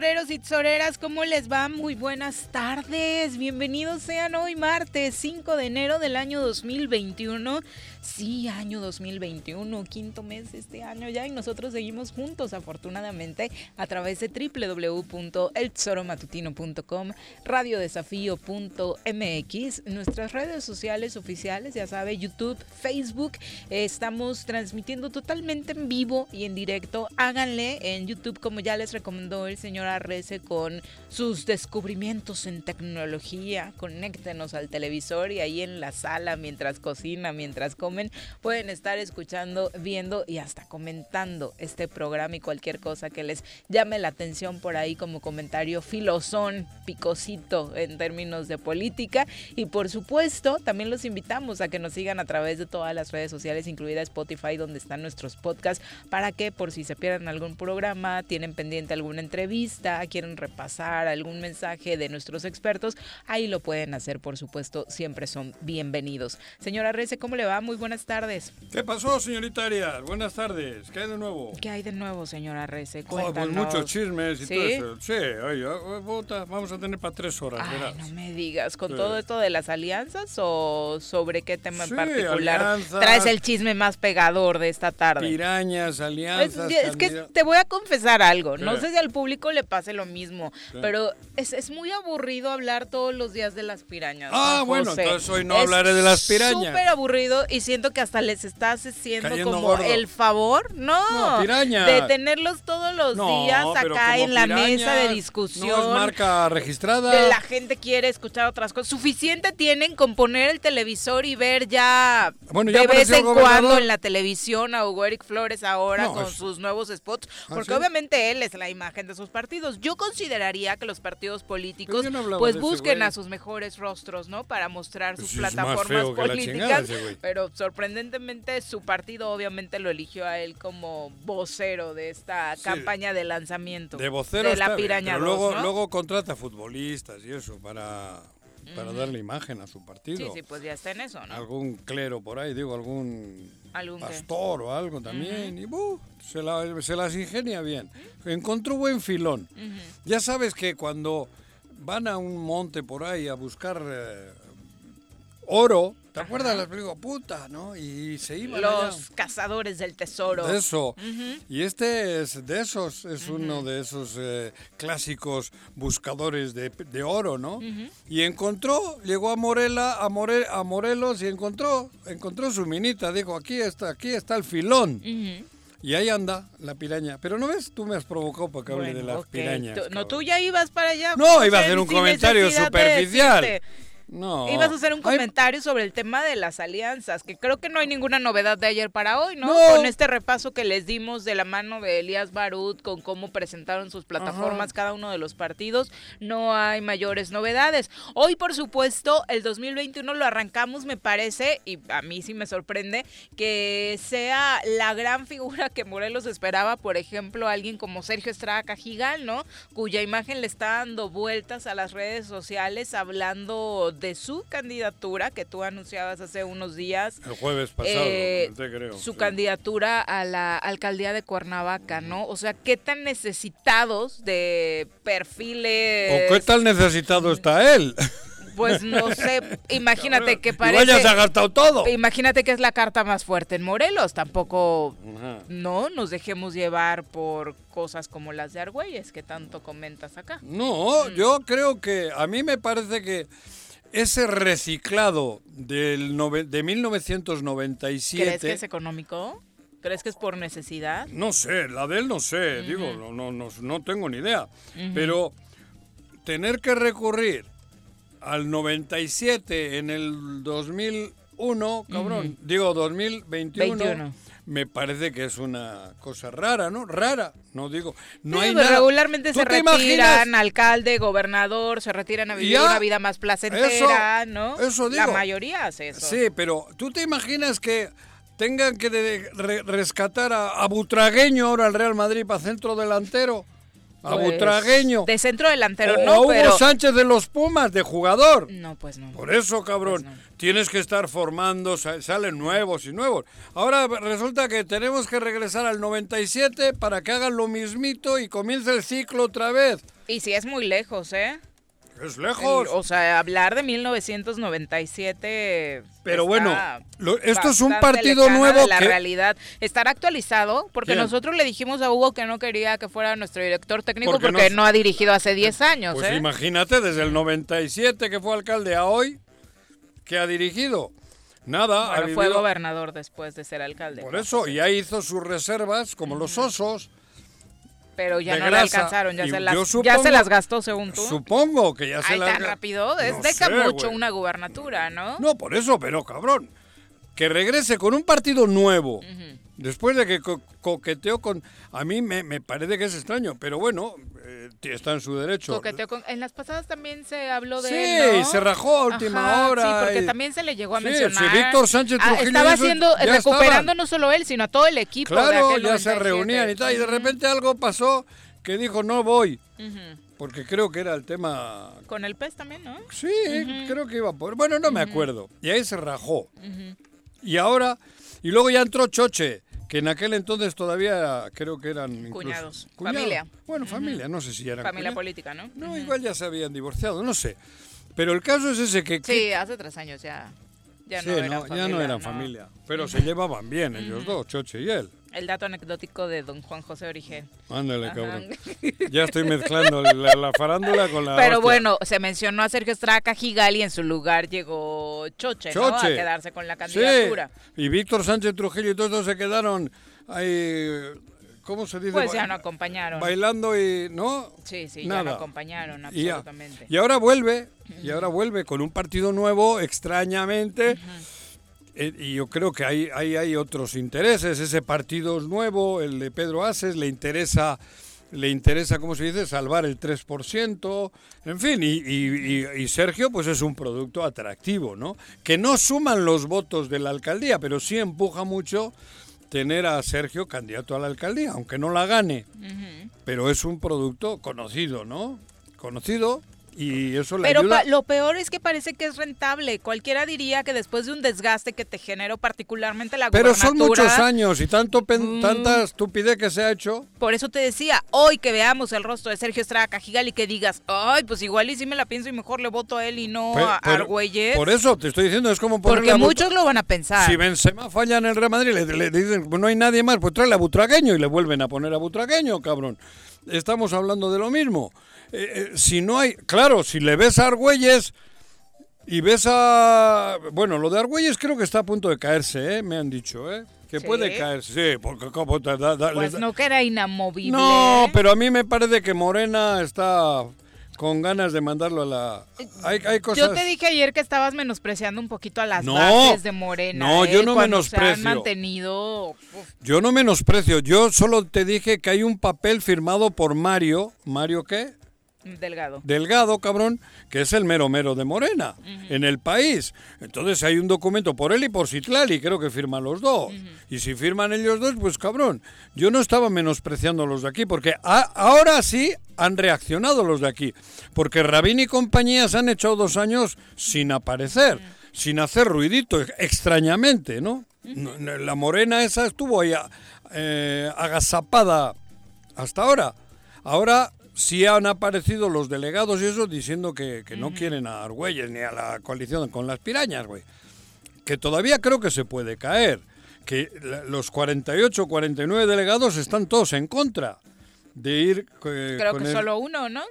queridos toreros y toreras? ¿Cómo les va? Muy buenas tardes. Bienvenidos sean hoy martes 5 de enero del año 2021. Sí, año 2021, quinto mes de este año ya y nosotros seguimos juntos afortunadamente a través de www.elzoromatutino.com, radiodesafío.mx, nuestras redes sociales oficiales, ya sabe, YouTube, Facebook, estamos transmitiendo totalmente en vivo y en directo. Háganle en YouTube como ya les recomendó el señor Arrece con sus descubrimientos en tecnología. Conéctenos al televisor y ahí en la sala mientras cocina, mientras come pueden estar escuchando, viendo y hasta comentando este programa y cualquier cosa que les llame la atención por ahí como comentario filosón, picosito en términos de política. Y por supuesto, también los invitamos a que nos sigan a través de todas las redes sociales, incluida Spotify, donde están nuestros podcasts, para que por si se pierden algún programa, tienen pendiente alguna entrevista, quieren repasar algún mensaje de nuestros expertos, ahí lo pueden hacer, por supuesto, siempre son bienvenidos. Señora Rece, ¿cómo le va? Muy buenas tardes. ¿Qué pasó, señorita Arias? Buenas tardes. ¿Qué hay de nuevo? ¿Qué hay de nuevo, señora Rece? Oh, pues muchos chismes y todo eso. Sí, oye, vamos a tener para tres horas, Ay, no me digas, ¿con todo esto de las alianzas o sobre qué tema en particular traes el chisme más pegador de esta tarde? Pirañas, alianzas. Es, que te voy a confesar algo, no sé si al público le pase lo mismo, pero es, es, muy aburrido hablar todos los días de las pirañas. Ah, bueno, entonces hoy no hablaré de las pirañas. Súper aburrido y siento que hasta les estás haciendo como el favor, no, de tenerlos todos los días acá en la mesa de discusión. No es marca registrada. La gente quiere escuchar otras cosas. Suficiente tienen con poner el televisor y ver ya, de vez en cuando en la televisión a Hugo Eric Flores ahora con sus nuevos spots, ¿Ah, porque obviamente él es la imagen de sus partidos. Yo consideraría que los partidos políticos pues busquen a sus mejores rostros, ¿no? Para mostrar sus plataformas políticas, pero sorprendentemente su partido obviamente lo eligió a él como vocero de esta campaña de lanzamiento de vocero de la piraña pero luego luego contrata futbolistas y eso para para darle imagen a su partido. Sí, sí, pues ya está en eso, ¿no? Algún clero por ahí, digo, algún, pastor o algo también. Y se, se, las ingenia bien. Encontró buen filón. Ya sabes que cuando van a un monte por ahí a buscar eh, oro, ¿te acuerdas? Les digo, puta, ¿no? Y se iban Los cazadores del tesoro. De eso. Y este es de esos, es uno de esos eh, clásicos buscadores de, oro, ¿no? Y encontró, llegó a Morela, a, a Morelos y encontró, encontró su minita, dijo, aquí está, aquí está el filón. Y ahí anda la piraña. Pero no ves, tú me has provocado para que hable de las pirañas. no, tú ya ibas para allá. No, iba a hacer un comentario superficial. No. Ibas a hacer un Ay, comentario sobre el tema de las alianzas, que creo que no hay ninguna novedad de ayer para hoy, ¿no? No. Con este repaso que les dimos de la mano de Elías Barut, con cómo presentaron sus plataformas cada uno de los partidos, no hay mayores novedades. Hoy, por supuesto, el 2021 lo arrancamos, me parece, y a mí sí me sorprende, que sea la gran figura que Morelos esperaba, por ejemplo, alguien como Sergio Estrada Cajigal, ¿no? Cuya imagen le está dando vueltas a las redes sociales hablando de su candidatura que tú anunciabas hace unos días. El jueves pasado, eh, creo. su sí. candidatura a la alcaldía de Cuernavaca, ¿no? O sea, ¿qué tan necesitados de perfiles? ¿O qué tal necesitado está él? Pues no sé, imagínate que Y vaya, se ha parece... gastado todo. Imagínate que es la carta más fuerte en Morelos, tampoco Ajá. no nos dejemos llevar por cosas como las de Argüelles que tanto comentas acá. No, yo creo que a mí me parece que ese reciclado del nove- de 1997 ¿Crees que es económico? ¿Crees que es por necesidad? No sé, la de él no sé, digo, no, no, no, no tengo ni idea. Pero tener que recurrir al 97 en el 2001, cabrón, digo 2021, 21. Me parece que es una cosa rara, ¿no? Rara, no digo, no Sí, hay pues, nada. Regularmente ¿Tú se imaginas? retiran, alcalde, gobernador, se retiran a vivir Ya. una vida más placentera, Eso- ¿no? eso La digo. mayoría hace eso. Sí, pero ¿tú te imaginas que tengan que de- re- rescatar a, a Butragueño ahora al Real Madrid para centro delantero? A Pues, Butragueño. De centro delantero, o a no, Hugo pero... Sánchez de los Pumas, de jugador. No, pues no. Por eso, cabrón, Pues no. tienes que estar formando, sa- salen nuevos y nuevos. Ahora resulta que tenemos que regresar al 97 para que hagan lo mismito y comience el ciclo otra vez. Y si es muy lejos, ¿eh? Es lejos. o sea, hablar de 1997. Pero bueno, lo- esto es un partido nuevo la que- realidad. Estará actualizado porque ¿Quién? nosotros le dijimos a Hugo que no quería que fuera nuestro director técnico Porque porque, no- no, ha dirigido hace 10 años, Pues ¿eh? imagínate, desde el 97 que fue alcalde a hoy, que ha dirigido. Nada, ha Bueno, fue gobernador después de ser alcalde. Por eso, y ahí hizo sus reservas, como los osos. Pero ya de no grasa. alcanzaron, ya se, las, ya se las gastó según tú. Supongo que ya se Ay, la... tan rápido, es No deja sé, mucho una gubernatura, ¿no? No, por eso, pero cabrón. Que regrese con un partido nuevo. Después de que co- coqueteó con... A mí me, me parece que es extraño, pero bueno, eh, está en su derecho. Con- En las pasadas también se habló de Sí, él, ¿no? se rajó a última Ajá, hora Sí, porque y- también se le llegó a Sí, mencionar. sí, Víctor Sánchez Ah, Trujillo estaba eso haciendo, recuperando no solo él, sino a todo el equipo. Claro, ya se 97. reunían y tal, y de repente algo pasó que dijo no voy, porque creo que era el tema... Con el pez también, ¿no? Sí, creo que iba por... Bueno, no me acuerdo. Y ahí se rajó. Y ahora... Y luego ya entró Choche, que en aquel entonces todavía creo que eran... incluso- Cuñados. Familia. Bueno, familia, no sé si ya eran Familia cuñados. política, ¿no? No, igual ya se habían divorciado, no sé. Pero el caso es ese que... que- Sí, hace tres años ya. Ya Sí, no eran no, familia. ya no eran no. familia. Pero se llevaban bien ellos dos, Choche y él. El dato anecdótico de don Juan José Origen. Ándale, Ajá. cabrón. Ya estoy mezclando la, la farándula con la. Pero hostia. bueno, se mencionó a Sergio Estrada Cajigal y en su lugar llegó Choche, ¿no? A Choche. quedarse con la Sí, candidatura. y Víctor Sánchez Trujillo y todos se quedaron ahí. ¿Cómo se dice? Pues ya no acompañaron. Bailando y. ¿No? Sí, sí, ya no acompañaron Y, ya. absolutamente. y ahora vuelve, y ahora vuelve con un partido nuevo, extrañamente. Y yo creo que hay, hay, hay otros intereses. Ese partido es nuevo, el de Pedro Aces, le interesa, le interesa, ¿cómo se dice?, salvar el 3%. En fin, y, y- y- y Sergio, pues es un producto atractivo, ¿no? Que no suman los votos de la alcaldía, pero sí empuja mucho tener a Sergio candidato a la alcaldía, aunque no la gane. Pero es un producto conocido, ¿no? Conocido y eso le Pero ayuda. lo peor es que parece que es rentable. Cualquiera diría que después de un desgaste que te generó particularmente la Pero son muchos años y tanto Mm. tanta estupidez que se ha hecho. Por eso te decía, hoy que veamos el rostro de Sergio Estrada Cajigal y que digas, ay, pues igual y sí me la pienso y mejor le voto a él y no a Argüelles. Por eso te estoy diciendo, es como ponerle Porque muchos lo van a pensar. Si Benzema falla en el Real Madrid, le, le dicen, no hay nadie más, pues tráele a Butragueño y le vuelven a poner a Butragueño, cabrón. Estamos hablando de lo mismo. Eh, eh, si no hay, claro, si le ves a Argüelles y ves a... Bueno, lo de Argüelles creo que está a punto de caerse, ¿eh? me han dicho, ¿eh? que ¿Sí? puede caerse, sí, porque como te da- da- pues da- no que era inamovible. No, pero a mí me parece que Morena está con ganas de mandarlo a la... Hay, hay cosas... Yo te dije ayer que estabas menospreciando un poquito a las No, bases de Morena. no, yo ¿eh? no Cuando se menosprecio. han mantenido... Yo no menosprecio, yo solo te dije que hay un papel firmado por Mario, ¿Mario qué? Delgado. Delgado, cabrón, que es el mero mero de Morena en el país. Entonces hay un documento por él y por Citlali, creo que firman los dos. Y si firman ellos dos, pues cabrón, yo no estaba menospreciando los de aquí, porque a- ahora sí han reaccionado los de aquí. Porque Rabín y compañía se han echado dos años sin aparecer, sin hacer ruidito, ex- extrañamente, no, La Morena esa estuvo ahí eh, agazapada hasta ahora. Ahora sí han aparecido los delegados y eso diciendo que, que no quieren a Argüelles ni a la coalición con las pirañas, güey. Que todavía creo que se puede caer. Que los 48 49 delegados están todos en contra de ir eh, Creo con que el- solo uno, ¿no?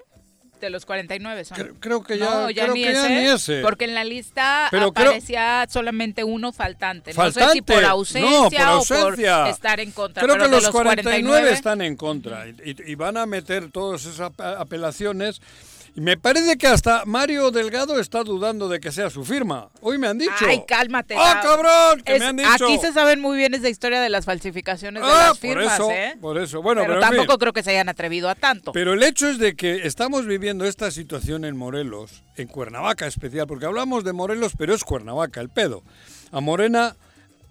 De los 49 son. Cre- creo que ya, no, ya, creo ni, que ya ese, ni ese. Porque en la lista Pero creo- aparecía solamente uno faltante. No sé si Faltante. por No, ausencia, por o ausencia. por estar en contra. Creo pero que de los 49, están en contra y, y- van a meter todas esas ap- apelaciones. Me parece que hasta Mario Delgado está dudando de que sea su firma. Hoy me han dicho. Ay, cálmate. ¡Ah, Gab. cabrón! Que Es- me han dicho. Aquí se saben muy bien esa historia de las falsificaciones de Ah, las firmas, por eso, ¿eh? por eso. Bueno, pero, pero, tampoco creo que se hayan atrevido a tanto. Pero el hecho es de que estamos viviendo esta situación en Morelos, en Cuernavaca especial, porque hablamos de Morelos, pero es Cuernavaca el pedo. A Morena,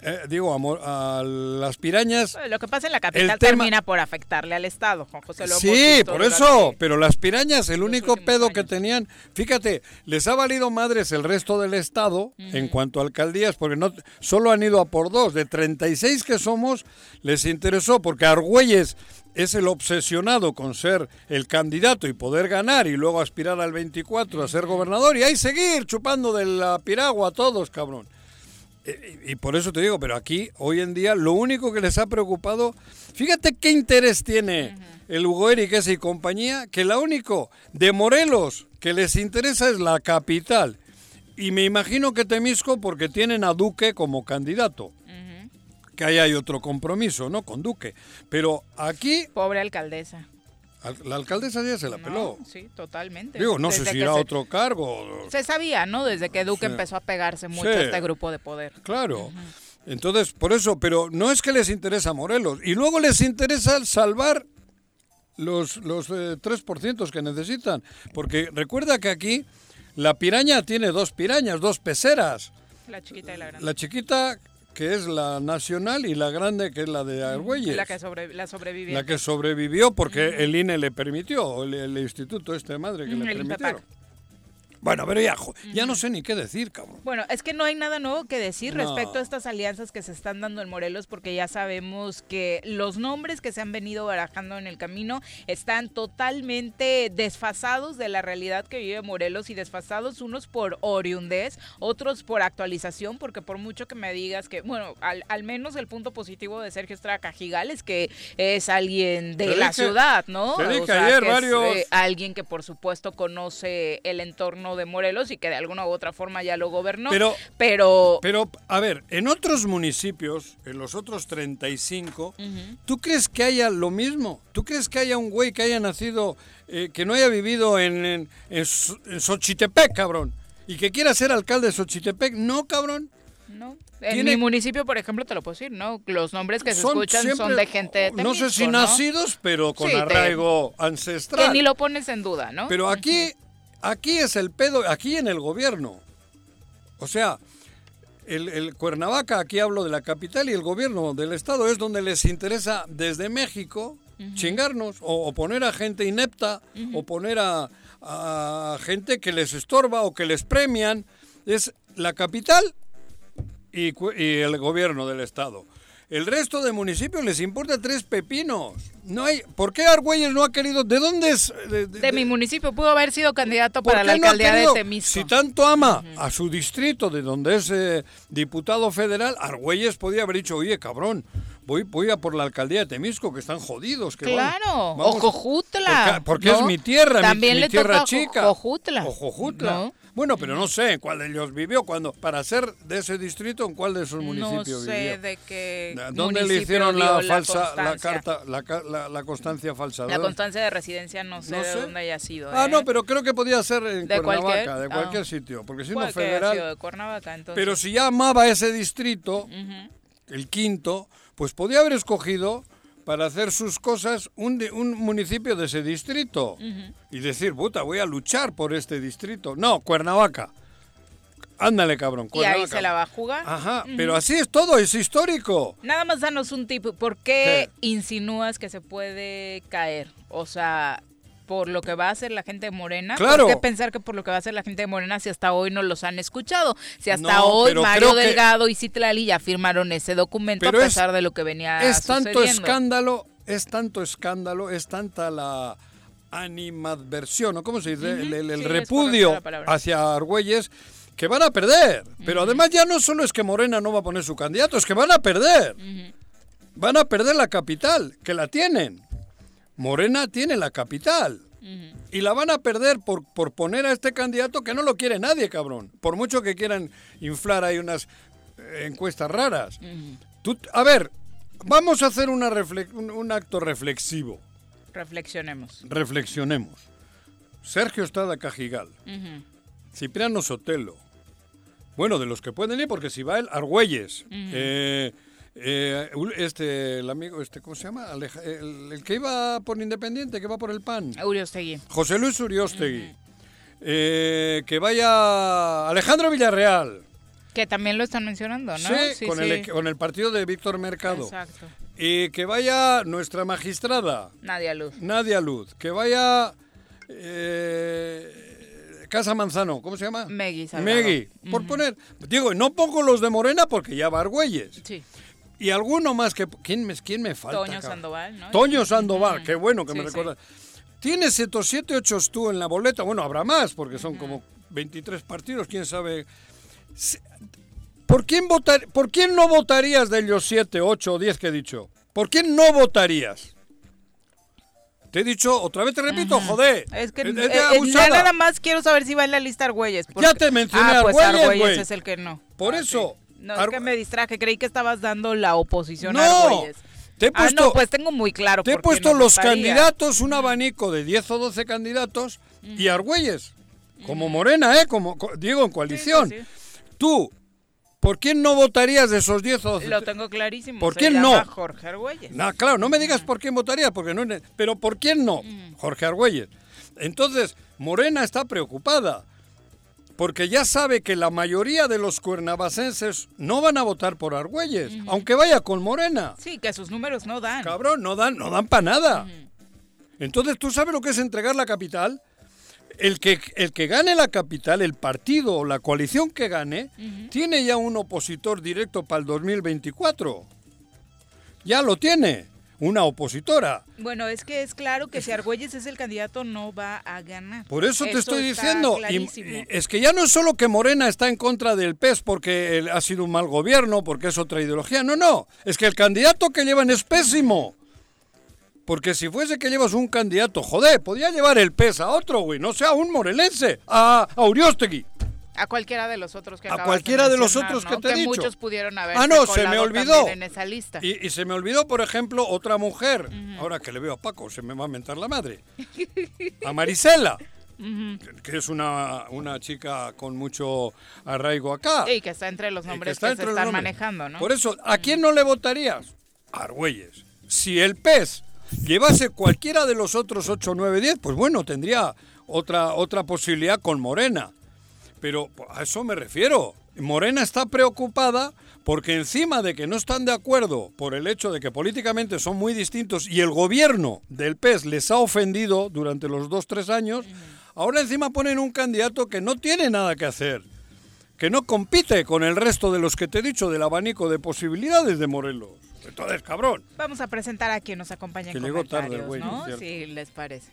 eh, digo, a, Mo- a las pirañas Lo que pasa en la capital tema- termina por afectarle al Estado, Juan José. Hemos Sí, por eso, pero las pirañas, el único pedo que tenían, fíjate, les ha valido madres el resto del estado en cuanto a alcaldías, porque no solo han ido a por dos, de 36 que somos, les interesó, porque Argüelles es el obsesionado con ser el candidato y poder ganar y luego aspirar al 24 a ser gobernador y ahí seguir chupando de la piragua a todos, cabrón. Eh, Y, por eso te digo, pero aquí hoy en día lo único que les ha preocupado, fíjate qué interés tiene el Hugo Eric ese y compañía, que la único de Morelos que les interesa es la capital. Y me imagino que Temisco porque tienen a Duque como candidato. Que ahí hay otro compromiso, ¿no? Con Duque. Pero aquí Pobre alcaldesa. La alcaldesa ya se la peló. Sí, totalmente. Digo, no sé si irá a otro cargo. Se sabía, ¿no? Desde que Duque Sí. empezó a pegarse mucho Sí. a este grupo de poder. Claro. Entonces, por eso, pero no es que les interesa Morelos. Y luego les interesa salvar los, los eh, 3% que necesitan. Porque recuerda que aquí la piraña tiene dos pirañas, dos peceras. La chiquita y la grande. La chiquita, que es la nacional, y la grande, que es la de Argüelles. La que sobre, la sobreviviente. La que sobrevivió porque el INE le permitió, el, el instituto este de madre que Mm, le permitieron. INPEPAC. Bueno, pero ya, ya no sé ni qué decir, cabrón. Bueno, es que no hay nada nuevo que decir No. respecto a estas alianzas que se están dando en Morelos, porque ya sabemos que los nombres que se han venido barajando en el camino están totalmente desfasados de la realidad que vive Morelos y desfasados unos por oriundez, otros por actualización, porque por mucho que me digas que, bueno, al, al menos el punto positivo de Sergio Estrada Cajigal es que es alguien de la ciudad, ¿no? te dije O sea, ayer que es, varios- eh, alguien que por supuesto conoce el entorno de Morelos y que de alguna u otra forma ya lo gobernó. Pero- pero Pero, a ver, en otros municipios, en los otros 35, ¿tú crees que haya lo mismo? ¿Tú crees que haya un güey que haya nacido, eh, que no haya vivido en, en, en en Xochitepec, cabrón? Y que quiera ser alcalde de Xochitepec. No, cabrón. no. En Tiene- mi municipio, por ejemplo, te lo puedo decir, ¿no? Los nombres que se Son escuchan son siempre- de gente de No sé Temisco, si ¿no? nacidos, pero con Sí, te- arraigo ancestral. Que ni lo pones en duda, ¿no? Pero aquí, aquí es el pedo, aquí en el gobierno. O sea, el, el Cuernavaca, aquí hablo de la capital y el gobierno del estado es donde les interesa desde México chingarnos o, o poner a gente inepta o poner a, a gente que les estorba o que les premian. Es la capital y, y el gobierno del estado. El resto de municipios les importa tres pepinos. No hay, ¿Por qué Argüelles no ha querido? ¿De dónde es? de- de- de mi municipio pudo haber sido candidato ¿Por para la no alcaldía querido? de Temisco. Si tanto ama a su distrito, de donde es eh, diputado federal, Argüelles podía haber dicho, oye, cabrón, voy, voy a por la alcaldía de Temisco, que están jodidos. Que Claro, vamos- o Jojutla. Porque, porque ¿no? es mi tierra, mi- También mi, le tierra toca chica. Jojutla. O Jojutla. ¿No? Bueno, pero no sé en cuál de ellos vivió, cuando para ser de ese distrito, en cuál de esos No municipios sé vivió. de qué ¿Dónde le hicieron la falsa, la, constancia. carta, la, ca- la- la constancia falsa? La constancia de residencia no sé No de dónde haya sido. Ah, ¿eh? no, pero creo que podía ser en ¿De Cuernavaca, cualquier? de Ah. cualquier sitio, porque si no federal. sido de Cuernavaca, entonces. Pero si ya amaba ese distrito, el quinto, pues podía haber escogido para hacer sus cosas un, un municipio de ese distrito y decir, puta, voy a luchar por este distrito. No, Cuernavaca. Ándale, cabrón. Y ahí se la va a jugar. Ajá, pero así es todo, es histórico. Nada más danos un tip. ¿Por qué, insinúas que se puede caer? O sea, por lo que va a hacer la gente de Morena. Claro. ¿Por qué pensar que por lo que va a hacer la gente de Morena si hasta hoy no los han escuchado? Si hasta No, hoy Mario que- Delgado y Citlali ya firmaron ese documento Pero a es- pesar de lo que venía es tanto escándalo, es tanto escándalo, es tanta la animadversión, ¿o cómo se dice? El, el- el sí, es repudio hacia Argüelles que van a perder. Pero además ya no solo es que Morena no va a poner su candidato, es que van a perder. Van a perder la capital, que la tienen. Morena tiene la capital. Y la van a perder por, por poner a este candidato que no lo quiere nadie, cabrón. Por mucho que quieran inflar ahí unas eh, encuestas raras. Tú- a ver, vamos a hacer una un, un acto reflexivo. Reflexionemos. Reflexionemos. Sergio Estrada Cajigal. Cipriano Sotelo. Bueno, de los que pueden ir, porque si va el Argüelles, eh, eh, este, el amigo, este, ¿cómo se llama? Aleja- el, el que iba por Independiente, que va por el PAN. Uriostegui. José Luis Uriostegui. Eh, que vaya Alejandro Villarreal. Que también lo están mencionando, ¿no? Sí, con, El, con el partido de Víctor Mercado. Exacto. Y que vaya nuestra magistrada, Nadia Luz. Nadia Luz. Que vaya eh, Casa Manzano, ¿cómo se llama? Megui Salgado. Megui, por poner. Digo, no pongo los de Morena porque ya va Argüelles. Sí. Y alguno más que... ¿Quién me, quién me falta? Toño cabrón? Sandoval, ¿no? Toño Sandoval, qué bueno que Sí, me sí. recuerdas. Tienes estos 7, 8 tú en la boleta. Bueno, habrá más, porque son como 23 partidos, quién sabe. ¿Por quién, votar, ¿Por quién no votarías de los 7, 8 o 10 que he dicho? ¿Por quién no votarías? Te he dicho, otra vez te repito, joder. Es que Es- eh, es eh, abusada. nada más quiero saber si va en la lista Argüelles. porque- Ya te mencioné ah, pues Argüelles, es el que no. Por Ah, eso. sí. No, es que me distraje, creí que estabas dando la oposición a Argüelles. te he ah, puesto- no, pues tengo muy claro Te he puesto los candidatos, un abanico de 10 o 12 candidatos y Argüelles. Como Morena, ¿eh? Como, co- digo, en coalición. sí, sí. Tú, ¿por quién no votarías de esos 10 o 12? Lo tengo clarísimo. ¿Por quién no? Jorge Argüelles. No, claro, no me digas por quién votarías, porque no. Pero ¿por quién no? Jorge Argüelles. Entonces, Morena está preocupada. Porque ya sabe que la mayoría de los cuernavacenses no van a votar por Argüelles, aunque vaya con Morena. Sí, que sus números no dan. Cabrón, no dan, no dan para nada. Entonces, ¿tú sabes lo que es entregar la capital? El que, el que gane la capital, el partido o la coalición que gane, tiene ya un opositor directo para el 2024. Ya lo tiene, una opositora. Bueno, es que es claro que si Argüelles es el candidato no va a ganar. Por eso te estoy diciendo, y- clarísimo. y es que ya no es solo que Morena está en contra del PES porque él ha sido un mal gobierno, porque es otra ideología, no, no, es que el candidato que llevan es pésimo. Porque si fuese que llevas un candidato, joder, podía llevar el PES a otro, güey, no sea un morelense, a, a Uriostegui. A cualquiera de los otros que A cualquiera de los otros ¿no? que te he dicho. muchos pudieron haber Ah, no, se me olvidó. en esa lista. Y, y se me olvidó, por ejemplo, otra mujer, ahora que le veo a Paco, se me va a mentar la madre, a Marisela. que- Que es una, una chica con mucho arraigo acá. Y que está entre los nombres que, está se los están manejando, ¿no? Por eso, ¿a quién no le votarías? A Argüelles. Si el PES llevase cualquiera de los otros 8, 9, 10, pues bueno, tendría otra, otra posibilidad con Morena. Pero a eso me refiero. Morena está preocupada porque encima de que no están de acuerdo por el hecho de que políticamente son muy distintos y el gobierno del PES les ha ofendido durante los dos, tres años, ahora encima ponen un candidato que no tiene nada que hacer que no compite con el resto de los que te he dicho del abanico de posibilidades de Morelos. Entonces, cabrón. Vamos a presentar a quien nos acompaña Que en llegó tarde, güey. Si les parece.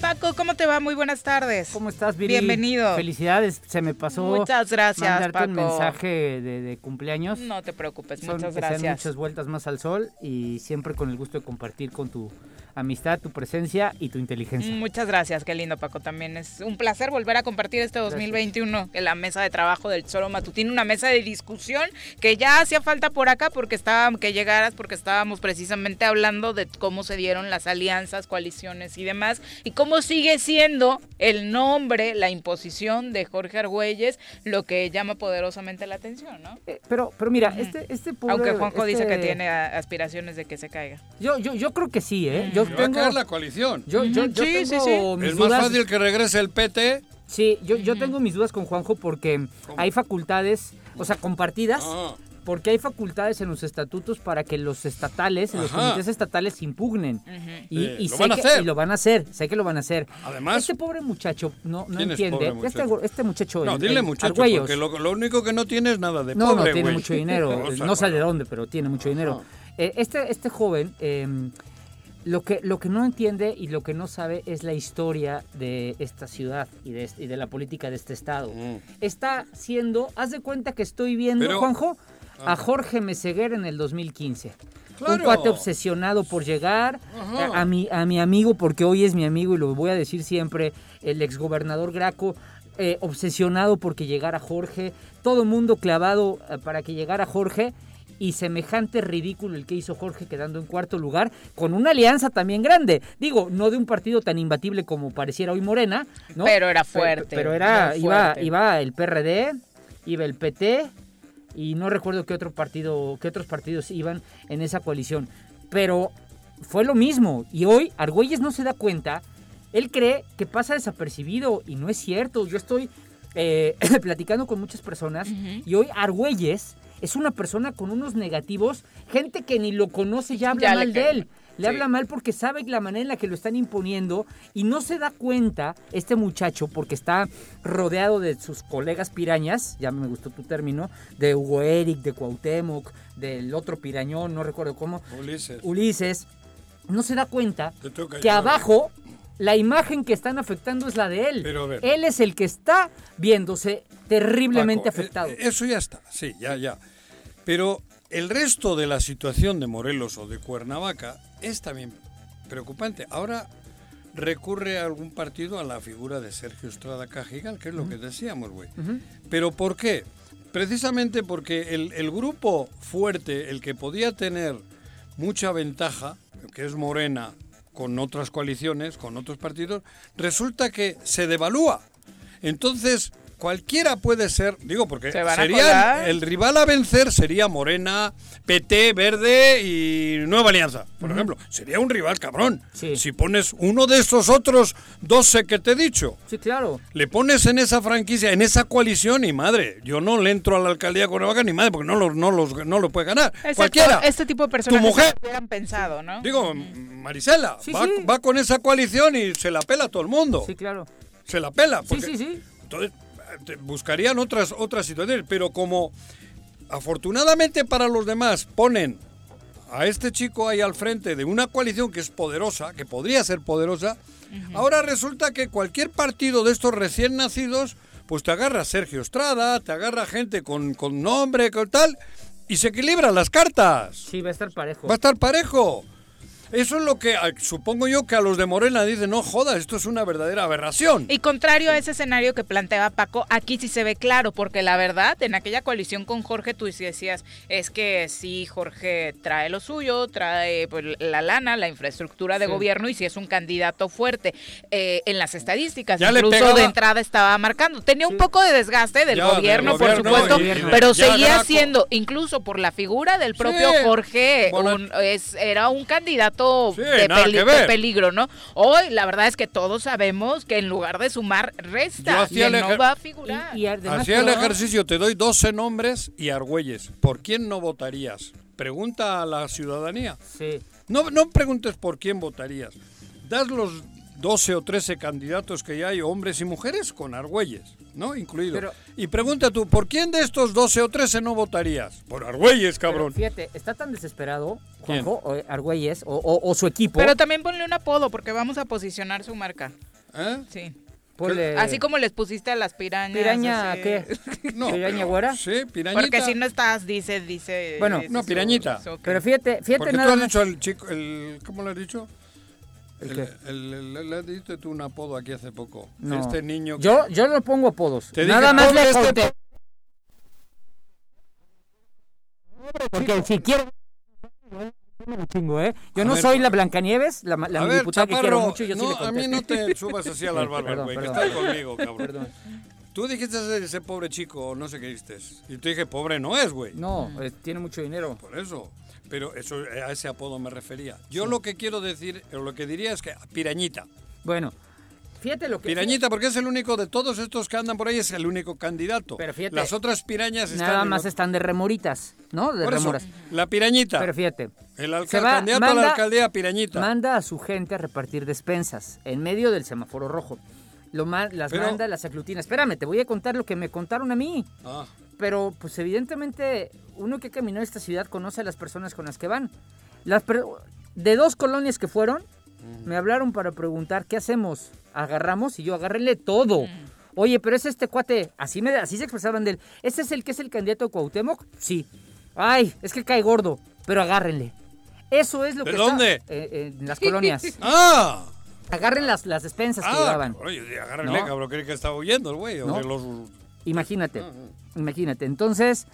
Paco, ¿cómo te va? Muy buenas tardes. ¿Cómo estás, Viri? Bienvenido. Felicidades, se me pasó. Muchas gracias, mandarte Paco. un mensaje de, de cumpleaños. No te preocupes, Son muchas que sean gracias. muchas vueltas más al sol y siempre con el gusto de compartir con tu amistad, tu presencia y tu inteligencia. Muchas gracias, qué lindo Paco. También es un placer volver a compartir este 2021 en la mesa de trabajo del Choro Matutino, una mesa de discusión que ya hacía falta por acá porque estaba, que llegaras porque estábamos precisamente hablando de cómo se dieron las alianzas, coaliciones y demás y cómo sigue siendo el nombre, la imposición de Jorge Argüelles lo que llama poderosamente la atención, ¿no? Eh, pero, pero mira, este, este pobre- Aunque Juanjo dice que este- tiene aspiraciones de que se caiga. Yo, yo, yo creo que sí, ¿eh? Yo Se va a tengo... caer la coalición. Yo, yo, sí, sí, tengo sí. mis es más dudas. fácil que regrese el PT. Sí, yo, yo tengo mis dudas con Juanjo porque hay facultades, o sea, compartidas, Ah, porque hay facultades en los estatutos para que los estatales, los Ajá. comités estatales impugnen. Y, Eh, y lo sé van a que- hacer. y lo van a hacer, sé que lo van a hacer. Además- este pobre muchacho no, no ¿Quién es entiende. pobre Este, muchacho? este muchacho. no, el- dile muchacho, Argüellos. porque lo, lo único que no tiene es nada de No, pobre, no, tiene mucho dinero. O sea, no sé de dónde, pero tiene mucho dinero. Eh, este, este joven, eh, lo, que, lo que no entiende y lo que no sabe es la historia de esta ciudad y de, este- y de la política de este estado. Mm. Está siendo, haz de cuenta que estoy viendo, Pero- Juanjo, a Jorge Meseguer en el 2015. Un cuate obsesionado por llegar a, a mi, a mi amigo, porque hoy es mi amigo y lo voy a decir siempre, el exgobernador Graco, eh, obsesionado porque llegara Jorge, todo el mundo clavado eh, para que llegara Jorge y semejante ridículo el que hizo Jorge quedando en cuarto lugar con una alianza también grande. Digo, no de un partido tan imbatible como pareciera hoy Morena, ¿no? Pero era fuerte, Pero, era, fuerte. iba el PRD, iba el PT y no recuerdo qué otro partido, qué otros partidos iban en esa coalición. Pero fue lo mismo. Y hoy Argüelles no se da cuenta. Él cree que pasa desapercibido y no es cierto. Yo estoy eh, platicando con muchas personas y hoy Argüelles es una persona con unos negativos. Gente que ni lo conoce ya habla Ya mal de él. Le Sí. habla mal porque sabe la manera en la que lo están imponiendo y no se da cuenta este muchacho porque está rodeado de sus colegas pirañas, ya me gustó tu término, de Hugo Eric, de Cuauhtémoc, del otro pirañón, no recuerdo cómo, Ulises. Ulises, no se da cuenta que ya. abajo la imagen que están afectando es la de él. Pero a ver. Él es el que está viéndose terriblemente Paco, afectado. eh, Eso ya está, sí, ya, ya. Pero el resto de la situación de Morelos o de Cuernavaca es también preocupante. Ahora recurre a algún partido a la figura de Sergio Estrada Cajigal, que es lo que decíamos, güey. ¿Pero por qué? Precisamente porque el, el grupo fuerte, el que podía tener mucha ventaja, que es Morena, con otras coaliciones, con otros partidos, resulta que se devalúa. Entonces, cualquiera puede ser, digo, porque Se van a sería el, rival a vencer sería Morena, PT, Verde y Nueva Alianza, por ejemplo. Sería un rival cabrón. Sí. Si pones uno de estos otros 12 que te he dicho, Sí, claro. le pones en esa franquicia, en esa coalición y madre, yo no le entro a la alcaldía de Cuernavaca ni madre, porque no, los, no, los, no lo puede ganar. Exacto, Cualquiera. Este tipo de personas Tu mujer. hubieran pensado, ¿no? Digo, Marisela, Sí, va, sí. va con esa coalición y se la pela a todo el mundo. Sí, claro. Se la pela. Sí, porque- sí, sí. Entonces, eh, te- buscarían otras, otras situaciones, pero como afortunadamente para los demás ponen a este chico ahí al frente de una coalición que es poderosa, que podría ser poderosa, ahora resulta que cualquier partido de estos recién nacidos, pues te agarra Sergio Estrada, te agarra gente con, con nombre, con tal, y se equilibran las cartas. Sí, va a estar parejo. Va a estar parejo. Eso es lo que ah, supongo yo que a los de Morena dicen, no joda, esto es una verdadera aberración. Y contrario a ese escenario que planteaba Paco, aquí sí se ve claro, porque la verdad, en aquella coalición con Jorge, tú decías, es que sí, Jorge trae lo suyo, trae pues, la lana, la infraestructura de Sí. gobierno, y sí es un candidato fuerte. Eh, en las estadísticas, Ya le incluso pegaba- de entrada estaba marcando. Tenía un poco de desgaste del Ya, del gobierno, por supuesto, y- y de- pero seguía siendo, incluso por la figura del propio. Jorge, Bueno, un- es- era un candidato Sí, de, peli- peligro, ¿no? Hoy la verdad es que todos sabemos que en lugar de sumar, Yo resta. hacía Y no va a figurar. Y, y además, Hacía el ejercicio, te doy 12 nombres y Argüelles. ¿Por quién no votarías? Pregunta a la ciudadanía. Sí. No, no preguntes por quién votarías. Das los 12 o 13 candidatos que ya hay, hombres y mujeres, con Argüelles, ¿no? Incluido. Pero- y pregunta tú, ¿por quién de estos 12 o 13 no votarías? Por Argüelles, Pero cabrón. fíjate, está tan desesperado. Juanjo, o, Argüelles, o, o- o su equipo. Pero también ponle un apodo porque vamos a posicionar su marca. ¿Eh? Sí. ponle- Así como les pusiste a las pirañas. ¿Piraña así. qué? No, ¿Piraña pero- güera? Sí, pirañita. Porque si no estás, dice, dice. Bueno, dice No, pirañita. su-. Pero fíjate, fíjate Porque tú nada has más. dicho al chico, el, ¿cómo le has dicho? Le diste tú un apodo aquí hace poco. No. Este niño. que- Yo, yo no pongo apodos. Te dije, Nada más ponle le este. Porque si quiero. Lo chingo, ¿eh? Yo A no ver, soy la Blancanieves, la, la a ver, diputada que quiero mucho, yo sí no, le a mí no te subas así a las barbas, Perdón, güey, que estás conmigo, cabrón. Perdón. Tú dijiste ese, ese pobre chico, no sé qué dijiste. Y te dije, pobre no es, güey. No, eh, tiene mucho dinero. Por eso. Pero eso, a ese apodo me refería. Yo lo que quiero decir, o lo que diría es que pirañita. Bueno, fíjate lo que. Pirañita, porque es el único de todos estos que andan por ahí, es el único candidato. Pero fíjate, Las otras pirañas están. Nada en más otro- están de remoritas, ¿no? De Por eso, remoras. la pirañita. Pero fíjate. el alca- se va- candidato a manda- la alcaldía, pirañita. Manda a su gente a repartir despensas en medio del semáforo rojo. Lo ma- las Pero- manda, las aglutina. Espérame, te voy a contar lo que me contaron a mí. Ah, Pero, pues evidentemente, uno que caminó esta ciudad conoce a las personas con las que van. Las de dos colonias que fueron, me hablaron para preguntar, ¿qué hacemos? ¿Agarramos? Y yo, agárrenle todo. Oye, pero es este cuate, así, me, así se expresaban de él. ¿Ese es el que es el candidato de Cuauhtémoc? Sí. Ay, es que cae gordo, pero agárrenle. Eso es lo ¿De que dónde? está eh, en las colonias. ¡Ah! Agarren las, las despensas que Ah, llevaban. oye, agárrenle, ¿No? cabrón, creí que estaba huyendo el güey. o ¿No? de los... Imagínate, imagínate. Entonces,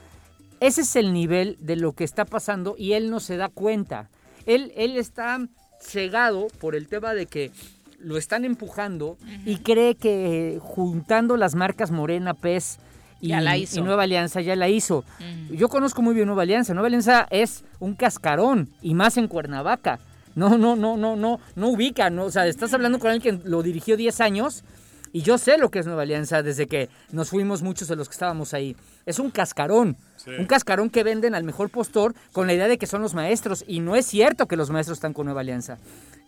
ese es el nivel de lo que está pasando y él no se da cuenta. Él, él está cegado por el tema de que lo están empujando y cree que juntando las marcas Morena, PES y, la y Nueva Alianza ya la hizo. Yo conozco muy bien Nueva Alianza. Nueva Alianza es un cascarón y más en Cuernavaca. No, no, no, no, no, no ubica, no, o sea, estás hablando con alguien que lo dirigió 10 años y yo sé lo que es Nueva Alianza desde que nos fuimos muchos de los que estábamos ahí. Es un cascarón, un cascarón que venden al mejor postor con la idea de que son los maestros y no es cierto que los maestros están con Nueva Alianza.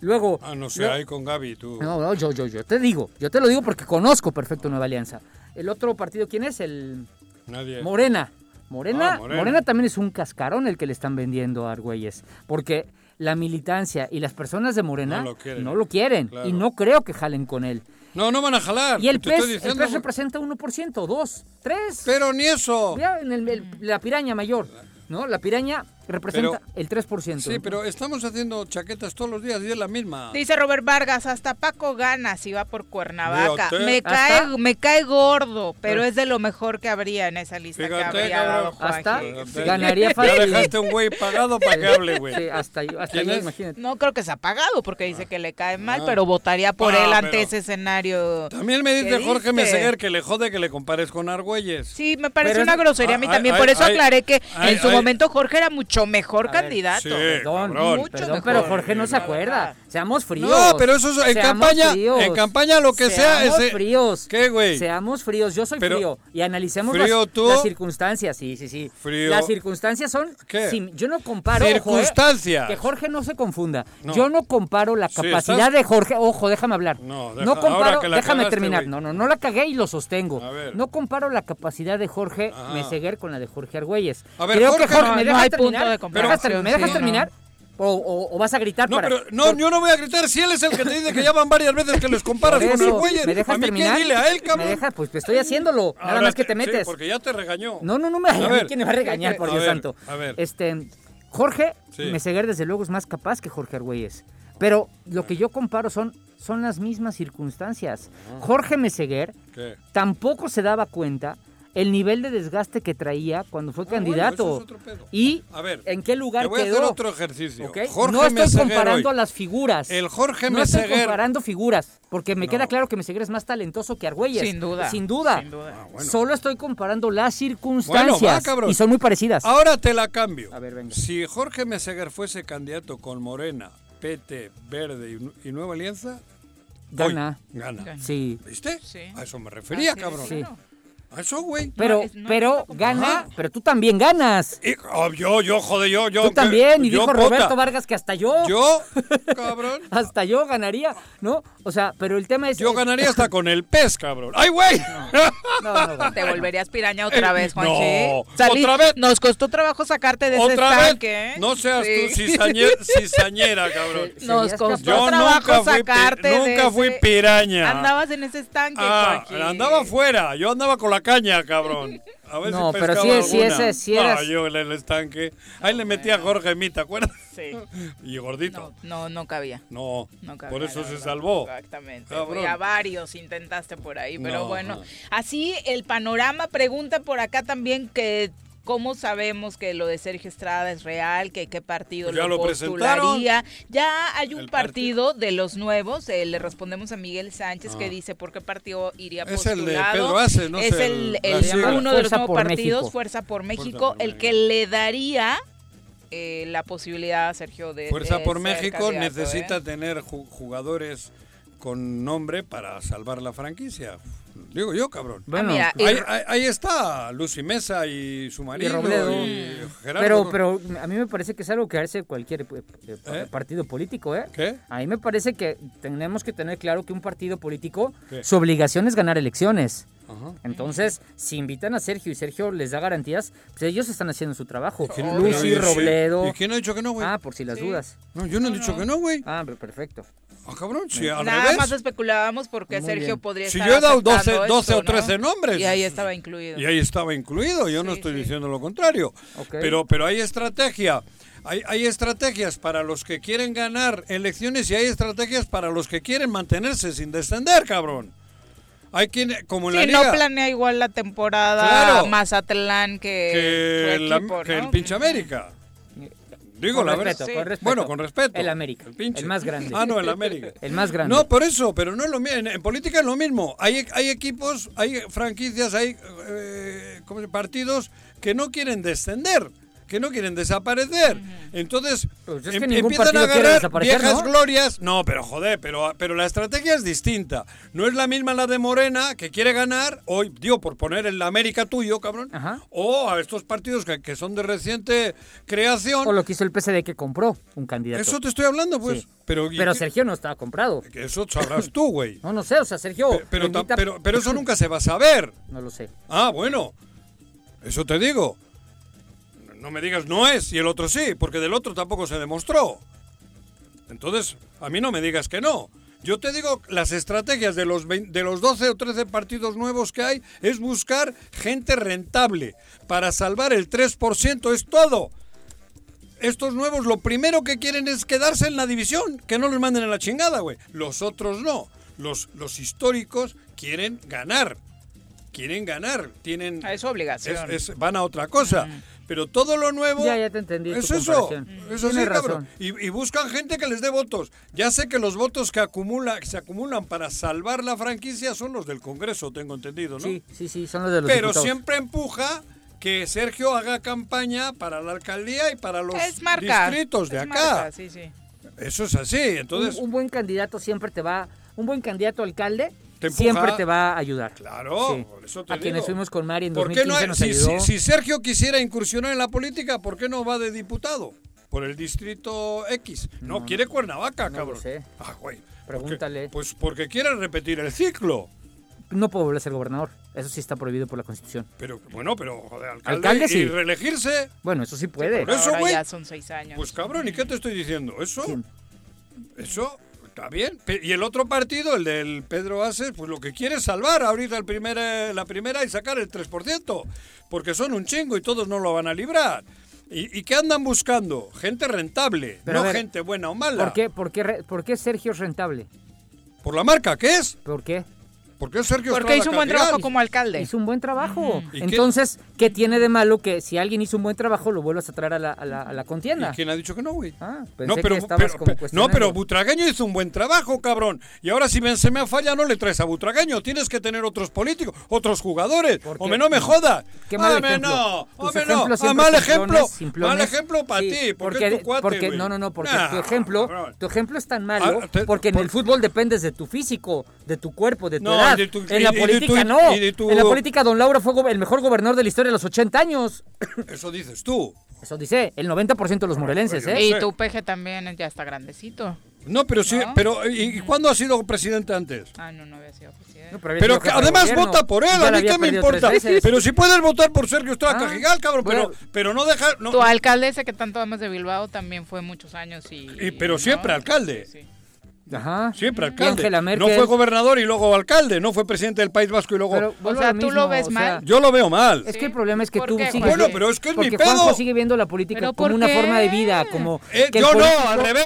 Luego, Ah, no sé, ahí con Gaby, tú. no, no, yo, yo, yo te digo, yo te lo digo porque conozco perfecto Nueva Alianza. El otro partido, ¿quién es? El Nadie. Morena. Morena, Ah, Morena. Morena. también es un cascarón el que le están vendiendo a Argüelles. Porque la militancia y las personas de Morena No lo quieren. no lo quieren, Claro. y no creo que jalen con él. No, no van a jalar. Y el PES, el PES representa 1%, 2, 3. Pero ni eso. Ya en el- el- la piraña mayor, ¿no? La piraña representa Pero- el 3%. Sí, pero estamos haciendo chaquetas todos los días y es la misma. Dice Robert Vargas, hasta Paco gana si va por Cuernavaca. Fíjate. Me ¿Hasta? cae, me cae gordo, pero es de lo mejor que habría en esa lista Fíjate, que habría dado. Hasta Fíjate. ganaría Ya fácil. dejaste un güey pagado para que hable, güey. Sí, hasta yo, hasta ¿Quién yo, imagínate. No creo que se ha pagado porque dice que le cae mal, Ah. pero votaría por Ah, él ante ese escenario. También me dice ¿Qué Jorge? Meseguer que le jode que le compares con Argüelles. Sí, me parece Pero es- una grosería a mí Ah, también. ay, Por eso ay, aclaré que ay, en su ay. momento Jorge era mucho mejor A ver, candidato. sí. Perdón. Mucho perdón, mejor. pero Jorge no se acuerda. Seamos fríos. No, pero eso es en Seamos campaña, fríos. en campaña lo que sea Seamos fríos. ¿Qué, güey? Seamos fríos. Yo soy Pero- frío. Y analicemos ¿Frío las, tú? las circunstancias. Sí, sí, sí. Frío. Las circunstancias son. ¿Qué? yo no comparo. ojo, eh, Circunstancias. que Jorge no se confunda. No. Yo no comparo la capacidad de Jorge. Ojo, déjame hablar. No, deja- no comparo. déjame cagaste, terminar. No, no, no la cagué y lo sostengo. A ver. No comparo la capacidad de Jorge Ajá. Meseguer con la de Jorge Argüelles. A ver, Creo Jorge, que Jorge. no, ¿Me dejas hay punto de ¿Me dejas, comparación, ter- ¿me dejas sí, terminar? O, o- o vas a gritar No, para.? pero no, yo no voy a gritar si él es el que te dice que ya van varias veces que les comparas con eso, Argüelles. ¿Me dejas ¿A mí qué? terminar? Dile a él, cabrón. ¿Me dejas? Pues estoy haciéndolo. Nada más que te sí, metes. porque ya te regañó. No, no, no me a mí ver. quién me va a regañar, por A Dios ver, santo. a ver. Este, Jorge Sí. Meseguer, desde luego, es más capaz que Jorge Argüelles. Pero lo que yo comparo son, son las mismas circunstancias. Ah. Jorge Meseguer ¿Qué? tampoco se daba cuenta el nivel de desgaste que traía cuando fue Ah, bueno, candidato. eso es otro pedo. Y A ver, en qué lugar Te voy a quedó. hacer otro ejercicio. ¿ok? Jorge no estoy Meseguer comparando hoy. a las figuras. El Jorge no estoy Meseguer. comparando figuras, porque me No. queda claro que Meseguer es más talentoso que Argüelles. Sin duda. Sin duda. Sin duda. Ah, bueno. Solo estoy comparando las circunstancias. Bueno, va, cabrón. y son muy parecidas. Ahora te la cambio. A ver, venga. Si Jorge Meseguer fuese candidato con Morena, PT, Verde y, y Nueva Alianza, Gana. hoy gana. Gana. Sí. ¿Viste? Sí. A eso me refería, cabrón. Sí. Eso, güey. Pero, es- no, pero no, no, gana, Ajá. pero tú también ganas. Y- oh, yo, yo, joder, yo, yo. Tú que- también. Y yo, dijo puta, Roberto Vargas que hasta yo, Yo, cabrón. hasta yo ganaría, ¿no? O sea, pero el tema es... Yo ganaría hasta con el pez, cabrón. ¡Ay, güey! No, no. Te volverías piraña otra vez, No, Juanchi. Salí- otra vez. Nos costó trabajo sacarte de ese Otra vez. estanque. ¿eh? No seas Sí. tú cizañe- cizañera, cabrón. Nos costó Yo trabajo nunca fui, sacarte de nunca fui ese- piraña. Andabas en ese estanque, Ah, andaba afuera, yo andaba con la caña, cabrón. A ver No, si pero sí- sí alguna. ese- sí eras- yo en el estanque. Ahí le metía a Jorge Mita, ¿te acuerdas? Sí. Y gordito. No, no, no cabía. No, No cabía, por eso se verdad. salvó. Exactamente. Cabrón. Y a varios intentaste por ahí. Pero No, bueno, no. así el panorama. Pregunta por acá también que cómo sabemos que lo de Sergio Estrada es real, que qué partido Pues ya lo postularía. Ya hay un partido de los nuevos. eh, le respondemos a Miguel Sánchez Ah. que dice por qué partido iría Es el de postulado. Pedro Ace, no es el, uno de los nuevos partidos, México. Fuerza por México, por el que le daría eh, la posibilidad a Sergio de Fuerza de por ser México candidato, necesita ¿eh? tener ju- jugadores con nombre para salvar la franquicia. Digo yo, cabrón. Bueno, mira, pues, Ahí, ahí- ahí está Lucy Mesa y su marido. Robledo. y Gerardo. pero, pero a mí me parece que es algo que hace cualquier eh, eh, partido político, ¿eh? ¿Qué? A mí me parece que tenemos que tener claro que un partido político, ¿Qué? su obligación es ganar elecciones. Ajá. Entonces, si invitan a Sergio y Sergio les da garantías, pues ellos están haciendo su trabajo. ¿Quién- Lucy, ¿y- Robledo. ¿Y quién ha dicho que no, güey? Ah, por si las dudas. No, yo no he dicho que no, güey. Ah, pero perfecto. Ah, cabrón, sí, al Nada revés. más especulábamos porque Muy Sergio bien. podría Si estar yo he dado aceptando 12, 12 o esto, ¿no? 13 nombres. Y ahí estaba incluido. Y ahí estaba incluido, yo no Sí, estoy sí. diciendo lo contrario. Ok. Pero, pero hay estrategia. Hay, hay estrategias para los que quieren ganar elecciones y hay estrategias para los que quieren mantenerse sin descender, cabrón. Hay quien, como en Sí, la no liga, planea igual la temporada Claro. Mazatlán que, que, su la- equipo, que ¿no? el pinche América. Digo Con la respeto, verdad. con respeto. Bueno, con respeto. El América, pinche. el más grande. Ah, no, el América. El más grande. No, por eso, pero no es lo mismo. En, en política es lo mismo. Hay, hay equipos, hay franquicias, hay eh, ¿cómo se- partidos que no quieren descender, que no quieren desaparecer. Entonces, Pues es que em- empiezan a agarrar viejas ¿no? glorias. No, pero joder, pero, pero la estrategia es distinta. No es la misma la de Morena, que quiere ganar, hoy, digo, por poner el América tuyo, cabrón, Ajá. o a estos partidos que, que son de reciente creación. O lo que hizo el PSD que compró un candidato. Eso te estoy hablando, pues. Sí. Pero, ¿y Pero Sergio no estaba comprado. eso sabrás tú, güey. No, no sé, o sea, Sergio. Pe- Pero, ta- invita- pero, pero eso nunca se va a saber. No lo sé. Ah, bueno. Eso te digo. No me digas no es y el otro sí, porque del otro tampoco se demostró. Entonces, a mí no me digas que no. Yo te digo, las estrategias de los, 20 de los 12 o 13 partidos nuevos que hay es buscar gente rentable para salvar el 3%, es todo. Estos nuevos lo primero que quieren es quedarse en la división, que no los manden a la chingada, güey. Los otros no. Los, los históricos quieren ganar. Quieren ganar. Tienen, Ah, Es su obligación. es- es- van a otra cosa. Pero todo lo nuevo. Ya, ya te entendí tu Es eso. comparación. Eso sí, Tienes cabrón. razón. Y, y buscan gente que les dé votos. Ya sé que los votos que, acumula, que se acumulan para salvar la franquicia son los del Congreso, tengo entendido, ¿no? Sí, sí, sí, son los de los Pero diputados. siempre empuja que Sergio haga campaña para la alcaldía y para los es marca. distritos de es acá. marca, sí, sí. Eso es así. Entonces, un, un buen candidato siempre te va, un buen candidato alcalde Te empuja. siempre te va a ayudar. Claro, Sí. por eso te a quienes digo. fuimos con Mari en ¿por qué 2015 no hay- nos si, ayudó. si- si Sergio quisiera incursionar en la política, ¿por qué no va de diputado? Por el distrito X. No, quiere Cuernavaca, no lo cabrón. sé. Ah, güey. Pregúntale. Porque- pues porque quiere repetir el ciclo. No puedo volver a ser gobernador. Eso sí está prohibido por la Constitución. Pero bueno, pero joder, alcalde, Alcalde, y reelegirse, Bueno, eso sí puede. por eso, güey. ya son seis años. pues cabrón, ¿y qué te estoy diciendo? Eso, Sí. eso está bien. Y el otro partido, el del Pedro Aces, pues lo que quiere es salvar ahorita el primer, eh, la primera y sacar el 3%, porque son un chingo y todos no lo van a librar. ¿Y, y qué andan buscando? Gente rentable, Pero no ver, gente buena o mala. ¿Por qué, por, qué, re- por qué Sergio es rentable? ¿Por la marca? ¿Qué es? ¿Por qué? ¿Por qué Sergio Porque Estrada hizo un buen trabajo como alcalde. Hizo un buen trabajo. Entonces, ¿qué? tiene de malo que si alguien hizo un buen trabajo lo vuelvas a traer a la, a la- a la contienda? ¿Y quién ha dicho que no, güey? Ah, pensé No, pero, que estabas pero- como pero- no, pero Butragueño hizo un buen trabajo, cabrón. Y ahora si me- se me falla, no le traes a Butragueño. Tienes que tener otros políticos, otros jugadores. ¿Por? Hombre, no me jodas. Qué mal Hombre, ejemplo. no. Hombre, no. Ah, mal ejemplo. simplones. Mal ejemplo para Sí, ti, porque, tu cuate, porque- güey. no, no, no, porque Nah, tu ejemplo, tu ejemplo es tan malo Ah, te- porque en por- el fútbol dependes de tu físico, de tu cuerpo, de tu No, edad. Y de tu- en la política tu- no. tu- En la política Don Laura fue el mejor gobernador de la historia de los 80 años. Eso dices tú. Eso dice el 90% de los morelenses, ¿eh? Y tu peje también ya está grandecito. No, pero sí, ¿No? pero ¿y, y cuándo ha sido presidente antes? Ah, no, no había sido presidente. No, había Pero que además gobierno. vota por él, Ya a mí qué me importa. Pero si puedes votar por Sergio Estrada Ah, Cajigal, cabrón, bueno. pero, pero no dejar... No, Tu alcalde ese que tanto amas de Bilbao también fue muchos años y... Y- pero ¿no? siempre alcalde. Sí, sí. Ajá. Siempre alcalde. Angela No fue gobernador y luego alcalde, no fue presidente del País Vasco y luego... Pero vuelvo sea, lo ¿tú mismo, lo ves o sea, mal? Yo lo veo mal. Es que el problema es que ¿Por tú qué, sigues. Bueno, pero es que es mi porque pedo. Juanjo sigue viendo la política ¿Pero como una forma de vida, como. Eh, que yo no, político- al revés.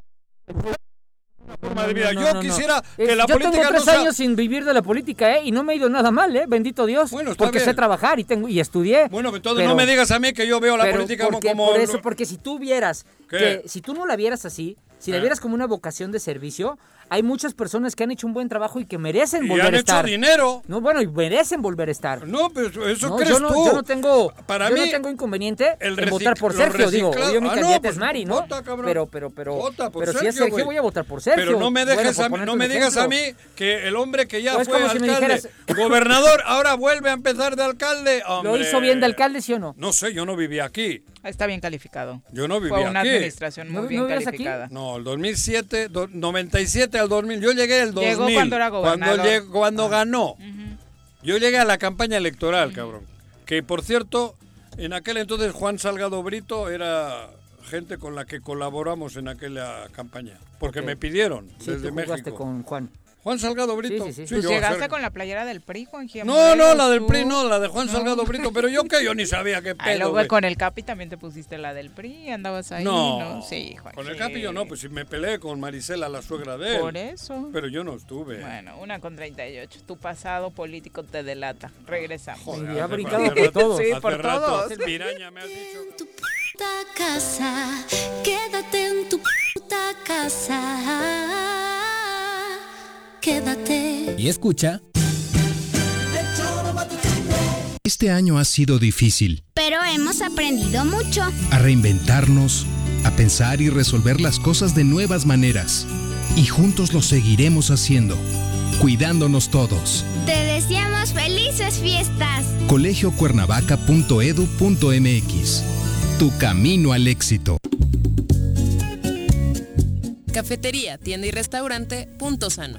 Forma de vida. No, yo no, no. quisiera que la yo política tengo no tres sea... años sin vivir de la política, ¿eh? Y no me ha ido nada mal, ¿eh? Bendito Dios. Bueno, está porque sé bien. trabajar y tengo y estudié. Bueno, entonces Pero- no me digas a mí que yo veo la pero política como... porque- como- por eso, porque si tú vieras ¿Qué? que si tú no la vieras así, si la Eh. vieras como una vocación de servicio, hay muchas personas que han hecho un buen trabajo y que merecen Y volver han a hecho estar. dinero. No, bueno, y merecen volver a estar. No, pero eso No, crees yo no, tú. yo no tengo, Para yo mí, no tengo inconveniente el en votar por Sergio, digo. Yo mi Ah, no, pues es Mari, ¿no? vota, cabrón. pero, pero, pero, Vota por pero si es Sergio, Sergio, güey. voy a votar por Sergio. Pero no me dejes Bueno, a mí, no me digas a mí que el hombre que ya Pues fue si alcalde, dijeras- gobernador, ahora vuelve a empezar de alcalde. ¿Lo hizo bien de alcalde, sí o no? No sé, yo no vivía aquí. Está bien calificado. Yo no vivía Fue una aquí. administración ¿No- muy no bien aquí? calificada. No, el 2007, do- 97 al 2000. Yo llegué el 2000. Llegó cuando era Cuando, gobernador. lleg- cuando Ah. ganó. Yo llegué a la campaña electoral, cabrón. Que por cierto, en aquel entonces Juan Salgado Brito era gente con la que colaboramos en aquella campaña. Porque Ok. me pidieron Sí, desde tú México. con Juan. Juan Salgado Brito. Sí, sí, sí. Llegaste con la playera del PRI, Juan Gil No, no, la del tú. PRI no, la de Juan No. Salgado Brito. Pero yo que yo ni sabía qué Ay, pedo, luego güey. con el Capi también te pusiste la del PRI, andabas ahí, No, ¿no? Sí, Juan con el. Capi yo no, pues si me peleé con Marisela, la suegra de él. Por eso. Pero yo no estuve. Bueno, una con 38. Tu pasado político te delata. Regresamos. Joder, Y ha brincado por todos. Sí, por todos. Piraña, me has dicho. tu puta casa, quédate en tu puta casa, quédate. Y escucha. Este año ha sido difícil. Pero hemos aprendido mucho. A reinventarnos, a pensar y resolver las cosas de nuevas maneras. Y juntos lo seguiremos haciendo, cuidándonos todos. Te deseamos felices fiestas. colegiocuernavaca.edu.mx Tu camino al éxito. Cafetería, tienda y restaurante Punto Sano.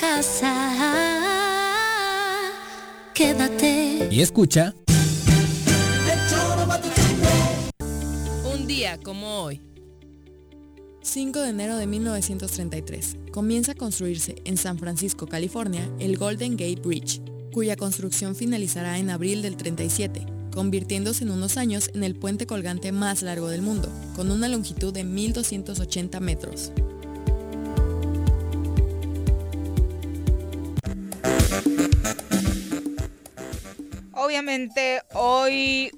casa, quédate. Y escucha. Un día como hoy. 5 de enero de 1933, comienza a construirse en San Francisco, California, el Golden Gate Bridge, cuya construcción finalizará en abril del 37, convirtiéndose en unos años en el puente colgante más largo del mundo, con una longitud de 1.280 metros. Obviamente hoy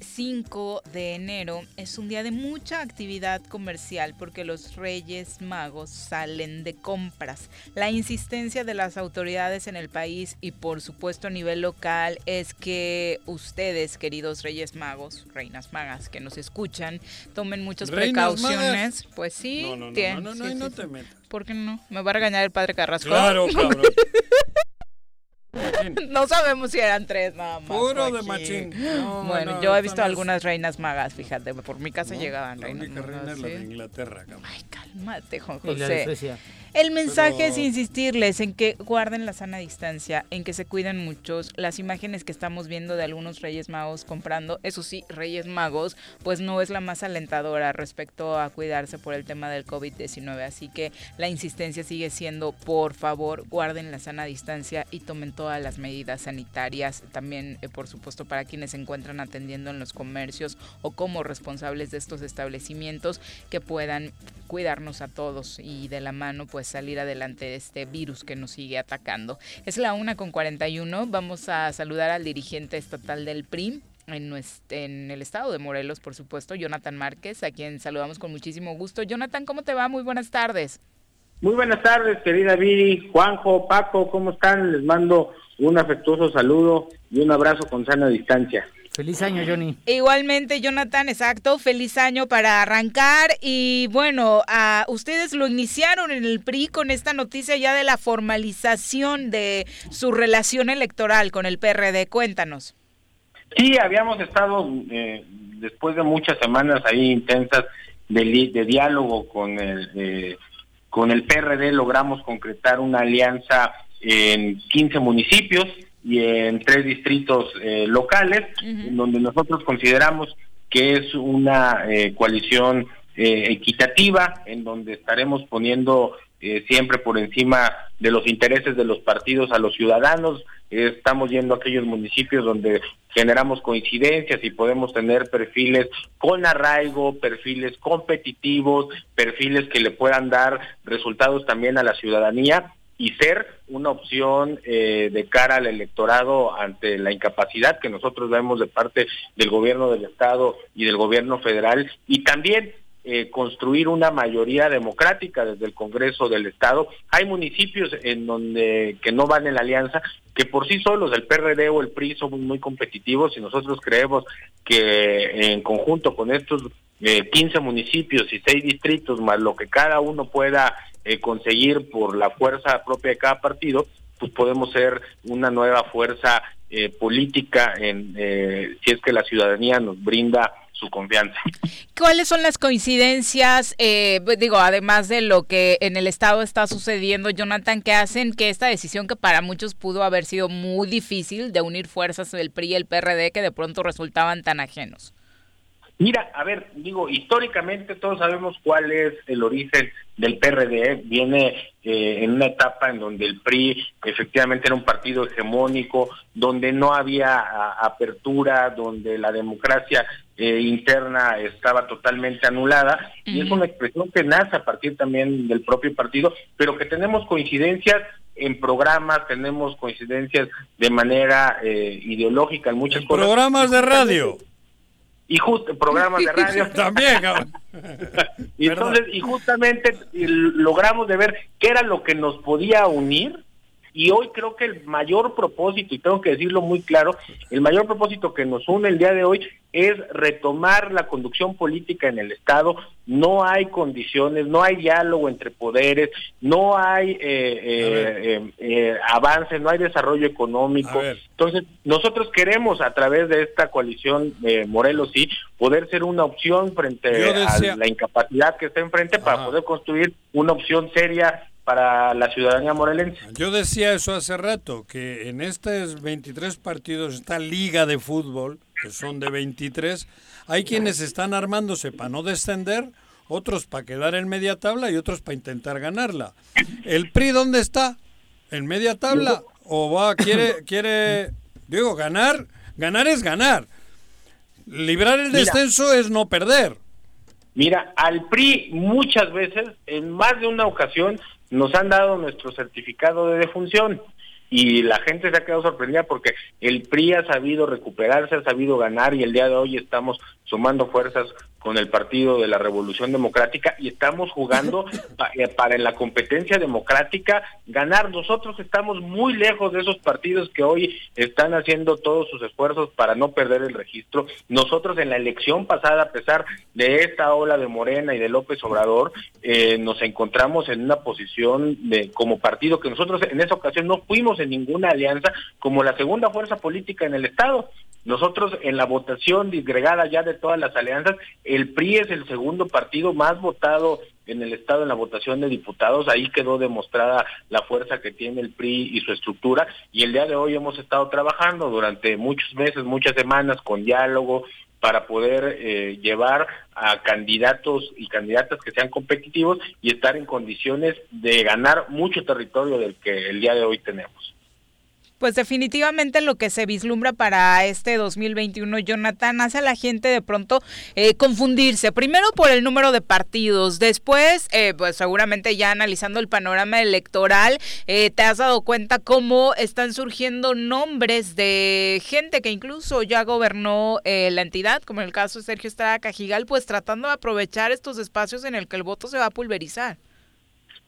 5 de enero es un día de mucha actividad comercial porque los Reyes Magos salen de compras. La insistencia de las autoridades en el país y por supuesto a nivel local es que ustedes, queridos Reyes Magos, Reinas Magas que nos escuchan, tomen muchas ¿Reinas precauciones. magas? Pues sí, No, no, no, no, no, sí, no, no sí, te metas. ¿Por qué no? Me va a regañar el padre Carrasco. Claro, cabrón. No sabemos si eran tres nada más. Puro de machín. No, bueno, no, yo he visto algunas reinas magas, fíjate, por mi casa No, llegaban La reinas única reina magas. es la de ¿sí? Inglaterra, cabrón. Cálmate, Juan Y la de José. Suecia. El mensaje Pero- es insistirles en que guarden la sana distancia, en que se cuiden muchos. Las imágenes que estamos viendo de algunos Reyes Magos comprando, eso sí, Reyes Magos, pues no es la más alentadora respecto a cuidarse por el tema del COVID-19. Así que la insistencia sigue siendo, por favor, guarden la sana distancia y tomen todas las medidas sanitarias. También, eh, por supuesto, para quienes se encuentran atendiendo en los comercios o como responsables de estos establecimientos, que puedan cuidarnos a todos y de la mano pues salir adelante de este virus que nos sigue atacando. Es la una con 41, vamos a saludar al dirigente estatal del PRI. En, el estado de Morelos, por supuesto, Jonathan Márquez, a quien saludamos con muchísimo gusto. Jonathan, ¿cómo te va? Muy buenas tardes. Muy buenas tardes, querida Viri, Juanjo, Paco, ¿cómo están? Les mando un afectuoso saludo y un abrazo con sana distancia. Feliz año, Johnny. Igualmente, Jonathan, exacto, feliz año para arrancar y bueno, a ustedes lo iniciaron en el PRI con esta noticia ya de la formalización de su relación electoral con el PRD. Cuéntanos. Sí, habíamos estado eh, después de muchas semanas ahí intensas de, li- de diálogo con el eh, con el PRD logramos concretar una alianza en 15 municipios y en tres distritos eh, locales, en donde nosotros consideramos que es una eh, coalición eh, equitativa, en donde estaremos poniendo eh, siempre por encima de los intereses de los partidos a los ciudadanos. Estamos yendo a aquellos municipios donde generamos coincidencias y podemos tener perfiles con arraigo, perfiles competitivos, perfiles que le puedan dar resultados también a la ciudadanía y ser una opción eh, de cara al electorado ante la incapacidad que nosotros vemos de parte del gobierno del estado y del gobierno federal y también eh, construir una mayoría democrática desde el Congreso del Estado. Hay municipios en donde que no van en la alianza, que por sí solos el PRD o el PRI somos muy competitivos y nosotros creemos que en conjunto con estos eh, 15 municipios y 6 distritos, más lo que cada uno pueda eh, conseguir por la fuerza propia de cada partido, pues podemos ser una nueva fuerza eh, política en eh, si es que la ciudadanía nos brinda su confianza. ¿Cuáles son las coincidencias, eh, digo, además de lo que en el Estado está sucediendo, Jonathan, que hacen que esta decisión que para muchos pudo haber sido muy difícil de unir fuerzas del PRI y el PRD que de pronto resultaban tan ajenos? Mira, a ver, digo, históricamente todos sabemos cuál es el origen del PRD. Viene eh, en una etapa en donde el PRI efectivamente era un partido hegemónico, donde no había a- apertura, donde la democracia eh, interna estaba totalmente anulada. Y es una expresión que nace a partir también del propio partido, pero que tenemos coincidencias en programas, tenemos coincidencias de manera eh, ideológica en muchas cosas. Programas de radio. Y justo programas de radio. También. Y entonces, y justamente logramos de ver qué era lo que nos podía unir. Y hoy creo que el mayor propósito, y tengo que decirlo muy claro, el mayor propósito que nos une el día de hoy es retomar la conducción política en el Estado. No hay condiciones, no hay diálogo entre poderes, no hay eh, eh, eh, eh, avance, no hay desarrollo económico. Entonces, nosotros queremos a través de esta coalición Morelos sí poder ser una opción frente decía- a la incapacidad que está enfrente para poder construir una opción seria para la ciudadanía morelense. Yo decía eso hace rato, que en estos 23 partidos, esta liga de fútbol, que son de 23, hay quienes están armándose para no descender, otros para quedar en media tabla y otros para intentar ganarla. ¿El PRI dónde está? ¿En media tabla? ¿O va, quiere, quiere, digo, ganar? Ganar es ganar. Librar el Mira. descenso es no perder. Mira, al PRI muchas veces, en más de una ocasión, nos han dado nuestro certificado de defunción. y la gente se ha quedado sorprendida porque el PRI ha sabido recuperarse, ha sabido ganar y el día de hoy estamos sumando fuerzas con el Partido de la Revolución Democrática y estamos jugando eh, para en la competencia democrática ganar. Nosotros estamos muy lejos de esos partidos que hoy están haciendo todos sus esfuerzos para no perder el registro. Nosotros en la elección pasada, a pesar de esta ola de Morena y de López Obrador, eh, nos encontramos en una posición de como partido que nosotros en esa ocasión no fuimos en ninguna alianza como la segunda fuerza política en el Estado. Nosotros en la votación disgregada ya de todas las alianzas, el PRI es el segundo partido más votado en el Estado en la votación de diputados. Ahí quedó demostrada la fuerza que tiene el PRI y su estructura. Y el día de hoy hemos estado trabajando durante muchos meses, muchas semanas con diálogo para poder eh, llevar a candidatos y candidatas que sean competitivos y estar en condiciones de ganar mucho territorio del que el día de hoy tenemos. Pues definitivamente lo que se vislumbra para este 2021, Jonathan, hace a la gente de pronto eh, confundirse. Primero por el número de partidos, después, eh, pues seguramente ya analizando el panorama electoral, eh, te has dado cuenta cómo están surgiendo nombres de gente que incluso ya gobernó la entidad, como en el caso de Sergio Estrada Cajigal, pues tratando de aprovechar estos espacios en el que el voto se va a pulverizar.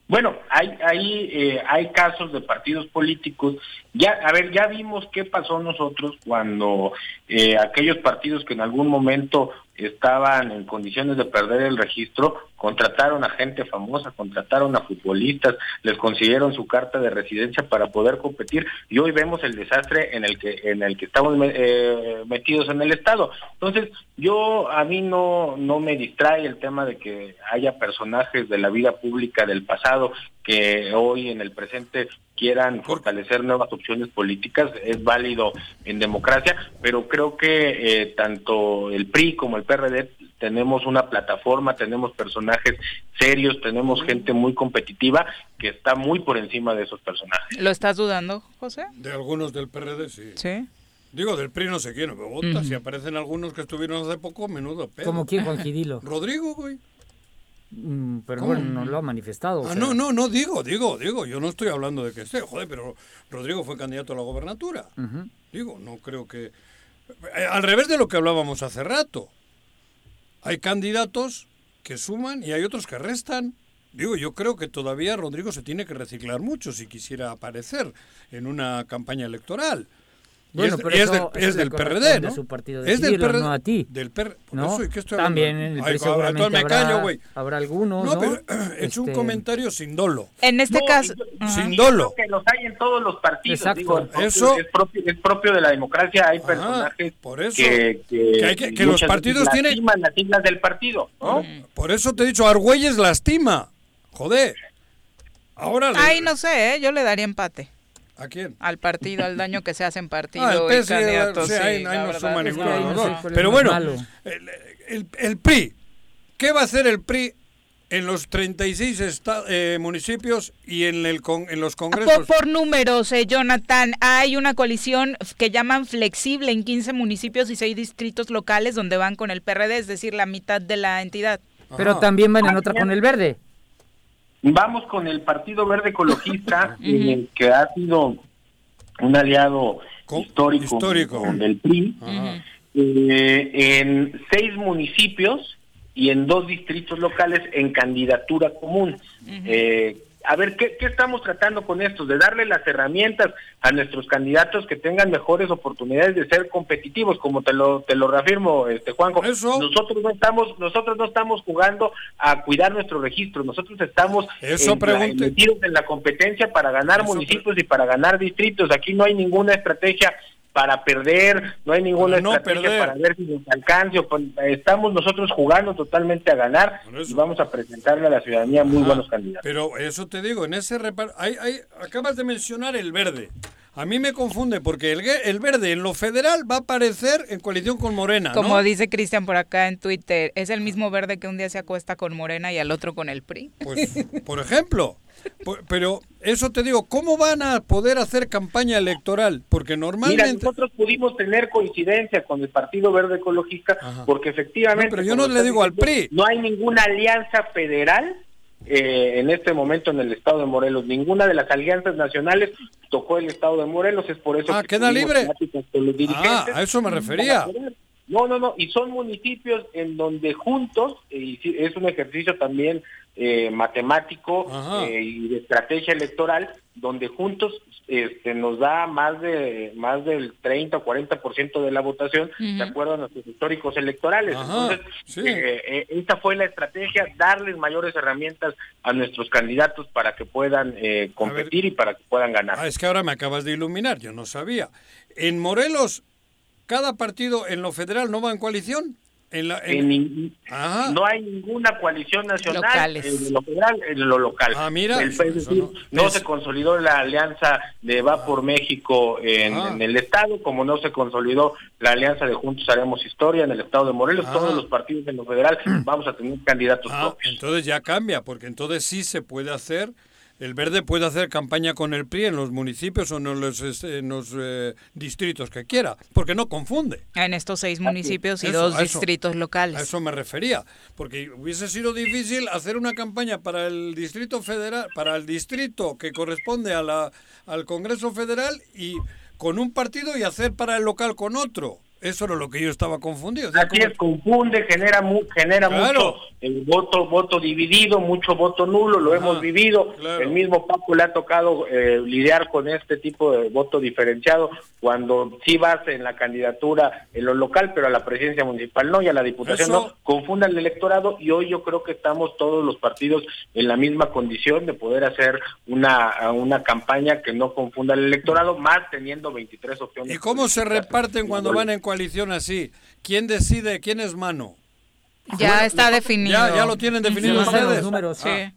Bueno, hay, hay, eh, hay casos de partidos políticos. Ya, a ver, ya vimos qué pasó nosotros cuando eh, aquellos partidos que en algún momento estaban en condiciones de perder el registro, contrataron a gente famosa, contrataron a futbolistas, les consiguieron su carta de residencia para poder competir y hoy vemos el desastre en el que en el que estamos eh, metidos en el estado. Entonces, yo a mí no no me distrae el tema de que haya personajes de la vida pública del pasado que hoy en el presente quieran fortalecer nuevas opciones políticas, es válido en democracia, pero creo que eh, tanto el PRI como el PRD tenemos una plataforma, tenemos personajes serios, tenemos gente muy competitiva que está muy por encima de esos personajes. ¿Lo estás dudando, José? De algunos del PRD, sí. Sí. Digo, del PRI no sé quién, me vota. Si aparecen algunos que estuvieron hace poco, menudo pedo. ¿Como quién, Juan? Rodrigo, güey. Mm, pero bueno, no lo ha manifestado. Ah, no, no, no, digo, digo, digo, yo no estoy hablando de que esté, joder, pero Rodrigo fue candidato a la gobernatura. Digo, no creo que... Eh, al revés de lo que hablábamos hace rato. Hay candidatos que suman y hay otros que restan. Digo, yo creo que todavía Rodrigo se tiene que reciclar mucho si quisiera aparecer en una campaña electoral. Bueno, y pero es, del, es del PRD, ¿no? su partido es del PRD, no a ti. Del per, por ¿no? eso, ¿y qué estoy También en el Ay, seguramente ahora me habrá, callo, güey. habrá algunos, No, ¿no? pero es un Este, comentario sin dolo. En este No, caso... Sin dolo. que los hay en todos los partidos. Exacto. Digo, es propio- Eso- es propio, es propio de la democracia. Hay Ajá, personajes por eso. que, Que hay que- que los partidos veces tienen- lastiman las siglas del partido. ¿no? Por eso te he dicho, Argüelles lastima. Joder. Ahora le- Ay, no sé, ¿eh? yo le daría empate ¿A quién? al partido, al daño que se hace en partido Ah, el y PSG, candidatos. sí, sí, ahí, ahí la no suma ninguno ahí de los no es Pero bueno, el, el- el PRI. ¿Qué va a hacer el PRI en los 36 esta- eh, municipios y en, el con- en los Por, congresos? por números, eh, Jonathan, hay una coalición que llaman flexible en 15 municipios y 6 distritos locales donde van con el PRD, es decir, la mitad de la entidad. Pero también van en otra con el verde. Vamos con el Partido Verde Ecologista, eh, que ha sido un aliado Co- histórico, histórico. con el PRI, eh, en seis municipios y en dos distritos locales en candidatura común. Eh, a ver, ¿qué, ¿qué estamos tratando con esto? De darle las herramientas a nuestros candidatos que tengan mejores oportunidades de ser competitivos, como te lo te lo reafirmo, este Juanjo. Eso. Nosotros no estamos nosotros no estamos jugando a cuidar nuestro registro, nosotros estamos Eso en, metidos en la competencia para ganar Eso municipios y para ganar distritos. Aquí no hay ninguna estrategia para perder, no hay ninguna no estrategia perder. para ver si nos alcance. estamos nosotros jugando totalmente a ganar y vamos a presentarle a la ciudadanía muy Ajá. buenos candidatos. Pero eso te digo, en ese reparo, hay, hay, acabas de mencionar el verde. A mí me confunde porque el, el verde en lo federal va a aparecer en coalición con Morena, ¿no? Como dice Cristian por acá en Twitter, es el mismo verde que un día se acuesta con Morena y al otro con el PRI. Pues, por ejemplo. Pero eso te digo, ¿cómo van a poder hacer campaña electoral? Porque Mira, normalmente... nosotros pudimos tener coincidencia con el Partido Verde Ecologista Ajá. porque efectivamente... No, pero yo no le digo al PRI. No hay ninguna alianza federal eh, en este momento en el estado de Morelos. Ninguna de las alianzas nacionales tocó el estado de Morelos, es por eso Ah, que queda libre. con los dirigentes Ah, a eso me refería. No, no, no, y son municipios en donde juntos, eh, y es un ejercicio también eh, matemático eh, y de estrategia electoral, donde juntos este, nos da más de más del 30 o 40% de la votación, de acuerdo a nuestros históricos electorales. Ajá, Entonces, sí. eh, esta fue la estrategia, darles mayores herramientas a nuestros candidatos para que puedan eh, competir y para que puedan ganar. Ah, es que ahora me acabas de iluminar, yo no sabía. En Morelos, cada partido en lo federal no va en coalición. En la, en- En nin- Ajá. No hay ninguna coalición nacional Locales. en lo federal, en lo local. Ah, mira, El- eso- es eso decir, no- no, es- se consolidó la alianza de Va por México en, Ah. en el Estado, como no se consolidó la alianza de Juntos Haremos Historia en el Estado de Morelos. Ah. Todos los partidos en lo federal vamos a tener candidatos Ah, propios. entonces ya cambia, porque entonces sí se puede hacer, el verde puede hacer campaña con el PRI en los municipios o en los, este, en los eh, distritos que quiera, porque no confunde. En estos seis municipios y Eso, dos eso. distritos locales. A eso me refería, porque hubiese sido difícil hacer una campaña para el distrito federal, para el distrito que corresponde a la, al Congreso Federal y con un partido y hacer para el local con otro. Eso era lo que yo estaba confundido. O sea, como- es, confunde, genera mu- genera Claro. mucho el voto voto dividido, mucho voto nulo, lo hemos vivido. claro. El mismo Paco le ha tocado eh, lidiar con este tipo de voto diferenciado cuando sí vas en la candidatura en lo local, pero a la presidencia municipal no y a la diputación Eso- no. Confunda el electorado y hoy yo creo que estamos todos los partidos en la misma condición de poder hacer una, una campaña que no confunda el electorado, más teniendo 23 opciones. ¿Y cómo se reparten cuando van en coalición así? ¿Quién decide quién es mano? Ya está definido. Ya, ya lo tienen definido Sí, ustedes. los números. Sí. Ah,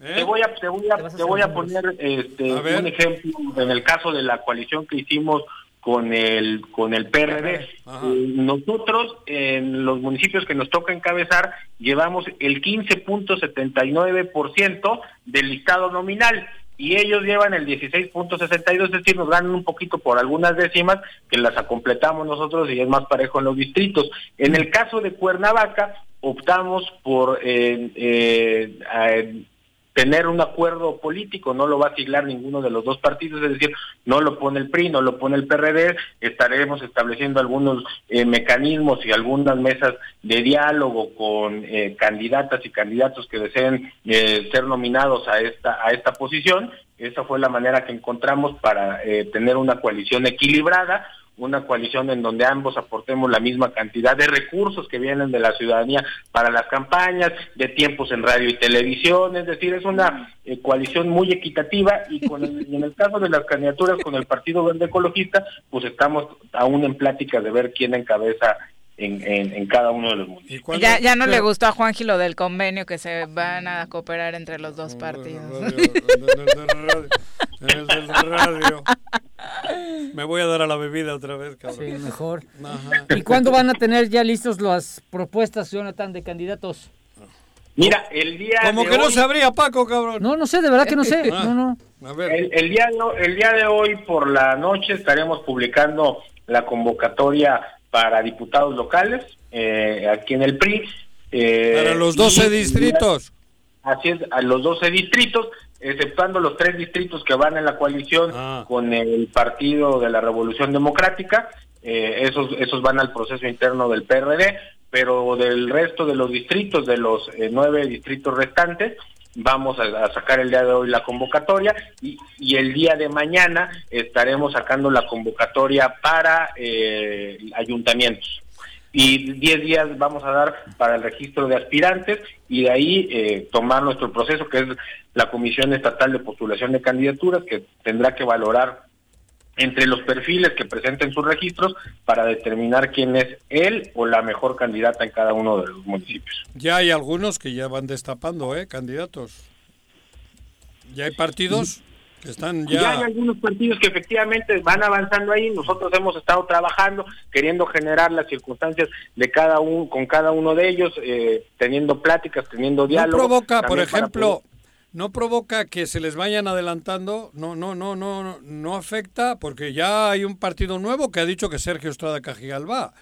¿eh? Te voy a, te voy a, te voy a poner este, A un ejemplo en el caso de la coalición que hicimos con el con el PRD. Ajá. Eh, nosotros en los municipios que nos toca encabezar llevamos el 15.79% del listado nominal y ellos llevan el 16.62, es decir, nos ganan un poquito por algunas décimas que las completamos nosotros y es más parejo en los distritos. En el caso de Cuernavaca optamos por eh, eh, tener un acuerdo político, no lo va a siglar ninguno de los dos partidos, es decir, no lo pone el PRI, no lo pone el PRD, estaremos estableciendo algunos eh, mecanismos y algunas mesas de diálogo con eh, candidatas y candidatos que deseen eh, ser nominados a esta a esta posición. Esa fue la manera que encontramos para eh, tener una coalición equilibrada, una coalición en donde ambos aportemos la misma cantidad de recursos que vienen de la ciudadanía para las campañas, de tiempos en radio y televisión, es decir, es una eh, coalición muy equitativa y, con el- y en el caso de las candidaturas con el Partido Verde Ecologista, pues estamos aún en plática de ver quién encabeza en, en, en cada uno de los municipios. ¿Y cuándo- Ya, ya no le pero- gustó a Juanji lo del convenio que se van a cooperar entre los dos partidos. Me voy a dar a la bebida otra vez, cabrón. Sí, mejor. Ajá. ¿Y cuándo van a tener ya listos las propuestas, Jonathan, de candidatos? Mira, el día Como de que no hoy- sabría, Paco, cabrón. No, no sé, de verdad que no sé. Ah. No, no. A ver. El, el día el día de hoy por la noche estaremos publicando la convocatoria para diputados locales eh, aquí en el PRI. eh, Para los y- 12 distritos. Así es, a los 12 distritos, exceptuando los tres distritos que van en la coalición Ah. con el Partido de la Revolución Democrática, eh, esos, esos van al proceso interno del PRD, pero del resto de los distritos, de los eh, nueve distritos restantes, vamos a, sacar el día de hoy la convocatoria y, y el día de mañana estaremos sacando la convocatoria para eh, ayuntamientos. Y 10 días vamos a dar para el registro de aspirantes y de ahí eh, tomar nuestro proceso que es la Comisión Estatal de Postulación de Candidaturas que tendrá que valorar entre los perfiles que presenten sus registros para determinar quién es él o la mejor candidata en cada uno de los municipios. Ya hay algunos que ya van destapando, ¿eh? Candidatos. Ya hay partidos que están Ya. hay ya... algunos partidos que efectivamente van avanzando ahí. Nosotros hemos estado trabajando, queriendo generar las circunstancias de cada uno, con cada uno de ellos, eh, teniendo pláticas, teniendo No diálogo. provoca, por para ejemplo, no provoca que se les vayan adelantando, no, no, no, no, no, afecta, porque ya hay un partido nuevo que ha dicho que Sergio Estrada Cajigal va.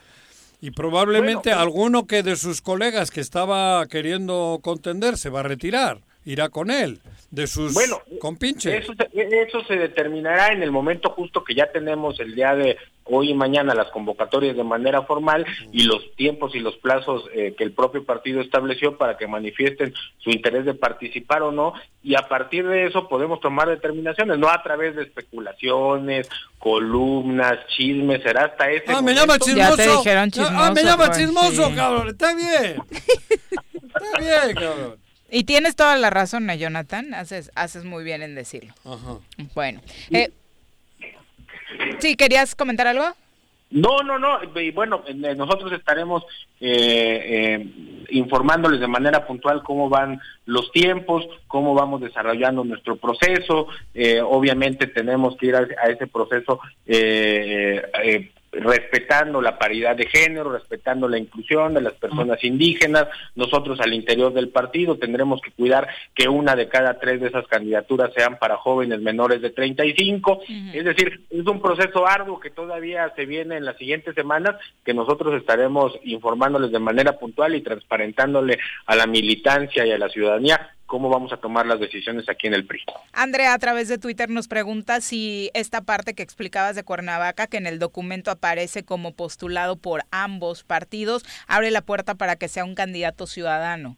Y probablemente Bueno, alguno que de sus colegas que estaba queriendo contender se va a retirar. Irá con él, de sus Bueno, compinches. Eso, se- eso se determinará en el momento justo que ya tenemos el día de hoy y mañana las convocatorias de manera formal y los tiempos y los plazos eh, que el propio partido estableció para que manifiesten su interés de participar o no y a partir de eso podemos tomar determinaciones, no a través de especulaciones, columnas, chismes, será hasta ese Ah, me llama chismoso. dijeron Ah, me chismoso, llama chismoso, sí. cabrón. Está bien. Está bien, cabrón. Y tienes toda la razón, ¿eh, Jonathan. Haces, haces muy bien en decirlo. Ajá. Bueno. Eh, sí, ¿querías comentar algo? No, no, no. Y bueno, nosotros estaremos eh, eh, informándoles de manera puntual cómo van los tiempos, cómo vamos desarrollando nuestro proceso. Eh, obviamente tenemos que ir a, a ese proceso eh, eh, respetando la paridad de género, respetando la inclusión de las personas indígenas. Nosotros al interior del partido tendremos que cuidar que una de cada tres de esas candidaturas sean para jóvenes menores de 35. Es decir, es un proceso arduo que todavía se viene en las siguientes semanas, que nosotros estaremos informándoles de manera puntual y transparentándole a la militancia y a la ciudadanía cómo vamos a tomar las decisiones aquí en el PRI. Andrea, a través de Twitter nos pregunta si esta parte que explicabas de Cuernavaca, que en el documento aparece como postulado por ambos partidos, abre la puerta para que sea un candidato ciudadano.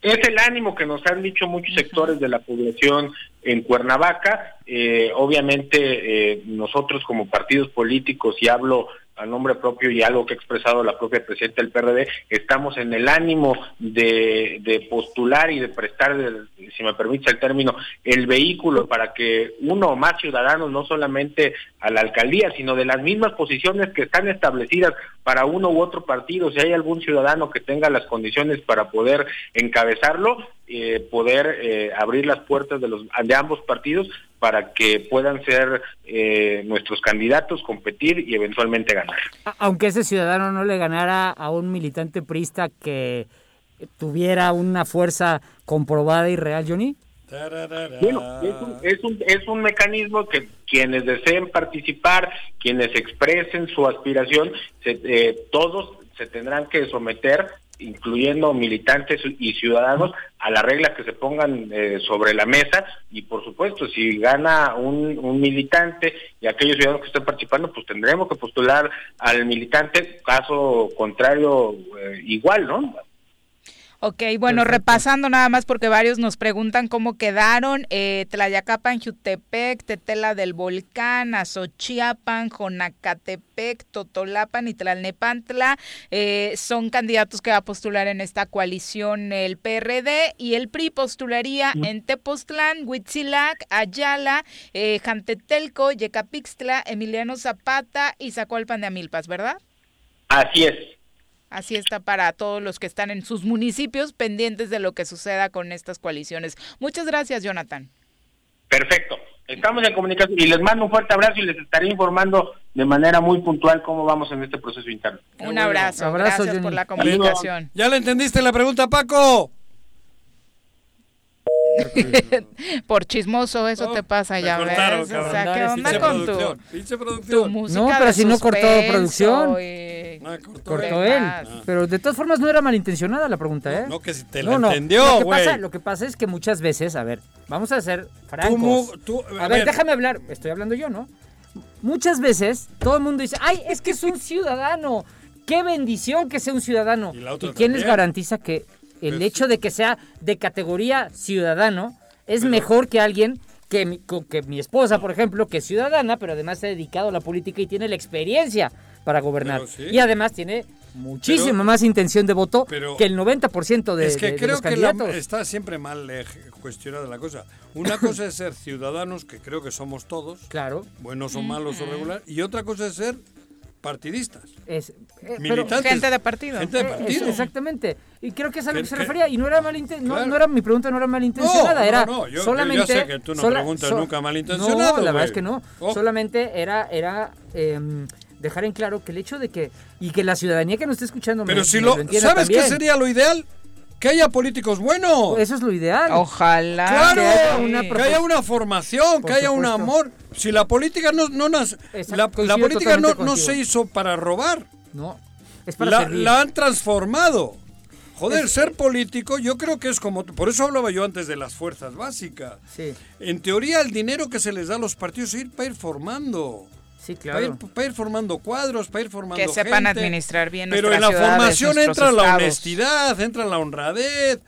Es el ánimo que nos han dicho muchos sectores de la población en Cuernavaca. Eh, obviamente eh, nosotros como partidos políticos, y hablo a nombre propio y algo que ha expresado la propia presidenta del PRD, estamos en el ánimo de, postular y de prestar, si me permite el término, el vehículo para que uno o más ciudadanos, no solamente a la alcaldía, sino de las mismas posiciones que están establecidas para uno u otro partido, si hay algún ciudadano que tenga las condiciones para poder encabezarlo, eh, poder eh, abrir las puertas de, los, de ambos partidos para que puedan ser eh, nuestros candidatos, competir y eventualmente ganar. Aunque ese ciudadano no le ganara a un militante prista que tuviera una fuerza comprobada y real, Johnny. Bueno, es un, es un, es un mecanismo que quienes deseen participar, quienes expresen su aspiración, se- eh, todos se tendrán que someter, incluyendo militantes y ciudadanos, a las reglas que se pongan eh, sobre la mesa y por supuesto, si gana un, un militante y aquellos ciudadanos que estén participando, pues tendremos que postular al militante, caso contrario, eh, igual, ¿no? Ok, bueno, repasando nada más porque varios nos preguntan cómo quedaron. Eh, Tlayacapan, Jutepec, Tetela del Volcán, Azochiapan, Jonacatepec, Totolapan y Tlalnepantla eh, son candidatos que va a postular en esta coalición el PRD y el PRI postularía en Tepoztlán, Huitzilac, Ayala, eh, Jantetelco, Yecapixtla, Emiliano Zapata y Zacualpan de Amilpas, ¿verdad? Así es. Así está para todos los que están en sus municipios pendientes de lo que suceda con estas coaliciones. Muchas gracias, Jonathan. Perfecto. Estamos en comunicación y les mando un fuerte abrazo y les estaré informando de manera muy puntual cómo vamos en este proceso interno. Un abrazo. Abrazo, gracias por la comunicación. ¿Ya le entendiste la pregunta, Paco? por chismoso, eso te pasa, ya cortaron, ves. O cabrón. sea, ¿qué onda Pinche con tu, producción, tu música No, pero de si no cortó producción. y- Cortó ¿Qué él. más? Pero de todas formas no era malintencionada la pregunta, ¿eh? No, que si te No, la no. entendió, Lo que, pasa, lo que pasa es que muchas veces, a ver, vamos a ser francos. tú- a, a ver, ver. déjame hablar, estoy hablando yo, ¿no? Muchas veces todo el mundo dice, ay, es que es un ciudadano. Qué bendición que sea un ciudadano. Y otra quién les garantiza que el Pues- hecho de que sea de categoría ciudadano es mejor que alguien que mi, que mi esposa, por ejemplo, que es ciudadana, pero además se ha dedicado a la política y tiene la experiencia para gobernar. Pero sí. Y además tiene muchísima Pero- más intención de voto pero- que el 90% de, es que de- de creo los que la- está siempre mal eh, cuestionada la cosa. Una cosa es ser ciudadanos, que creo que somos todos, Claro. buenos o malos o regular, y otra cosa es ser partidistas. Es, eh, pero- Militantes. Gente de partido. Gente de Eh, partido. es- exactamente. Y creo que es a lo que, Que- se refería. Y no era malinten- no, Claro. no era mi pregunta, no era malintencionada. No, era no, no, yo- solamente. sé que tú no preguntas nunca malintencionado, No, la güey. verdad es que no. Oh. Solamente era, era em, dejar en claro que el hecho de que. Y que la ciudadanía que nos está escuchando. Pero me- si me lo... entienda ¿Sabes qué también. sería lo ideal? Que haya políticos buenos. Eso es lo ideal. Ojalá. Claro, que haya una que haya una formación, Por que haya un amor. Si la política no, no nas- Exacto, la, política no, no se hizo para robar, No. Es para la han transformado. Joder, ser político yo creo que es como... Por eso hablaba yo antes de las fuerzas básicas. Sí. En teoría el dinero que se les da a los partidos es ir para ir formando. Sí, Para ir, claro. para ir formando cuadros, para ir formando Que sepan gente. administrar bien Pero en la ciudades, formación entra la honestidad, entra la honradez.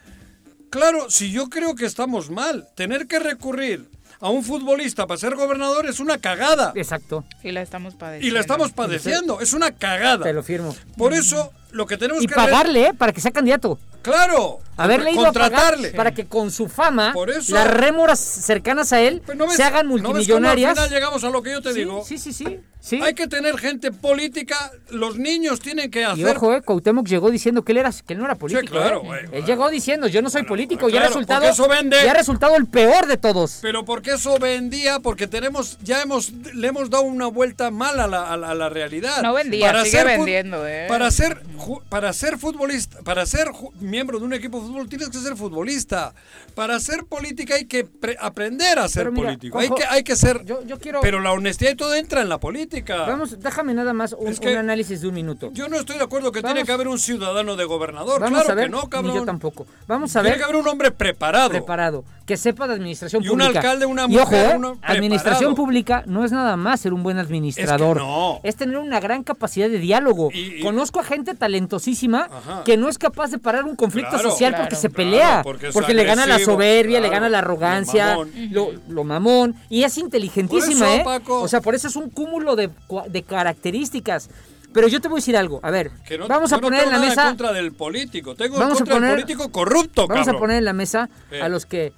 Claro, si yo creo que estamos mal, tener que recurrir a un futbolista para ser gobernador es una cagada. Exacto. Y la estamos padeciendo. Y la estamos padeciendo, es una cagada. Te lo firmo. Por eso, lo que tenemos Y que... pagarle, ¿eh? Para que sea candidato. Claro. Haberle ido a pagar contratarle. para que con su fama, Por eso- las rémoras cercanas a él Pues ¿No ves- se hagan ¿no multimillonarias. al final llegamos a lo que yo te Sí, digo. Sí, sí, sí. sí. Hay que tener gente política, los niños tienen que Y hacer... ojo, eh, Cuauhtémoc llegó diciendo que él, era, que él no era político. claro, eh. Él llegó diciendo, yo no soy político, y ha resultado, eso vende. y ha resultado el peor de todos. Pero porque eso vendía, porque tenemos, ya hemos, le hemos dado una vuelta mal a la, a a realidad. No vendía, sigue ser fu- vendiendo, ¿eh? Para ser, para ser futbolista, para ser miembro de un equipo de fútbol tienes que ser futbolista. Para ser política hay que pre- aprender a ser mira, político. Hay que, hay que ser. Yo, yo quiero. Pero la honestidad y todo entra en la política. Vamos, déjame nada más un, Es que- un análisis de un minuto. Yo no estoy de acuerdo que tiene que haber un ciudadano de gobernador. Vamos claro a ver, que no, ni cabrón. yo tampoco. Vamos a Tiene ver. que haber un hombre preparado. preparado, que sepa de administración Y un pública. alcalde, una y ojo, mujer, ¿eh? uno administración pública no es nada más ser un buen administrador. no. Es tener una gran capacidad de diálogo. Y- y- Conozco a gente talentosísima Ajá. que no es capaz de parar un conflicto Claro, social claro, porque se claro, pelea, porque porque, es le gana la soberbia, le gana la lo arrogancia, mamón. lo, lo mamón y es inteligentísima, Por eso, ¿eh? Paco. O sea, por eso es un cúmulo de, de características. Pero yo te voy a decir algo, a ver, Que no- vamos a no poner tengo en la nada mesa en contra del político. Tengo Vamos a contra poner- del político corrupto, Vamos a poner en la mesa Eh. a los que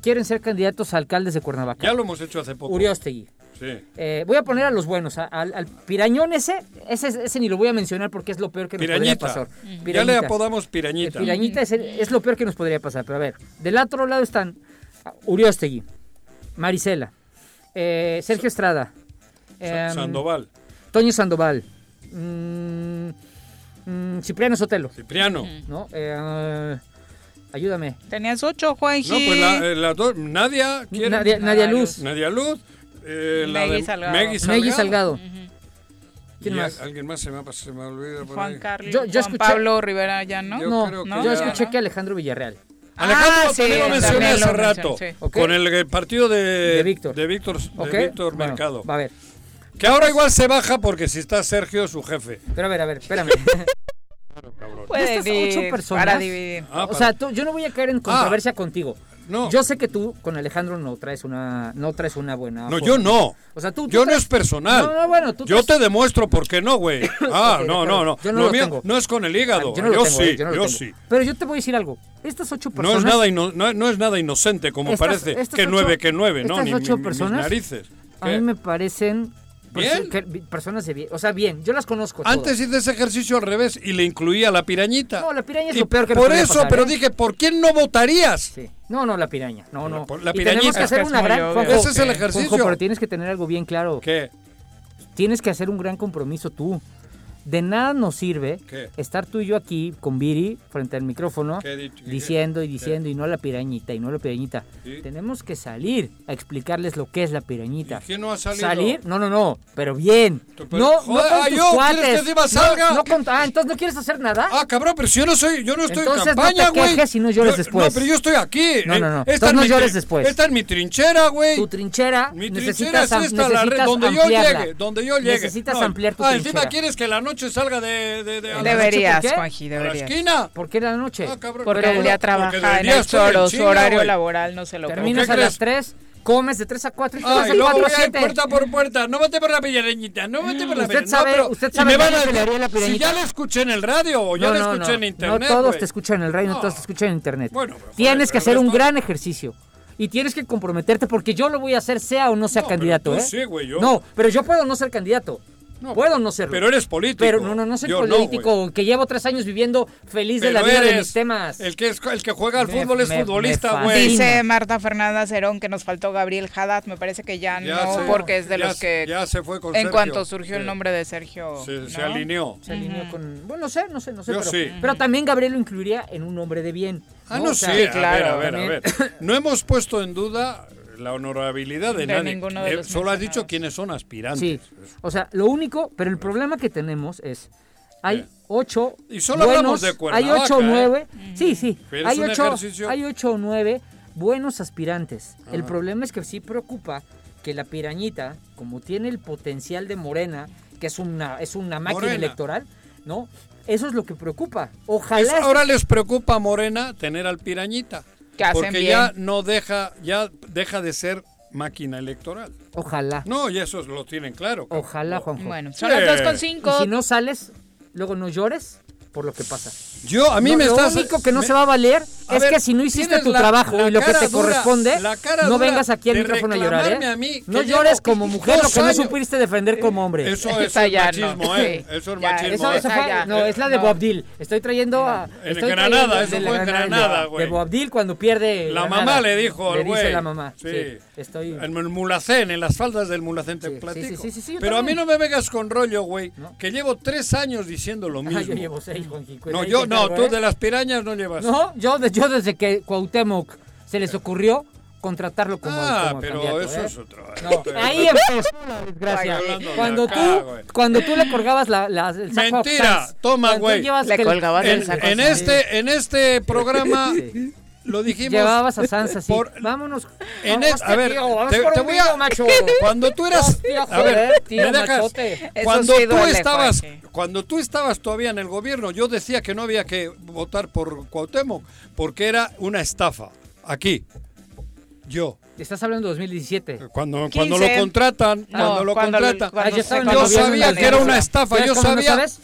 quieren ser candidatos a alcaldes de Cuernavaca. Ya lo hemos hecho hace poco. Uriostegui. Sí. Eh, voy a poner a los buenos, a- al, al pirañón ese, ese, ese ni lo voy a mencionar porque es lo peor que nos podría Pirañita. pasar. Ya le apodamos Pirañita. El pirañita es, el- es lo peor que nos podría pasar, pero a ver, del otro lado están Uriostegui, Marisela, eh, Sergio Estrada, em, Sandoval. Toño Sandoval, mm, mm, Cipriano Sotelo, Cipriano. ¿no? Ayúdame. Tenías ocho, Juanji. No, pues la, eh, las dos. Nadia. ¿quién? Nadia- Nadia Luz. Nadia Luz. eh, la de Salgado. Megui Salgado. Salgado. ¿Quién Y más? a- Alguien más se me, ha- se me olvida. por Juan ahí. Carlos, Yo- yo Juan escuché- Pablo Rivera ya, ¿no? Yo No, creo que ¿no? yo ya- escuché que Alejandro Villarreal. Alejandro Ah, también sí, lo mencioné también hace lo rato. mencioné, sí. Con el, eh, partido de, De Víctor. De Víctor, de ¿Ok? Víctor Bueno, Mercado. Va a ver. Que ahora igual se baja porque si está Sergio, su jefe. Pero a ver, a ver, espérame. Puede Estas ocho ir personas. para dividir. Ah, o para- sea, tú- yo no voy a caer en controversia contigo. No. Yo sé que tú con Alejandro no traes una, no traes una buena. No, forma. yo no. O sea, tú. tú Yo no es personal. No, no, bueno, tú Yo traes- te demuestro por qué no, güey. Ah, no, no, no. Yo no lo lo mío tengo. no es con el hígado. Yo no tengo, sí, eh, yo no sí. Pero yo te voy a decir algo. Estas ocho No personas. es nada ino- no, no es nada inocente como Estas- parece. estas que ocho- nueve, que nueve, no, estas ni ocho mis personas narices. A ¿Qué? mí me parecen. ¿Bien? perso- que- personas de bien. O sea, bien. Yo las conozco. Antes todas. hice ese ejercicio al revés y le incluía la pirañita. No, la piraña es Y lo peor que Por eso, pasar, pero ¿eh? dije, ¿por quién no votarías? Sí. No, no, la piraña. No, no. por- la Y tenemos pirañita. que hacer Es una gran. Juanjo, Ese es el Juanjo, ejercicio. pero tienes que tener algo bien claro. ¿Qué? Tienes que hacer un gran compromiso tú. De nada nos sirve ¿Qué? estar tú y yo aquí con Viri frente al micrófono ¿Qué he dicho? ¿Qué- diciendo y qué? diciendo y no la pirañita y no la pirañita. Sí. Tenemos que salir a explicarles lo que es la pirañita. ¿Y quién no ha salido? ¿Salir? No, no, no, pero bien. Pero- no, no joder, con ah, tus yo, ¿quieres cuates. que encima No, salga? No, con- ah, entonces no quieres hacer nada. Ah, cabrón, pero si yo no soy, yo no estoy Entonces en no campaña, te güey. quejes y no llores Yo- después. No, pero yo estoy aquí. No, no, no. Esta no llores después. Esta es mi trinchera, güey. Tu trinchera Mi trinchera necesitas, es esta, la red, necesitas donde yo llegue, donde yo llegue. Necesitas No, ampliar tu Ah, trinchera. encima quieres que la noche salga de, de, de- a la- Deberías, ¿por qué? Juanji, a la deberías. esquina. ¿Por qué la noche? Ah, cabrón. Porque Pero- el día porque trabaja del en el Choro, su horario laboral no se lo Terminas ¿Qué a crees? las 3, comes de 3 a 4 y te vas Ah, 4 voy a a ir 7. puerta por puerta. No vete por la pillareñita, no vete por la Usted sabe- no, usted y sabe me que van yo a pelearía la Si ya la escuché en el radio o ya No, la no, escuché no. en internet, No todos te escuchan en el radio, no No. todos te escuchan en internet. Bueno, pero, joder, Tienes que hacer un gran ejercicio. Y tienes que comprometerte porque yo lo voy a hacer sea o no sea No, pero candidato, tú ¿eh? sí, güey, yo- No, pero yo puedo no ser candidato. No, puedo no serlo. Pero eres político. Pero no, no, no soy Yo no, político, que llevo tres años viviendo feliz de la vida de mis temas. El que, es, el que juega al Me- fútbol es me- futbolista, güey. Dice Marta Fernanda Cerón que nos faltó Gabriel Haddad. Me parece que ya, Ya no, se- porque es de ya los que. ya se fue con En Sergio. cuanto surgió el Sí. nombre de Sergio. Se, se alineó. Se alineó con. Bueno, no sé, no sé, no sé. Yo pero, sí. pero también Gabriel lo incluiría en un hombre de bien. Ah, no, O sea, sí, a claro, ver, a ver, a ver. No hemos puesto en duda la honorabilidad de, De nadie. ninguno de Eh, los solo has dicho quiénes son aspirantes. Sí, o sea, lo único, pero el problema que tenemos es, hay ocho Y solo hablamos buenos, de hay ocho o ¿eh? nueve, sí, sí, Pero hay ocho, ejercicio- hay ocho o nueve buenos aspirantes. El problema es que sí preocupa que la pirañita, como tiene el potencial de Morena, que es una, es una máquina Morena. electoral, ¿no? Eso es lo que preocupa. Ojalá. Es- ahora les preocupa a Morena tener al pirañita. Que hacen porque bien. ya no deja, ya deja de ser máquina electoral. Ojalá. No, y eso lo tienen claro. cabrón. Ojalá, Juanjo. Bueno, son las dos con cinco. Y si no sales, luego no llores por lo que pasa. Yo, a mí No, me lo estás... único que no me- se va a valer A es ver, que si no hiciste tu la- trabajo la y lo que te dura, corresponde, no vengas aquí al micrófono a llorar, ¿eh? a mí, que no llores como mujer, lo que no supiste defender como hombre. Eso, es machismo, no, ¿eh? Eso es Ya, machismo. Eso, eso fue- ya. no, es la de No. Boabdil. Estoy trayendo a. En estoy Granada, trayendo eso fue en Granada, güey. De Boabdil cuando pierde. La mamá le dijo al güey. dice la mamá. Sí. Estoy. En el Mulacén, en las faldas del Mulacén te platico. sí, sí, sí, sí, yo Pero a mí no me vengas con rollo, güey, que llevo tres años diciendo lo mismo. No, yo, no, tú ¿eh? de las pirañas no llevas. No, yo, yo desde que Cuauhtémoc se les ocurrió contratarlo como, ah, como pero candidato, eso ¿eh? es otro. No, ahí empezó la desgracia. Cuando tú, cuando tú le colgabas la, la- el saco a Mentira, toma, güey. Le colgabas En, el saco. en este, en este programa Sí. Lo dijimos. Llevabas a Sansa así. por- Vámonos. en a ver, tío, vamos te, por te un voy a macho. cuando tú eras Hostia, a ver, tío, me dejas cuando sí tú duele, estabas cuando tú estabas todavía en el gobierno, yo decía que no había que votar por Cuauhtémoc porque era una estafa. Aquí. Yo, Estás hablando de 2017. cuando, 15. cuando lo contratan, No, cuando lo cuando- contratan, cuando Ah, yo sabía que era una 2017. estafa, ¿Sabes yo sabía- sabes?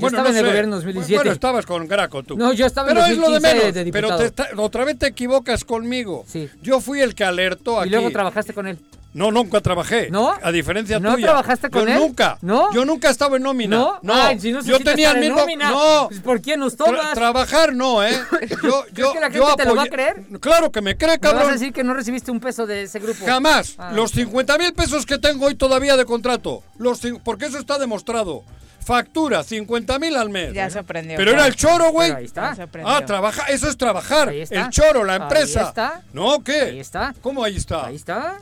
Yo estaba en el sé. gobierno en 2017. Bueno, estabas con Graco tú. No, yo estaba en Pero es lo de 2015 menos. de pero te está- otra vez te equivocas conmigo. Sí. Yo fui el que alertó aquí. Y luego trabajaste con él. No, nunca trabajé. ¿No? A diferencia ¿No tuya. trabajaste con yo él? nunca. ¿No? Yo nunca estaba en nómina. ¿No? No. Ay, si no yo tenía el mismo. nómina, No. pues, ¿por qué nos Tra- tomas? trabajar no, ¿eh? Yo, yo, que la yo gente te lo va a creer? Claro que me cree, ¿Me vas a cabrón. decir que no recibiste un peso de ese grupo? Jamás. Ah, los ok. 50 mil pesos que tengo hoy todavía de contrato. Los, porque eso está demostrado. Factura, 50 mil al mes. Ya se aprendió. Pero era el choro, güey. Ahí está. Ya se aprendió. Ah, trabaja, eso es trabajar. Ahí está. El choro, la Ahí empresa. está. ¿No? ¿Qué? Ahí está. ¿Cómo ahí está? Ahí está.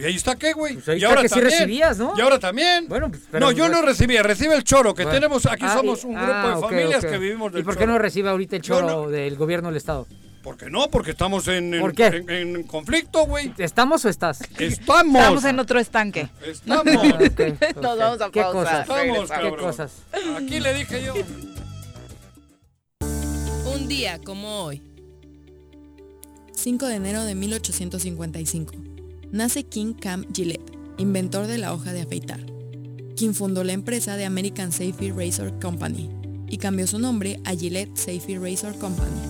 ¿Y ahí está qué, güey? Pues ahí y está ahora que sí también. recibías, ¿no? Y ahora también. Bueno, pues, pero- no, yo no recibía, recibe el choro, que Bueno. tenemos, aquí Ah, somos un grupo ah, de ok, familias que vivimos del ¿Y por qué choro. no recibe ahorita el choro no- del gobierno del Estado? ¿Por qué no? Porque estamos en, en- en- en conflicto, güey. ¿Estamos o estás? Estamos. Estamos en otro estanque. Estamos. Ah. Nos vamos a ¿Qué pausa. cosas? Estamos. ¿Qué cosas? Aquí le dije yo. Un día como hoy. 5 de enero de 1855. Nace King Cam Gillette, inventor de la hoja de afeitar, quien fundó la empresa de American Safety Razor Company y cambió su nombre a Gillette Safety Razor Company.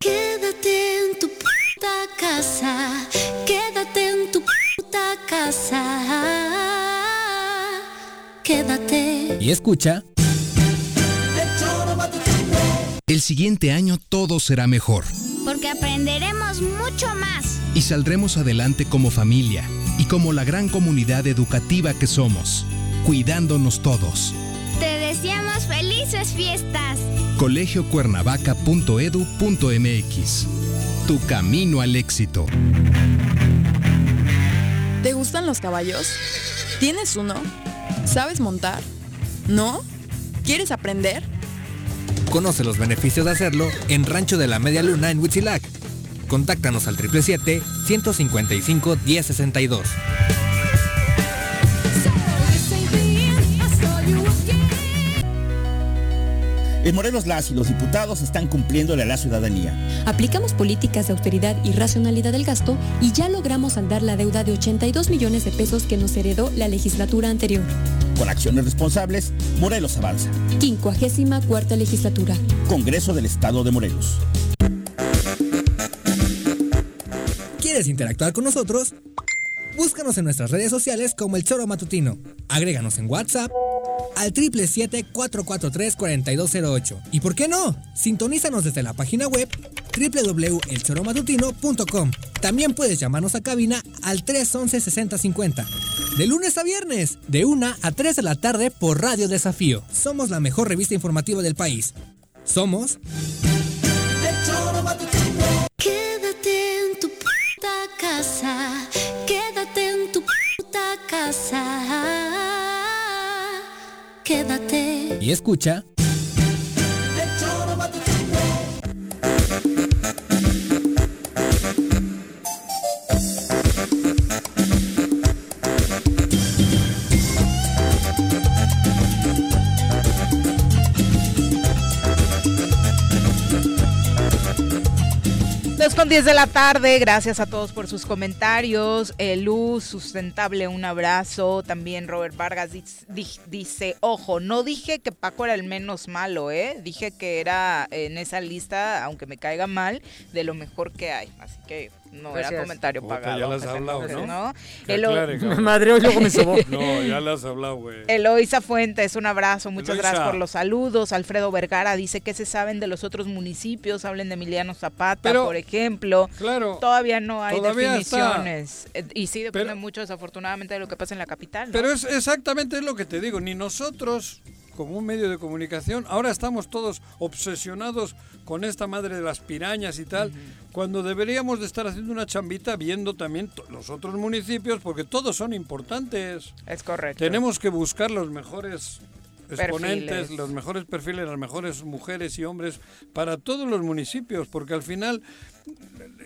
Quédate en tu puta casa. Quédate en tu puta casa. Quédate. Y escucha. El siguiente año todo será mejor Porque aprenderemos mucho más. y saldremos adelante como familia y como la gran comunidad educativa que somos, cuidándonos todos. Te deseamos felices fiestas. colegiocuernavaca.edu.mx Tu camino al éxito. ¿Te gustan los caballos? ¿Tienes uno? ¿Sabes montar? ¿No? ¿Quieres aprender? Conoce los beneficios de hacerlo en Rancho de la Media Luna en Huitzilac. Contáctanos al 777-155-1062. En Morelos Las y los diputados están cumpliéndole a la ciudadanía. Aplicamos políticas de austeridad y racionalidad del gasto y ya logramos saldar la deuda de 82 millones de pesos que nos heredó la legislatura anterior. Con acciones responsables, Morelos avanza. 54 legislatura. Congreso del Estado de Morelos. ¿Quieres interactuar con nosotros? Búscanos en nuestras redes sociales como El Choro Matutino. Agréganos en WhatsApp al 777-443-4208. ¿Y por qué no? Sintonízanos desde la página web www.elchoromatutino.com. También puedes llamarnos a cabina al 311-6050. De lunes a viernes, de 1 a 3 de la tarde por Radio Desafío. Somos la mejor revista informativa del país. Somos Quédate en tu puta casa. Quédate en tu puta casa. Quédate. Y escucha. Dos con 10 de la tarde, gracias a todos por sus comentarios. Eh, Luz, sustentable, un abrazo. También Robert Vargas dice, di- dice, ojo, no dije que Paco era el menos malo, ¿eh? Dije que era en esa lista, aunque me caiga mal, de lo mejor que hay. Así que no era comentario Puta, pagado. ya las has se hablado, ¿no? El- aclare, cabrón. Me madreó y luego me sobó. No, ya las has hablado, güey. Eloisa Fuentes, un abrazo, muchas Eloisa. gracias por los saludos. Alfredo Vergara dice que se saben de los otros municipios, hablen de Emiliano Zapata, Pero, por ejemplo. Claro. Todavía no hay Todavía definiciones. Eh, Y sí depende mucho, desafortunadamente, de lo que pasa en la capital. ¿no? Pero es exactamente lo que te digo, ni nosotros como un medio de comunicación, ahora estamos todos obsesionados con esta madre de las pirañas y tal, cuando deberíamos de estar haciendo una chambita viendo también los otros municipios, porque todos son importantes. Es correcto. Tenemos que buscar los mejores exponentes, Perfiles. los mejores perfiles, las mejores mujeres y hombres para todos los municipios, porque al final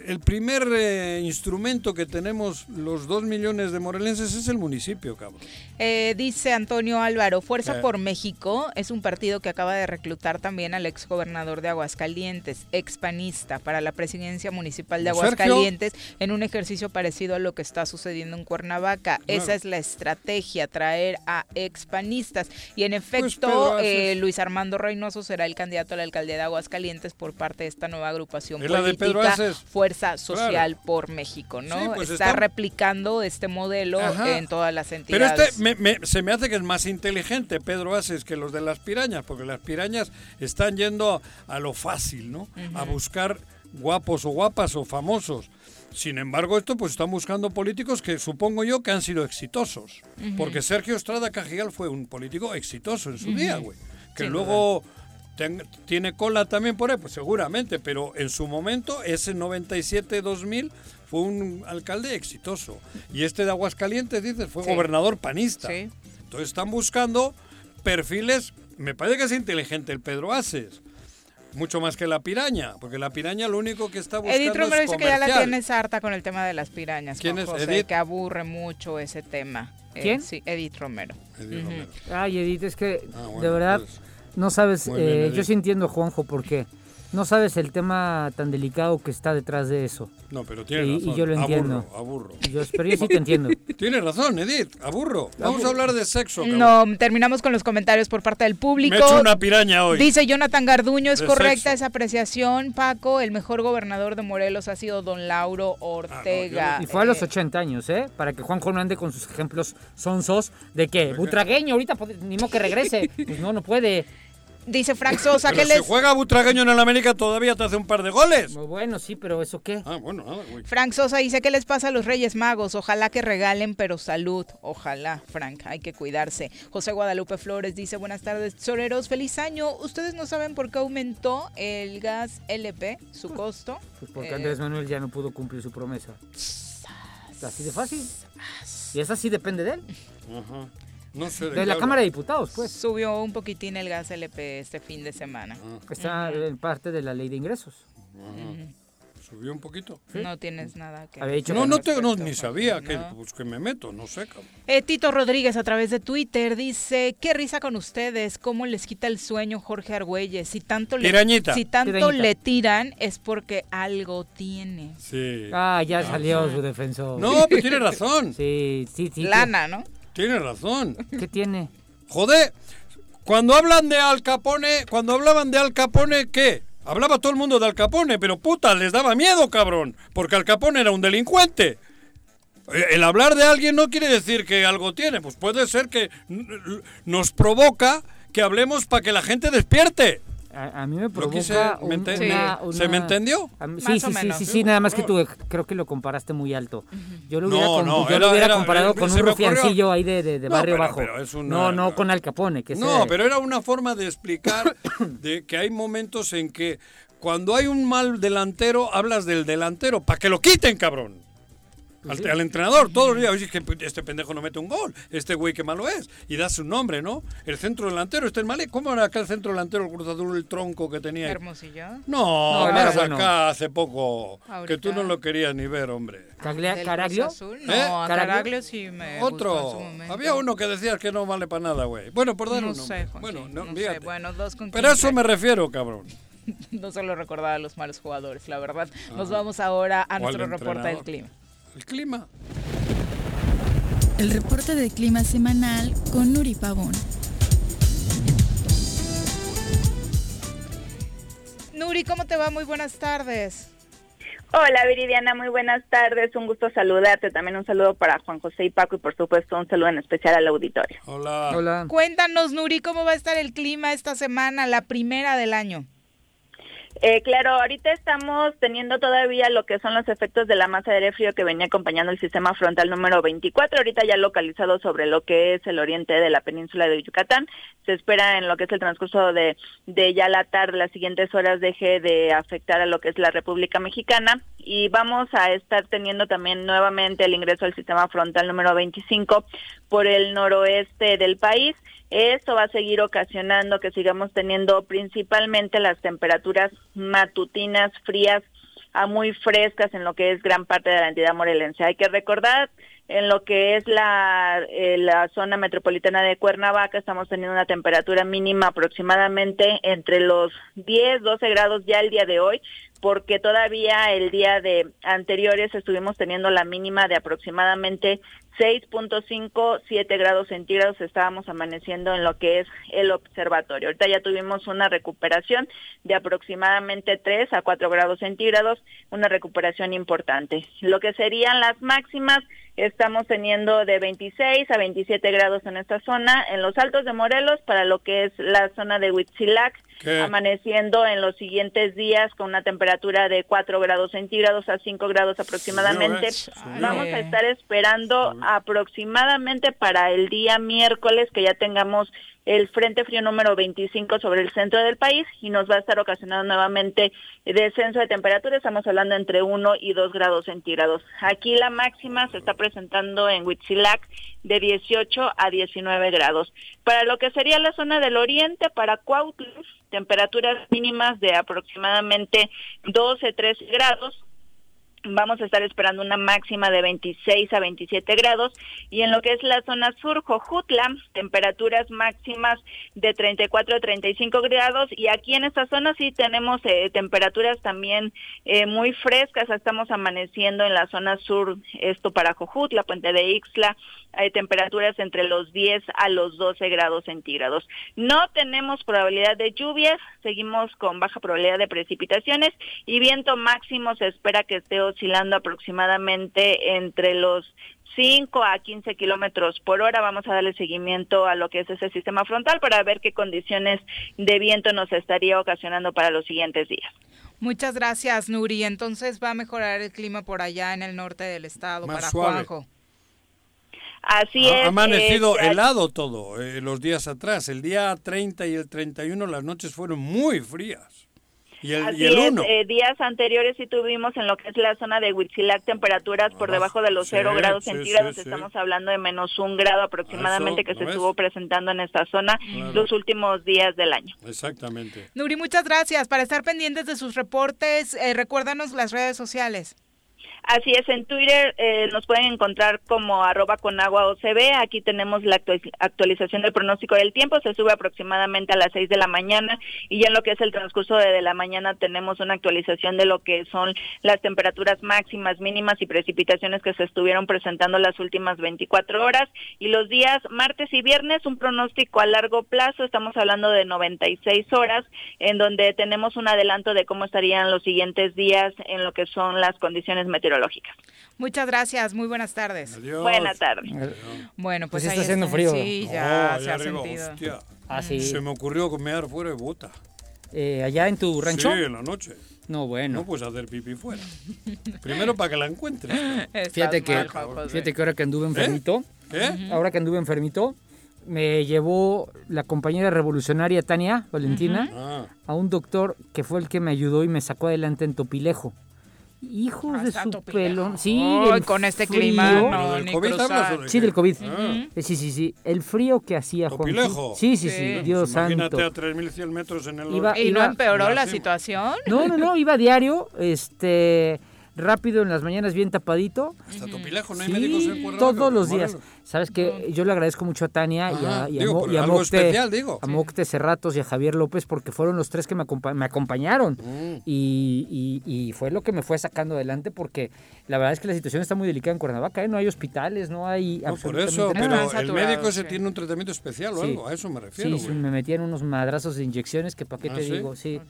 el primer eh, instrumento que tenemos los dos millones de morelenses es el municipio, cabrón. Eh, dice Antonio Álvaro, Fuerza Eh. por México es un partido que acaba de reclutar también al ex gobernador de Aguascalientes, expanista, para la presidencia municipal de Sergio. Aguascalientes, en un ejercicio parecido a lo que está sucediendo en Cuernavaca. Claro. Esa es la estrategia, traer a expanistas. Y en efecto, Pues, Aces. Luis Armando Reynoso será el candidato a la alcaldía de Aguascalientes por parte de esta nueva agrupación Es la de Pedro Fuerza Social Claro. por México, ¿no? Sí, pues está replicando este modelo Ajá. en todas las Pero entidades. este me- me- se me hace que es más inteligente Pedro Aces que los de las pirañas, porque las pirañas están yendo a, a lo fácil, ¿no? A buscar guapos o guapas o famosos. Sin embargo, esto pues están buscando políticos que supongo yo que han sido exitosos. Porque Sergio Estrada Cajigal fue un político exitoso en su día, güey. Que luego ten- tiene cola también por ahí, pues seguramente, pero en su momento, ese 97-2000 fue un alcalde exitoso. Y este de Aguascalientes, dices, fue Sí. gobernador panista. Sí. Entonces están buscando perfiles, me parece que es inteligente el Pedro Aces. Mucho más que la piraña, porque la piraña lo único que está buscando Edith Romero es dice que ya la tienes harta con el tema de las pirañas. ¿Quién Juan es? José, Edith. Que aburre mucho ese tema. Eh, ¿Quién? sí, Edith Romero. Ujú. Ay, Edith, es que Ah, bueno, de verdad pues, no sabes, eh, yo sí entiendo Juanjo porque no sabes el tema tan delicado que está detrás de eso. No, pero tiene y, razón. y yo lo entiendo. Aburro, aburro. Y yo- pero yo sí te entiendo. Tienes razón, Edith, aburro. Vamos a hablar de sexo, cabrón. No, terminamos con los comentarios por parte del público. Me he hecho una piraña hoy. Dice Jonathan Garduño, es De correcta sexo. esa apreciación, Paco. El mejor gobernador de Morelos ha sido don Lauro Ortega. Y fue a los Eh, 80 años, ¿eh? Para que Juanjo no ande con sus ejemplos sonsos de que Butragueño ahorita ni modo que regrese. Pues no, no puede. Dice Frank Sosa, Pero que si les... juega Butragueño en el América todavía te hace un par de goles. Bueno, sí, pero ¿eso qué? Ah, bueno, nada, güey. Frank Sosa dice, ¿qué les pasa a los Reyes Magos? Ojalá que regalen, pero salud. Ojalá, Frank, hay que cuidarse. José Guadalupe Flores dice, buenas tardes, soreros, feliz año. ¿Ustedes no saben por qué aumentó el gas LP, su costo? Pues porque Eh, Andrés Manuel ya no pudo cumplir su promesa. Así de fácil. Y esa sí depende de él. Ajá. No sé De la qué Cámara de. Diputados, pues. Subió un poquitín el gas LP este fin de semana. Está en parte de la ley de ingresos. Ajá. Subió un poquito. No tienes nada que Había dicho No, que no, te, no, ni sabía que, No. pues, que me meto, no sé, cabrón. Eh, Tito Rodríguez a través de Twitter dice, qué risa con ustedes, cómo les quita el sueño Jorge Argüelles. Si tanto, le, Pirañita. si tanto le tiran es porque algo tiene. Sí. Ah, ya salió su defensor. No, pero tiene razón. Sí, sí, sí. Lana, ¿no? Tiene razón. ¿Qué tiene? Joder, cuando hablan de Al Capone, cuando hablaban de Al Capone, ¿qué? Hablaba todo el mundo de Al Capone, pero puta, les daba miedo, cabrón, porque Al Capone era un delincuente. Eh, El hablar de alguien no quiere decir que algo tiene, pues puede ser que nos provoca que hablemos para que la gente despierte. A, a mí me provoca me una, ¿Se me entendió? a sí, Más sí, o sí, menos. sí, sí, nada más que tú creo que lo comparaste muy alto. Yo lo hubiera, No, yo era- lo hubiera era- comparado era- con un rufiancillo ahí de, de- de No, barrio pero- bajo. pero es una- no, no con Al Capone. Que No, pero era una forma de explicar de que hay momentos en que cuando hay un mal delantero, hablas del delantero, para que lo quiten, cabrón. Al, al entrenador, todos los días, oye, que este pendejo no mete un gol, este güey qué malo es. Y da su nombre, ¿no? El centro delantero, este es mal. ¿Cómo era aquel centro delantero, el cruzador, el tronco que tenía? Hermosillo. No, No, más bueno. acá hace poco, que tú no lo querías ni ver, hombre. ¿Caraglio? Azul, No, ¿Eh? a ¿Caraglio? Sí me gustó en su Otro. momento. Había uno que decías que no vale para nada, güey. Bueno, por dar No un sé, Bueno, no, sé. Bueno, dos con Pero a eso 15. me refiero, cabrón. No solo recordar a los malos jugadores, la verdad. Nos Ah. vamos ahora a nuestro reporte del clima. El clima. El reporte de clima semanal con Nuri Pavón. Nuri, ¿cómo te va? Muy buenas tardes. Hola Viridiana, muy buenas tardes, un gusto saludarte, también un saludo para Juan José y Paco y por supuesto un saludo en especial al auditorio. Hola. Hola. Cuéntanos, Nuri, ¿cómo va a estar el clima esta semana, la primera del año? Eh, claro, ahorita estamos teniendo todavía lo que son los efectos de la masa de aire frío que venía acompañando el sistema frontal número 24, ahorita ya localizado sobre lo que es el oriente de la península de Yucatán. Se espera en lo que es el transcurso de, de ya la tarde, las siguientes horas deje de afectar a lo que es la República Mexicana y vamos a estar teniendo también nuevamente el ingreso al sistema frontal número 25 por el noroeste del país. Esto va a seguir ocasionando que sigamos teniendo principalmente las temperaturas matutinas frías a muy frescas en lo que es gran parte de la entidad morelense. Hay que recordar en lo que es la, eh, la zona metropolitana de Cuernavaca estamos teniendo una temperatura mínima aproximadamente entre los 10, 12 grados ya el día de hoy, porque todavía el día de anteriores estuvimos teniendo la mínima de aproximadamente 6.5, 7 grados centígrados estábamos amaneciendo en lo que es el observatorio. Ahorita ya tuvimos una recuperación de aproximadamente 3 a 4 grados centígrados, una recuperación importante. Lo que serían las máximas, estamos teniendo de 26 a 27 grados en esta zona, en los altos de Morelos, para lo que es la zona de Huitzilac, ¿Qué? amaneciendo en los siguientes días con una temperatura de 4 grados centígrados a 5 grados aproximadamente. Vamos a estar esperando aproximadamente para el día miércoles que ya tengamos el Frente Frío número 25 sobre el centro del país y nos va a estar ocasionando nuevamente descenso de temperatura. Estamos hablando entre 1 y 2 grados centígrados. Aquí la máxima se está presentando en Huitzilac de 18 a 19 grados. Para lo que sería la zona del oriente, para Cuautla, temperaturas mínimas de aproximadamente 12, 13 grados. Vamos a estar esperando una máxima de 26 a 27 grados. Y en lo que es la zona sur, Jojutla, temperaturas máximas de 34 a 35 grados. Y aquí en esta zona sí tenemos eh, temperaturas también eh, muy frescas, estamos amaneciendo en la zona sur, esto para Jojutla, Puente de Ixtla, hay temperaturas entre los 10 a los 12 grados centígrados. No tenemos probabilidad de lluvias, seguimos con baja probabilidad de precipitaciones y viento máximo se espera que esté oscilando aproximadamente entre los 5 a 15 kilómetros por hora. Vamos a darle seguimiento a lo que es ese sistema frontal para ver qué condiciones de viento nos estaría ocasionando para los siguientes días. Muchas gracias, Nuri. Entonces va a mejorar el clima por allá en el norte del estado Más para suave. Juanjo. Así Ha es. amanecido eh, helado todo eh, los días atrás. El día 30 y el 31 las noches fueron muy frías. Y el, Así y el es, 1. eh, días anteriores sí tuvimos en lo que es la zona de Huitzilac temperaturas por debajo de los sí, 0 grados sí, centígrados. sí, sí. Estamos hablando de menos un grado aproximadamente Eso, que ¿lo se ves? estuvo presentando en esta zona Claro. los últimos días del año. Exactamente. Nuri, muchas gracias. Para estar pendientes de sus reportes, eh, recuérdanos las redes sociales. Así es, en Twitter eh, nos pueden encontrar como arroba con agua OCB. Aquí tenemos la actu- actualización del pronóstico del tiempo. Se sube aproximadamente a las 6 de la mañana y ya en lo que es el transcurso de la mañana tenemos una actualización de lo que son las temperaturas máximas, mínimas y precipitaciones que se estuvieron presentando las últimas 24 horas. Y los días martes y viernes un pronóstico a largo plazo. Estamos hablando de 96 horas en donde tenemos un adelanto de cómo estarían los siguientes días en lo que son las condiciones meteorológicas. Muchas gracias. Muy buenas tardes. Buenas tardes. Bueno, pues, Pues está ahí haciendo está. frío. Sí, No, ya se ha arriba, sentido. hostia. Ah, sí. Se me ocurrió comer fuera de bota. Eh, ¿Allá en tu rancho? Sí, en la noche. No, bueno. No puedes hacer pipí fuera. Primero para que la encuentres. Fíjate que, fíjate que ahora que anduve enfermito, ¿Eh? ahora que anduve enfermito, me llevó la compañera revolucionaria Tania Valentina Ah. a un doctor que fue el que me ayudó y me sacó adelante en Topilejo. Hijos de su pelón. Sí, con este frío. clima, no, ¿Pero del COVID hablas Sí, del COVID. Ah. Eh, Sí, sí, sí. El frío que hacía Juan. Sí, sí, sí, Sí. Dios Imagínate santo. a 3.100 metros en el... Iba- ¿Y no empeoró la situación? No, no, no, iba diario, este, rápido en las mañanas, bien tapadito. Hasta Topilejo, no hay Sí, médicos en todos los días. Morelos. Sabes que yo le agradezco mucho a Tania y a, y a digo, Mo- pero y a algo Mocte, especial, digo. a Mocte Cerratos y a Javier López porque fueron los tres que me, acompa- me acompañaron Mm. y, y- y fue lo que me fue sacando adelante porque la verdad es que la situación está muy delicada en Cuernavaca, ¿eh? no hay hospitales, no hay No, por absolutamente eso, nada. pero Están el médico se sí. tiene un tratamiento especial o Sí. algo, a eso me refiero. Sí, sí, me metían unos madrazos de inyecciones que para qué ¿Ah, te sí? digo, sí.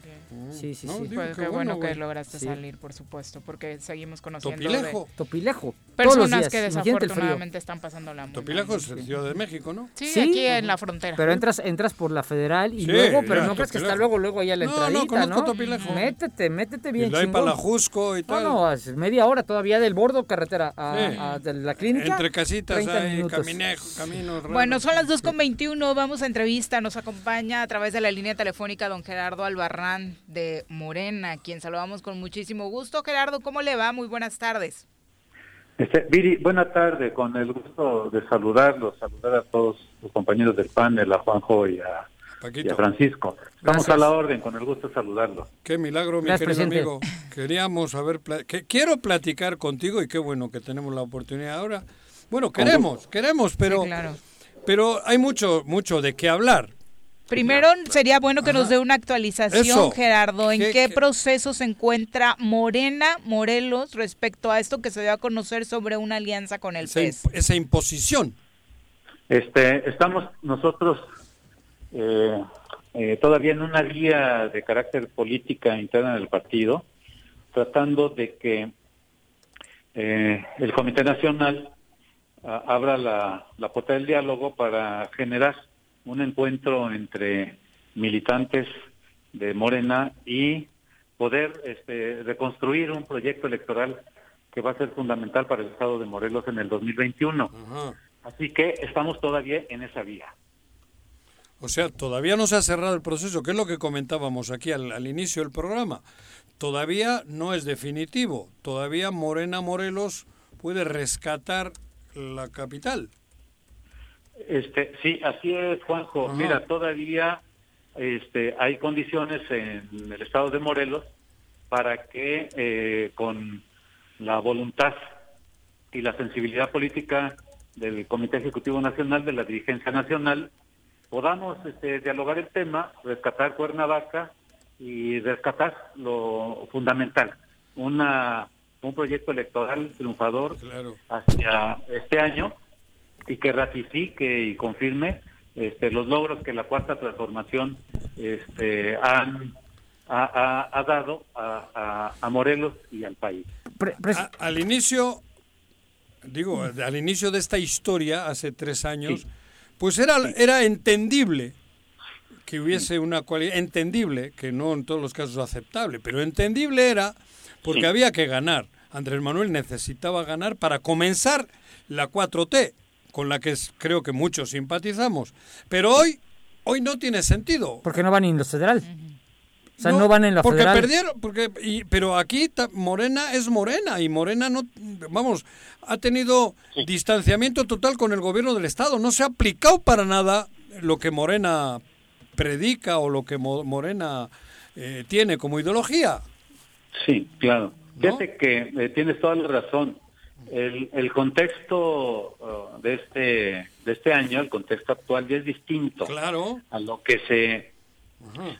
Sí, sí, No, sí. digo, Pues qué qué bueno, bueno, que lograste Sí. salir, por supuesto, porque seguimos conociendo Topilejo. de Topilejo. personas que desafortunadamente están pasando la muy Topilejo es el Ciudad de México, ¿no? Sí, Sí. aquí en la frontera. Pero entras, entras por la federal y Sí, luego, pero ya, no crees que está luego, luego ahí a la No, no, entradita, conozco ¿no? Topilejo. Métete, métete Y bien de ahí para la chingón. Jusco y No, tal. no, es media hora todavía del bordo carretera a, Sí. a- de la clínica. Entre casitas 30 hay minutos. caminejo, caminos raros. Bueno, son las 2.21, vamos a entrevista, nos acompaña a través de la línea telefónica don Gerardo Albarrán de Morena, quien saludamos con muchísimo gusto. Gerardo, ¿cómo le va? Muy buenas tardes. Este, Viri, buena tarde, con el gusto de saludarlos, saludar a todos los compañeros del panel, a Juanjo y a, y Paquito. a Francisco. Estamos Gracias. a la orden, con el gusto de saludarlos. Qué milagro, mi Gracias, querido presidente. amigo. Queríamos haber... pla- que, quiero platicar contigo y qué bueno que tenemos la oportunidad ahora. Bueno, queremos, queremos, pero, Sí, claro. pero hay mucho, mucho de qué hablar. Primero sería bueno que nos dé una actualización, Eso. Gerardo, en ¿Qué- qué, qué? proceso se encuentra Morena Morelos respecto a esto que se dio a conocer sobre una alianza con el Esa, PES. imp- esa imposición. Este, estamos nosotros eh, eh, todavía en una guía de carácter política interna del partido, tratando de que eh, el Comité Nacional ah, abra la, la puerta del diálogo para generar un encuentro entre militantes de Morena y poder este, reconstruir un proyecto electoral que va a ser fundamental para el Estado de Morelos en el 2021. Ajá. Así que estamos todavía en esa vía. O sea, todavía no se ha cerrado el proceso, que es lo que comentábamos aquí al, al inicio del programa. Todavía no es definitivo. Todavía Morena Morelos puede rescatar la capital. Este, sí, así es, Juanjo. Ajá. Mira, todavía este, hay condiciones en el estado de Morelos para que eh, con la voluntad y la sensibilidad política del Comité Ejecutivo Nacional, de la dirigencia nacional, podamos este, dialogar el tema, rescatar Cuernavaca y rescatar lo fundamental, una un proyecto electoral triunfador Claro. hacia este año y que ratifique y confirme este, los logros que la cuarta transformación este, han, ha, ha- ha dado a, a- a Morelos y al país. A- al inicio, digo, al inicio de esta historia, hace tres años, pues era, era entendible que hubiese una cualidad, entendible, que no en todos los casos aceptable, pero entendible era porque Sí. había que ganar. Andrés Manuel necesitaba ganar para comenzar la 4T, con la que creo que muchos simpatizamos. Pero hoy, hoy no tiene sentido. Porque no van en los federal. O sea, no, van en la porque federal. perdieron, porque y- pero aquí ta- Morena es Morena y Morena no, vamos, ha tenido distanciamiento total con el gobierno del estado, no se ha aplicado para nada lo que Morena predica o lo que Mo- Morena eh, tiene como ideología. Sí, claro. Fíjate que eh, tienes toda la razón. El, el contexto uh, de este de este año, el contexto actual ya es distinto Claro. a lo que se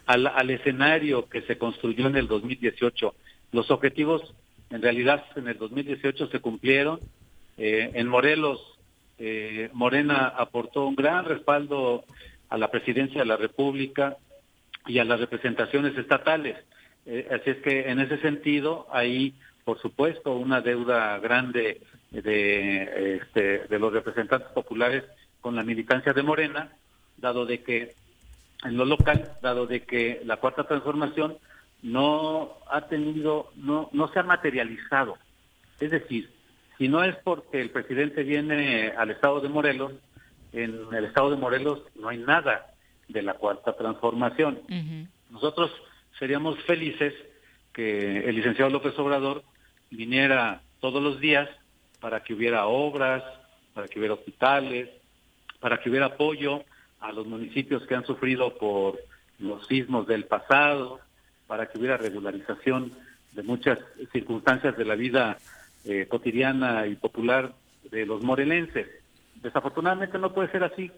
al, al escenario que se construyó en el 2018. Los objetivos, en realidad, en el 2018 se cumplieron. Eh, en Morelos, eh, Morena aportó un gran respaldo a la presidencia de la República y a las representaciones estatales. Eh, así es que en ese sentido hay, por supuesto, una deuda grande de, este, de los representantes populares con la militancia de Morena, dado de que en lo local, dado de que la cuarta transformación no ha tenido, no, no se ha materializado. Es decir, si no es porque el presidente viene al estado de Morelos, en el estado de Morelos no hay nada de la cuarta transformación. Nosotros seríamos felices que el licenciado López Obrador viniera todos los días para que hubiera obras, para que hubiera hospitales, para que hubiera apoyo a los municipios que han sufrido por los sismos del pasado, para que hubiera regularización de muchas circunstancias de la vida eh, cotidiana y popular de los morelenses. Desafortunadamente no puede ser así.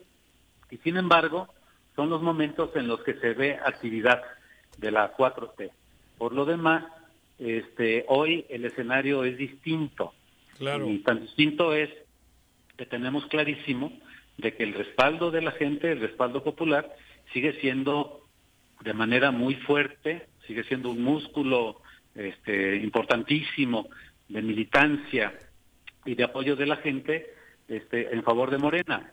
Y sin embargo, son los momentos en los que se ve actividad de la 4T. Por lo demás, este, hoy el escenario es distinto. Claro. Y tan distinto es que tenemos clarísimo de que el respaldo de la gente, el respaldo popular, sigue siendo de manera muy fuerte, sigue siendo un músculo este, importantísimo de militancia y de apoyo de la gente este, en favor de Morena.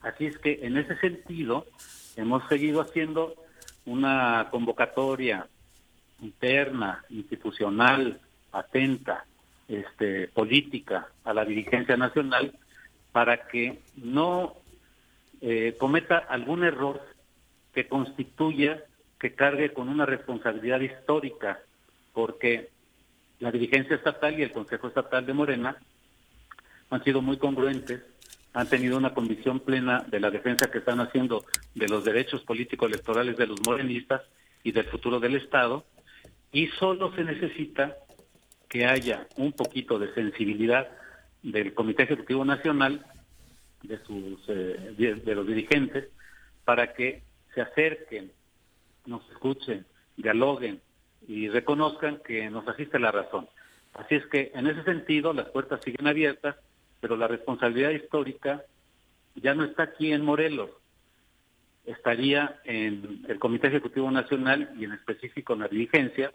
Así es que en ese sentido hemos seguido haciendo una convocatoria interna, institucional, atenta, este, política a la dirigencia nacional para que no eh, cometa algún error que constituya, que cargue con una responsabilidad histórica, porque la dirigencia estatal y el Consejo Estatal de Morena han sido muy congruentes, han tenido una convicción plena de la defensa que están haciendo de los derechos políticos electorales de los morenistas y del futuro del Estado, y solo se necesita que haya un poquito de sensibilidad del Comité Ejecutivo Nacional, de, sus, eh, de, los dirigentes, para que se acerquen, nos escuchen, dialoguen y reconozcan que nos asiste la razón. Así es que en ese sentido las puertas siguen abiertas, pero la responsabilidad histórica ya no está aquí en Morelos, estaría en el Comité Ejecutivo Nacional y en específico en la dirigencia,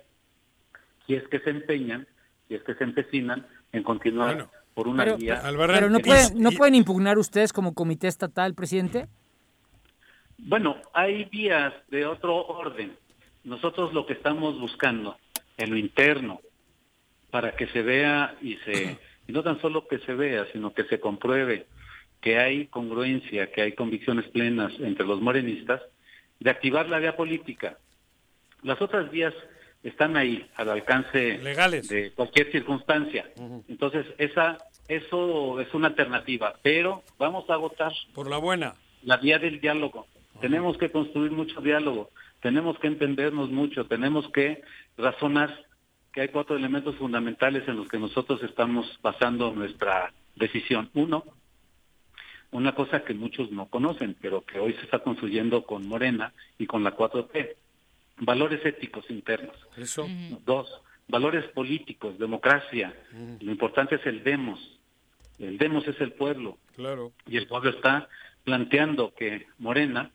si es que se empeñan, si es que se empecinan en continuar por una Pero, vía. pero no, pueden, ¿no pueden impugnar ustedes como comité estatal, presidente? Bueno, hay vías de otro orden. Nosotros lo que estamos buscando en lo interno, para que se vea y se, y no tan solo que se vea, sino que se compruebe que hay congruencia, que hay convicciones plenas entre los morenistas, de activar la vía política. Las otras vías están ahí, al alcance Legales. de cualquier circunstancia. Entonces, esa, eso es una alternativa, pero vamos a votar Por la buena. la vía del diálogo. Tenemos que construir mucho diálogo, tenemos que entendernos mucho, tenemos que razonar que hay cuatro elementos fundamentales en los que nosotros estamos basando nuestra decisión. Uno, una cosa que muchos no conocen, pero que hoy se está construyendo con Morena y con la 4T, valores éticos internos. Eso. Dos, valores políticos, democracia. Lo importante es el demos. El demos es el pueblo. Claro. Y el pueblo está planteando que Morena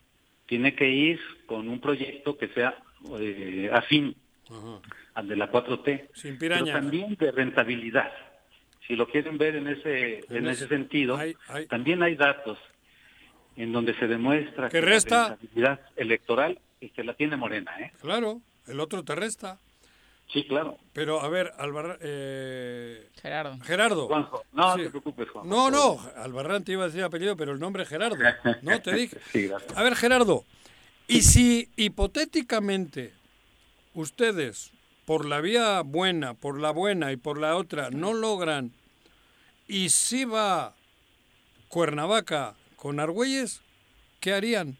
tiene que ir con un proyecto que sea eh, afín al de la 4T. Sin pero también de rentabilidad. Si lo quieren ver en ese, en En ese ese- sentido, también hay datos en donde se demuestra ¿Que que resta? la rentabilidad electoral este, la tiene Morena. ¿eh? Claro, el otro te resta. Sí, claro. Pero, a ver, Albarrán... Eh... Gerardo. Gerardo. Juanjo, no Sí. te preocupes, Juanjo. No, no, Albarrán te iba a decir apellido, pero el nombre es Gerardo. No, te dije. Sí, gracias. A ver, Gerardo, y si hipotéticamente ustedes, por la vía buena, por la buena y por la otra, no logran, y si va Cuernavaca con Argüelles, ¿qué harían?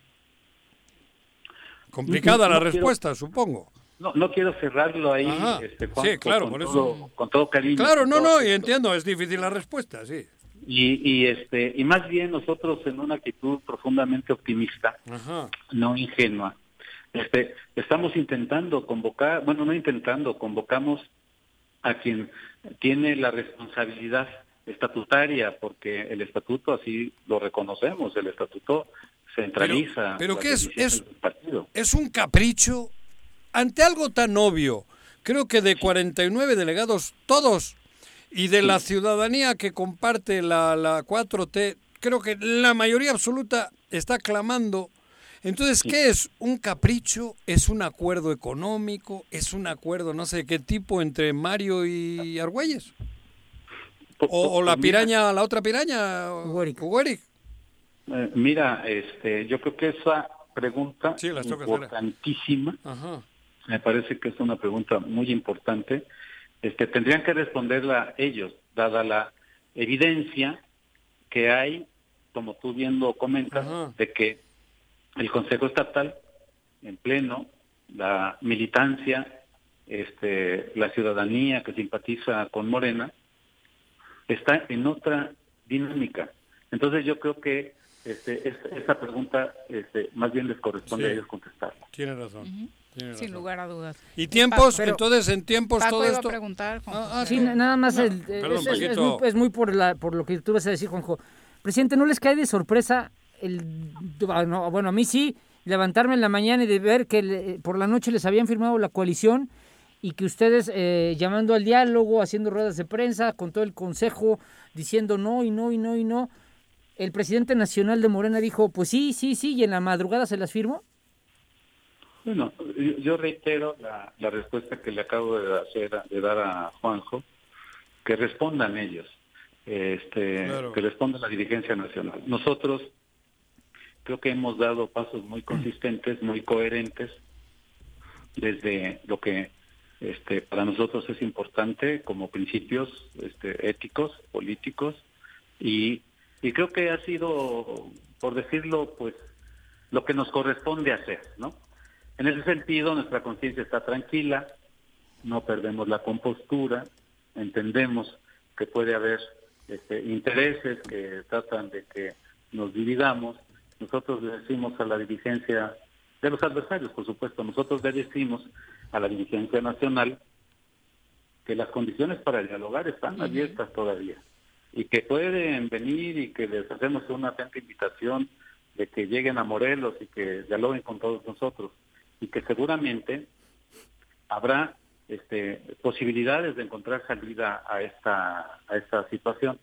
Complicada No, la quiero- respuesta, supongo. No, no quiero cerrarlo ahí, Ajá. este, Sí, claro, con, por eso. todo, con todo cariño. Claro, no, no, y entiendo, es difícil la respuesta, sí. Y, y este y más bien nosotros en una actitud profundamente optimista, Ajá. no ingenua, este, estamos intentando convocar, bueno, no intentando, convocamos a quien tiene la responsabilidad estatutaria, porque el estatuto así lo reconocemos, el estatuto centraliza. pero las ¿qué es- es- es un capricho ante algo tan obvio. Creo que de 49 delegados, todos, y de la ciudadanía que comparte la, la 4T, creo que la mayoría absoluta está clamando. Entonces, ¿qué es? ¿Un capricho? ¿Es un acuerdo económico? ¿Es un acuerdo no sé de qué tipo entre Mario y Argüelles? ¿O, o la pues mira- piraña, la otra piraña? Ugueric. Eh, mira, este, yo creo que esa pregunta Sí, importantísima, Ajá. me parece que es una pregunta muy importante este, tendrían que responderla ellos, dada la evidencia que hay, como tú bien lo comentas, de que el Consejo Estatal, en pleno, la militancia, este, la ciudadanía que simpatiza con Morena, está en otra dinámica. Entonces yo creo que este, esta pregunta este, más bien les corresponde a ellos contestarla. Tiene razón. Sin lugar a dudas. ¿Y tiempos? entonces, en tiempos todo esto... preguntar, ah, sí, nada más es, muy, por, la, por lo que tú vas a decir, Juanjo. Presidente, ¿no les cae de sorpresa el... bueno, a mí sí, levantarme en la mañana y de ver que por la noche les habían firmado la coalición y que ustedes eh, llamando al diálogo, haciendo ruedas de prensa, con todo el consejo, diciendo no y no y no y no. El presidente nacional de Morena dijo, pues sí, sí, sí, y en la madrugada se las firmó. Bueno, yo reitero la, la, respuesta que le acabo de hacer, de dar a Juanjo, que respondan ellos, este, que responda la dirigencia nacional. Nosotros creo que hemos dado pasos muy consistentes, muy coherentes, desde lo que este, para nosotros es importante como principios este, éticos, políticos, y, y creo que ha sido, por decirlo, pues lo que nos corresponde hacer, ¿no? En ese sentido, nuestra conciencia está tranquila, no perdemos la compostura, entendemos que puede haber este, intereses que tratan de que nos dividamos. Nosotros le decimos a la dirigencia de los adversarios, por supuesto, nosotros le decimos a la dirigencia nacional que las condiciones para dialogar están abiertas todavía y que pueden venir y que les hacemos una atenta invitación de que lleguen a Morelos y que dialoguen con todos nosotros y que seguramente habrá este, posibilidades de encontrar salida a esta a esta situación.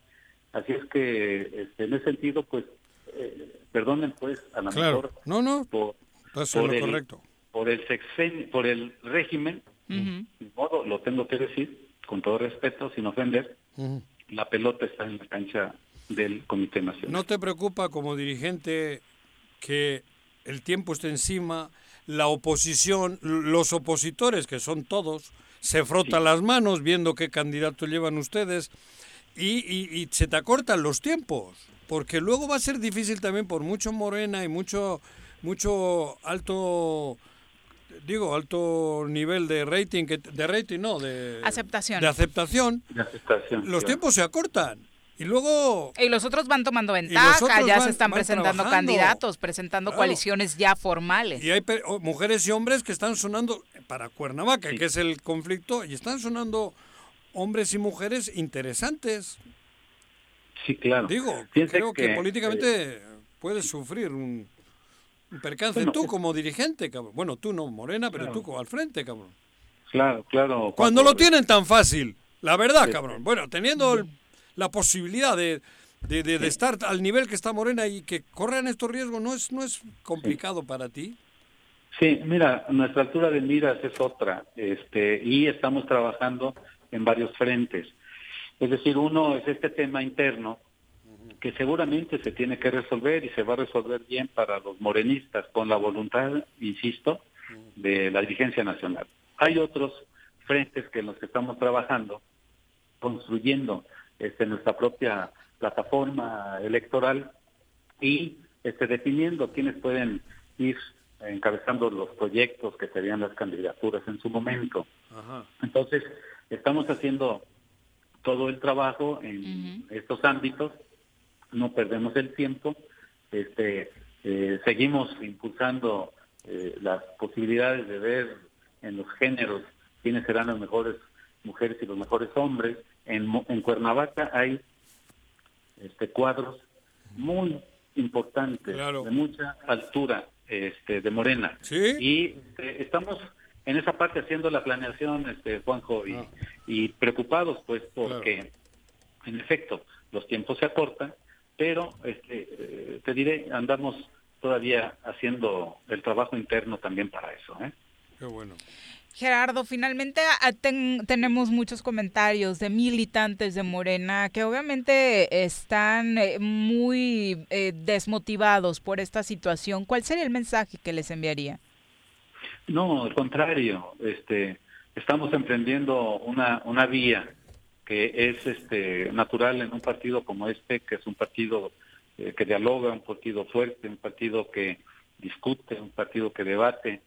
Así es que este, en ese sentido, pues, eh, perdonen pues a la mejor no, no, por, el, correcto. por el sexen, por el régimen, modo lo tengo que decir con todo respeto, sin ofender, la pelota está en la cancha del Comité Nacional. ¿No te preocupa como dirigente que el tiempo esté encima? la oposición, los opositores, que son todos, se frotan las manos viendo qué candidato llevan ustedes y, se te acortan los tiempos, porque luego va a ser difícil también por mucho Morena y mucho, mucho alto digo, alto nivel de rating, que, de rating no, de aceptación. De aceptación. los tiempos se acortan. Y luego... Y los otros van tomando ventaja, ya se están presentando candidatos, presentando coaliciones ya formales. Y hay mujeres y hombres que están sonando para Cuernavaca, que es el conflicto, y están sonando hombres y mujeres interesantes. Sí, claro. Digo, creo que, políticamente eh, puedes sufrir un, percance tú como dirigente, cabrón. Bueno, tú no, Morena, pero tú al frente, cabrón. Claro, claro. Cuando lo tienen tan fácil, la verdad, cabrón. Bueno, teniendo el la posibilidad de, de, estar al nivel que está Morena y que corran estos riesgos, ¿no es, no es complicado para ti? Sí, mira, nuestra altura de miras es otra, este, y estamos trabajando en varios frentes. Es decir, uno es este tema interno que seguramente se tiene que resolver y se va a resolver bien para los morenistas con la voluntad, insisto, de la dirigencia nacional. Hay otros frentes que en los que estamos trabajando, construyendo este, nuestra propia plataforma electoral y este, definiendo quiénes pueden ir encabezando los proyectos que serían las candidaturas en su momento. Entonces, estamos haciendo todo el trabajo en estos ámbitos, no perdemos el tiempo, este, eh, seguimos impulsando eh, las posibilidades de ver en los géneros quiénes serán las mejores mujeres y los mejores hombres, en, Cuernavaca hay este cuadros muy importantes, de mucha altura este, de Morena. Y este, estamos en esa parte haciendo la planeación, este, Juanjo, y, ah. y preocupados pues porque, en efecto, los tiempos se acortan, pero este, eh, te diré, andamos todavía haciendo el trabajo interno también para eso. ¿eh? Qué bueno. Gerardo, finalmente ah, tenemos muchos comentarios de militantes de Morena que obviamente están eh, muy eh, desmotivados por esta situación. ¿Cuál sería el mensaje que les enviaría? No, al contrario, este, estamos emprendiendo una, una vía que es este natural en un partido como este, que es un partido eh, que dialoga, un partido fuerte, un partido que discute, un partido que debate,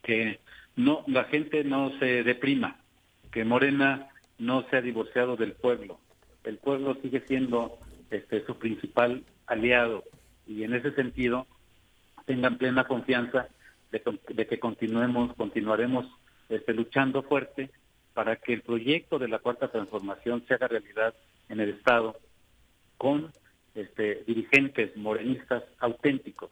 que no la gente no se deprima, que Morena no se ha divorciado del pueblo. El pueblo sigue siendo este su principal aliado y en ese sentido tengan plena confianza de, de que continuemos, continuaremos este, luchando fuerte para que el proyecto de la cuarta transformación se haga realidad en el Estado con este, dirigentes morenistas auténticos,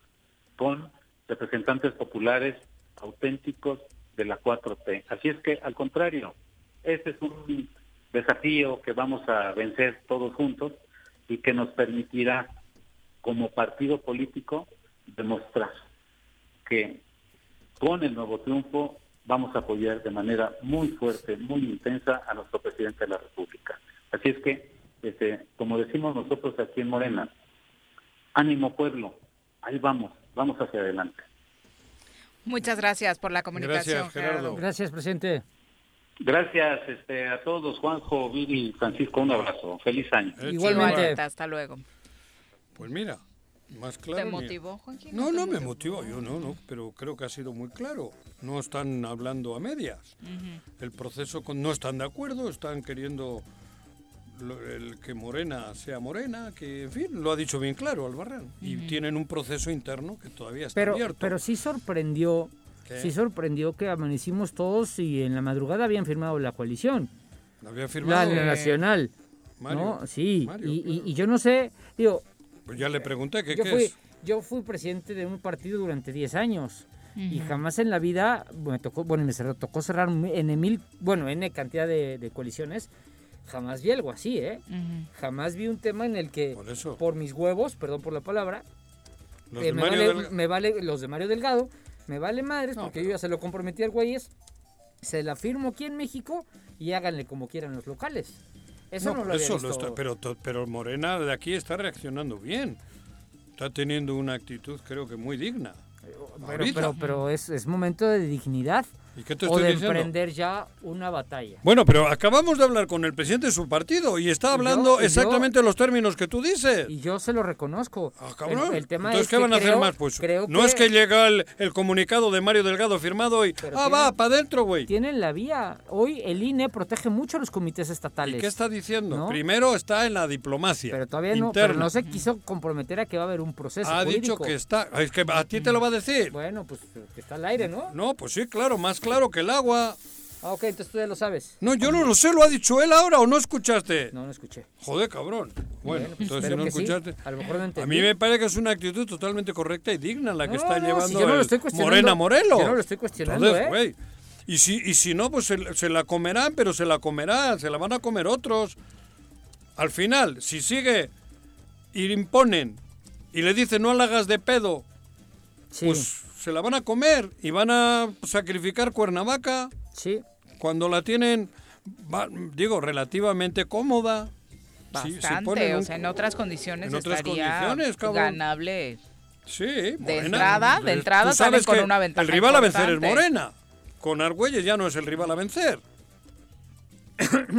con representantes populares auténticos de la 4T. Así es que, al contrario, este es un desafío que vamos a vencer todos juntos y que nos permitirá, como partido político, demostrar que con el nuevo triunfo vamos a apoyar de manera muy fuerte, muy intensa a nuestro presidente de la República. Así es que, este, como decimos nosotros aquí en Morena, ánimo pueblo, ahí vamos, vamos hacia adelante. Muchas gracias por la comunicación, Gracias, Gerardo. Gerardo. Gracias, presidente. Gracias este, a todos, Juanjo, Viri, Francisco, un abrazo. Feliz año. Igualmente, hasta luego. Pues mira, más claro. ¿Te motivó, Joaquín? No, te no me motivó, yo no, no, pero creo que ha sido muy claro. No están hablando a medias. Ujú. El proceso con, no están de acuerdo, están queriendo lo- el que Morena sea Morena, que en fin, lo ha dicho bien claro Albarrán. Y Ujú. tienen un proceso interno que todavía está Pero, abierto. pero sí sorprendió, ¿Qué? sí sorprendió que amanecimos todos y en la madrugada habían firmado la coalición. Había La, firmado. la nacional. Mario, ¿no? Sí, Mario, y, y- y yo no sé, digo, Pues ya le pregunté que yo qué fui, es. yo fui presidente de un partido durante 10 años y jamás en la vida me tocó, bueno, me cerró- tocó cerrar N mil, bueno, N cantidad de, de coaliciones. Jamás vi algo así, ¿eh? Jamás vi un tema en el que, por, mis huevos, perdón por la palabra, Los eh, de me, Mario vale, Delga- me vale- los de Mario Delgado, me vale madres porque yo ya se lo comprometí al güeyes, se la firmo aquí en México y háganle como quieran los locales. Eso no, No, lo había eso visto. está- pero, pero Morena de aquí está reaccionando bien. Está teniendo una actitud creo que muy digna. Pero, pero, pero es, es momento de dignidad ¿Y qué te o estoy de diciendo? emprender ya una batalla. Bueno, pero acabamos de hablar con el presidente de su partido y está yo- hablando yo- exactamente los términos que tú dices. Y yo se lo reconozco. cabrón. El, el tema Entonces, es ¿qué que van a hacer más? Pues creo no es que llega el, el comunicado de Mario Delgado firmado y, Pero ah, va, para adentro, güey. Tienen la vía. Hoy el INE protege mucho a los comités estatales. ¿Y qué está diciendo? ¿no? Primero está en la diplomacia. Pero todavía no, pero no se quiso comprometer a que va a haber un proceso Ha dicho que está. Es que a ti te lo va a decir. Bueno, pues que está al aire, ¿no? No, pues sí, claro, más claro que el agua. Ah, ok, entonces tú ya lo sabes. No, yo no lo sé, lo ha dicho él ahora o no escuchaste. No, no escuché. Joder, cabrón. Bueno, pues entonces si no sí. escuchaste. A lo mejor no A entendí. mí me parece que es una actitud totalmente correcta y digna la que No, está no, llevando si yo no lo estoy cuestionando. Morena Morelos. Yo no lo estoy cuestionando, Entonces, ¿eh? güey, y si, y si no, pues se, se la comerán, pero se la comerán, se la van a comer otros. Al final, si sigue y le imponen y le dicen no la hagas de pedo, pues se la van a comer y van a sacrificar Cuernavaca. Sí. Cuando la tienen, va- digo, relativamente cómoda. Sí, Bastante, o sea, en otras condiciones en otras estaría condiciones, ganable. Sí, De Morena, entrada, de entrada salen sabes con una ventaja El rival a vencer es. Morena. Con Argüelles ya no es el rival a vencer.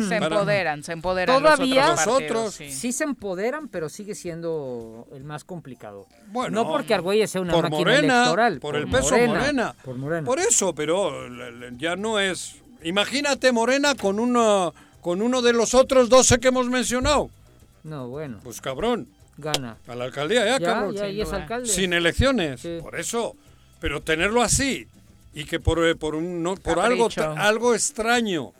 Se empoderan, se empoderan Todavía los otros partidos, sí. sí. se empoderan, pero sigue siendo el más complicado. Bueno, no porque Argüelles sea una por máquina Morena, electoral. por el peso Morena. Por Morena. Por eso, pero ya no es. Imagínate Morena con uno, con uno de los otros 12 que hemos mencionado. No, bueno. Pues cabrón. Gana. A la alcaldía ya, Ya, cabrón. ya, y es alcalde. Sin elecciones. Por eso. Pero tenerlo así y que por, eh, por, un, no, por algo, algo extraño.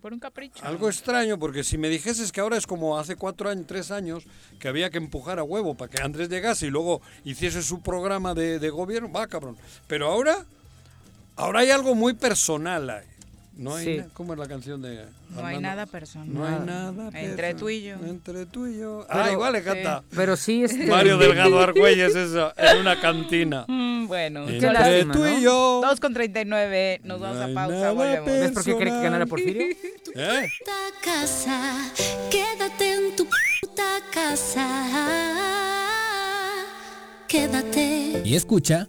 Por un capricho. Algo extraño, porque si me dijeses que ahora es como hace cuatro años, tres años, que había que empujar a huevo para que Andrés llegase y luego hiciese su programa de, de gobierno, va cabrón. Pero ahora, ahora hay algo muy personal ahí. No hay, Sí. na- ¿Cómo es la canción de No hay Armando? nada personal. No hay nada Entre tú y yo. Entre tú y yo. Pero- ah, igual le canta. Pero sí, este... Mario Delgado Argüelles, eso, en una cantina. Mm, bueno, Entre son las tú y yo. 2 con 39, nos vamos a pausa, volvemos. ¿Ves por qué cree que ganara Porfirio? ¿Eh? puta casa, quédate en tu puta casa. Quédate. Y escucha.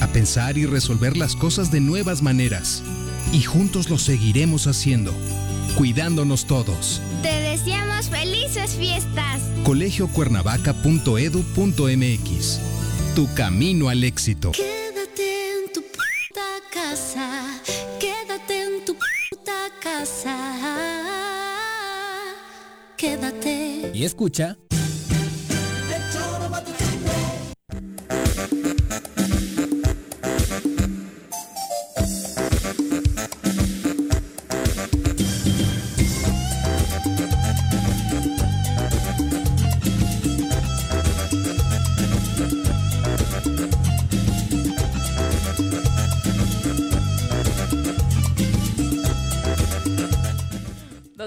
a pensar y resolver las cosas de nuevas maneras. Y juntos lo seguiremos haciendo cuidándonos todos. Te deseamos felices fiestas. colegiocuernavaca.edu.mx Tu camino al éxito. Quédate en tu puta casa. Quédate en tu puta casa. Quédate. Y escucha.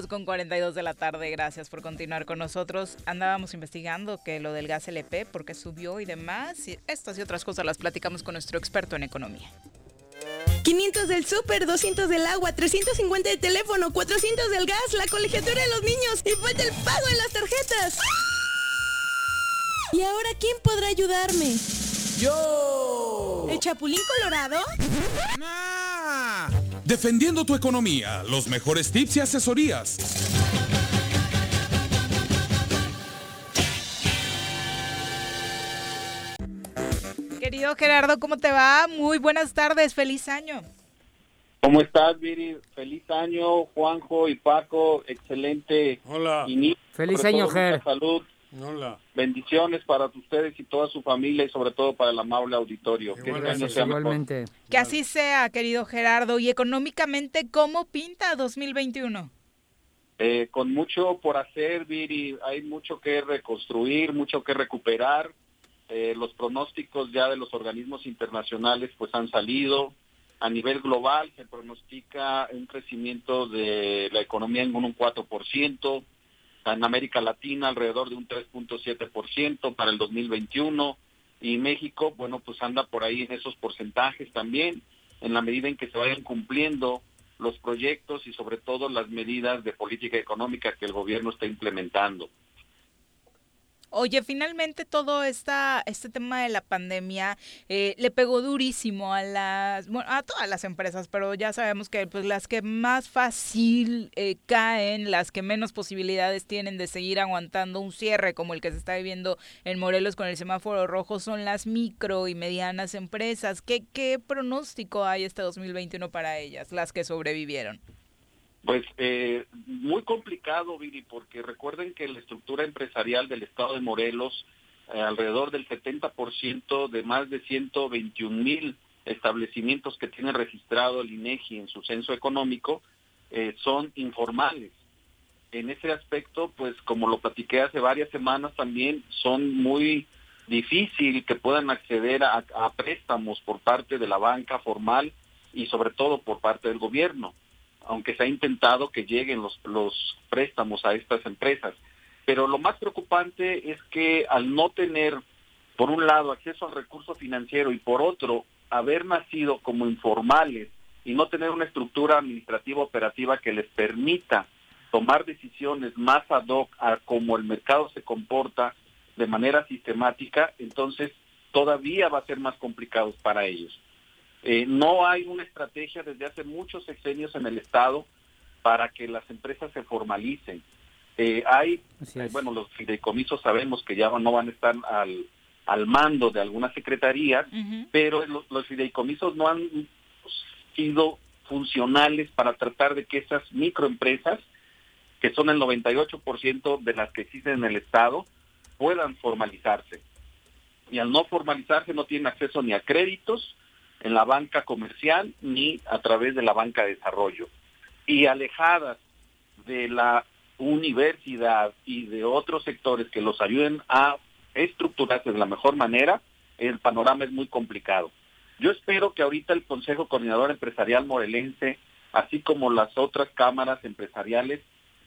Con 42 de la tarde, gracias por continuar con nosotros. Andábamos investigando que lo del gas LP, porque subió y demás. Y estas y otras cosas las platicamos con nuestro experto en economía. 500 del súper, 200 del agua, 350 del teléfono, 400 del gas, la colegiatura de los niños y falta el pago en las tarjetas. ¿Y ahora quién podrá ayudarme? ¡Yo! ¿El Chapulín Colorado? Defendiendo tu economía, los mejores tips y asesorías. Querido Gerardo, ¿cómo te va? Muy buenas tardes, feliz año. ¿Cómo estás, Viri? Feliz año, Juanjo y Paco. Excelente Hola. inicio. Feliz Sobre año, Ger. Salud. Hola. Bendiciones para ustedes y toda su familia y sobre todo para el amable auditorio. Que sea. Igualmente. Que así sea, querido Gerardo. Y económicamente, ¿cómo pinta 2021? Eh, con mucho por hacer, Viri, hay mucho que reconstruir, mucho que recuperar. Eh, los pronósticos ya de los organismos internacionales pues han salido. A nivel global se pronostica un crecimiento de la economía en un 4%, en América Latina alrededor de un 3.7% para el 2021 y México, bueno, pues anda por ahí en esos porcentajes también, en la medida en que se vayan cumpliendo los proyectos y sobre todo las medidas de política económica que el gobierno está implementando. Oye, finalmente todo esta, este tema de la pandemia eh, le pegó durísimo a las, a todas las empresas, pero ya sabemos que pues las que más fácil eh, caen, las que menos posibilidades tienen de seguir aguantando un cierre como el que se está viviendo en Morelos con el semáforo rojo son las micro y medianas empresas. ¿Qué, qué pronóstico hay este 2021 para ellas, las que sobrevivieron? Pues eh, muy complicado, Viri, porque recuerden que la estructura empresarial del estado de Morelos, eh, alrededor del 70% de más de 121 mil establecimientos que tiene registrado el INEGI en su censo económico, eh, son informales. En ese aspecto, pues como lo platiqué hace varias semanas también, son muy difícil que puedan acceder a, a préstamos por parte de la banca formal y sobre todo por parte del gobierno aunque se ha intentado que lleguen los, préstamos a estas empresas. Pero lo más preocupante es que al no tener, por un lado, acceso al recurso financiero y por otro, haber nacido como informales y no tener una estructura administrativa operativa que les permita tomar decisiones más ad hoc a cómo el mercado se comporta, de manera sistemática, entonces todavía va a ser más complicado para ellos. Eh, no hay una estrategia desde hace muchos sexenios en el Estado para que las empresas se formalicen. Eh, hay, eh, bueno, los fideicomisos sabemos que ya no van a estar al, al mando de algunas secretarías, pero los, los fideicomisos no han sido funcionales para tratar de que esas microempresas, que son el 98% de las que existen en el Estado, puedan formalizarse. Y al no formalizarse no tienen acceso ni a créditos en la banca comercial ni a través de la banca de desarrollo. Y alejadas de la universidad y de otros sectores que los ayuden a estructurarse de la mejor manera, el panorama es muy complicado. Yo espero que ahorita el Consejo Coordinador Empresarial Morelense, así como las otras cámaras empresariales,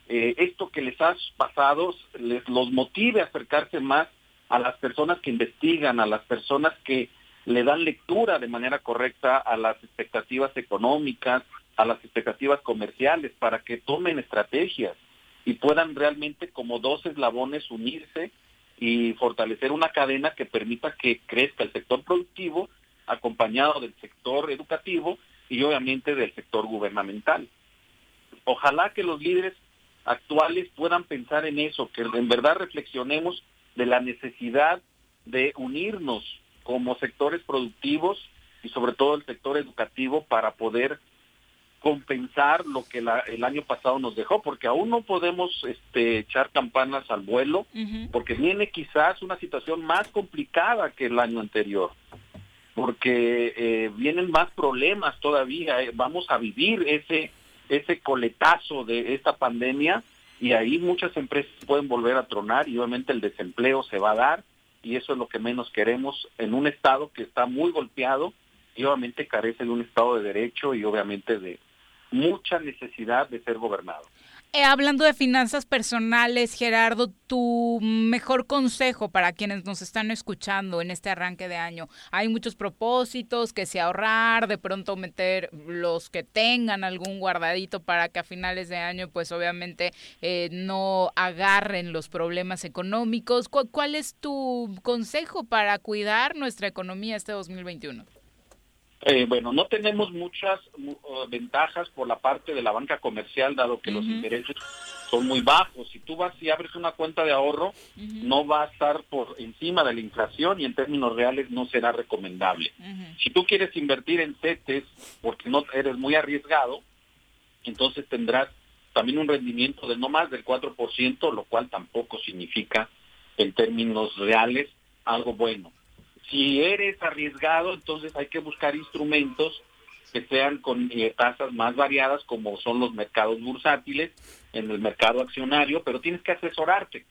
eh, esto que les ha pasado les los motive a acercarse más a las personas que investigan, a las personas que le dan lectura de manera correcta a las expectativas económicas, a las expectativas comerciales, para que tomen estrategias y puedan realmente como dos eslabones unirse y fortalecer una cadena que permita que crezca el sector productivo acompañado del sector educativo y obviamente del sector gubernamental. Ojalá que los líderes actuales puedan pensar en eso, que en verdad reflexionemos de la necesidad de unirnos como sectores productivos y sobre todo el sector educativo para poder compensar lo que el año pasado nos dejó, porque aún no podemos este, echar campanas al vuelo, porque viene quizás una situación más complicada que el año anterior, porque eh, vienen más problemas todavía, eh, vamos a vivir ese, ese coletazo de esta pandemia y ahí muchas empresas pueden volver a tronar y obviamente el desempleo se va a dar y eso es lo que menos queremos en un estado que está muy golpeado y obviamente carece de un estado de derecho y obviamente de mucha necesidad de ser gobernado. Eh, hablando de finanzas personales, Gerardo, tu mejor consejo para quienes nos están escuchando en este arranque de año. Hay muchos propósitos, que se ahorrar, de pronto meter los que tengan algún guardadito para que a finales de año, pues obviamente eh, no agarren los problemas económicos. ¿Cuál es tu consejo para cuidar nuestra economía este 2021? Eh, bueno, no tenemos muchas uh, ventajas por la parte de la banca comercial, dado que los intereses son muy bajos. Si tú vas y abres una cuenta de ahorro, no va a estar por encima de la inflación y en términos reales no será recomendable. Si tú quieres invertir en CETES porque no eres muy arriesgado, entonces tendrás también un rendimiento de no más del 4%, lo cual tampoco significa en términos reales algo bueno. Si eres arriesgado, entonces hay que buscar instrumentos que sean con eh, tasas más variadas, como son los mercados bursátiles, en el mercado accionario, pero tienes que asesorarte.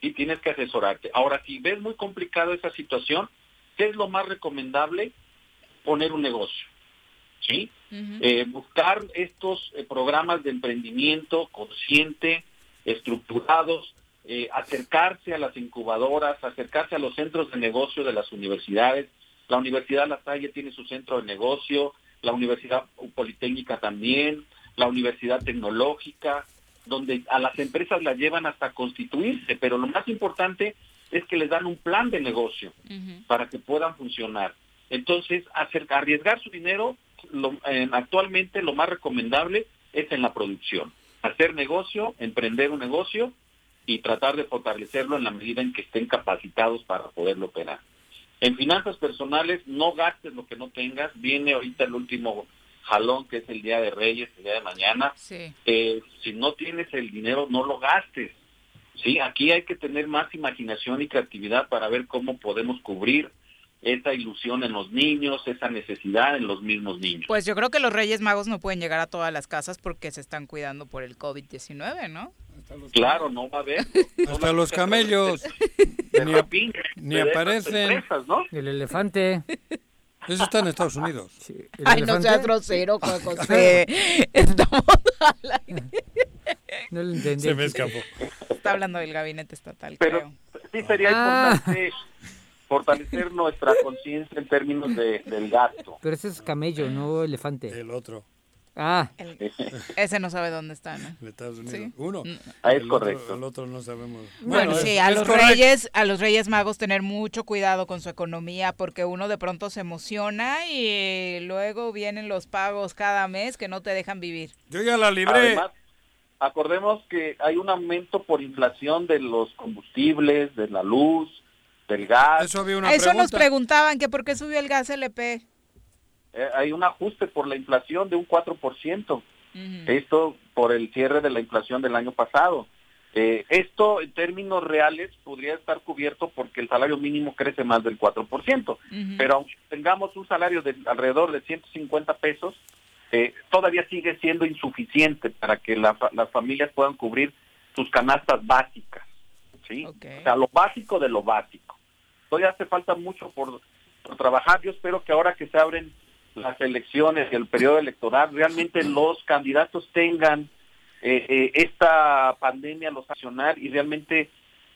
Y tienes que asesorarte. Ahora, si ves muy complicado esa situación, ¿qué es lo más recomendable? Poner un negocio. ¿Sí? Eh, buscar estos eh, programas de emprendimiento consciente, estructurados, eh, acercarse a las incubadoras, acercarse a los centros de negocio de las universidades. La Universidad La Salle tiene su centro de negocio, la Universidad Politécnica también, la Universidad Tecnológica, donde a las empresas las llevan hasta constituirse, pero lo más importante es que les dan un plan de negocio para que puedan funcionar. Entonces, arriesgar su dinero, actualmente lo más recomendable es en la producción. Hacer negocio, emprender un negocio y tratar de fortalecerlo en la medida en que estén capacitados para poderlo operar. En finanzas personales, no gastes lo que no tengas. Viene ahorita el último jalón, que es el Día de Reyes, el día de mañana. Eh, si no tienes el dinero, no lo gastes. Sí, aquí hay que tener más imaginación y creatividad para ver cómo podemos cubrir esa ilusión en los niños, esa necesidad en los mismos niños. Pues yo creo que los Reyes Magos no pueden llegar a todas las casas porque se están cuidando por el COVID-19, ¿no? Claro, no va a haber. Hasta los camellos. ni, aparecen. El elefante. Eso está en Estados Unidos. Ay, no seas grosero, José. Estamos al aire. No lo entendí. Se me escapó. Está hablando del gabinete estatal, Pero sí sería ah. importante fortalecer nuestra conciencia en términos de, del gasto. Pero ese es camello, no elefante. El otro. Ah. ese no sabe dónde está, ¿no? En Estados Unidos. Sí. Uno. Ah, es El correcto. Otro, el otro no sabemos. Bueno, sí, es- a los correcto. reyes, a los reyes magos tener mucho cuidado con su economía porque uno de pronto se emociona y luego vienen los pagos cada mes que no te dejan vivir. Yo ya la libré. Además, acordemos que hay un aumento por inflación de los combustibles, de la luz, del gas. Eso había A Eso nos preguntaban que por qué subió el gas LP. Eh, hay un ajuste por la inflación de un 4%. Esto por el cierre de la inflación del año pasado. Eh, esto en términos reales podría estar cubierto porque el salario mínimo crece más del 4%. Pero aunque tengamos un salario de alrededor de 150 pesos, eh, todavía sigue siendo insuficiente para que la las familias puedan cubrir sus canastas básicas. ¿sí? O sea, lo básico de lo básico. Todavía hace falta mucho por, por trabajar. Yo espero que ahora que se abren las elecciones y el periodo electoral, realmente los candidatos tengan eh, eh, esta pandemia los accionar y realmente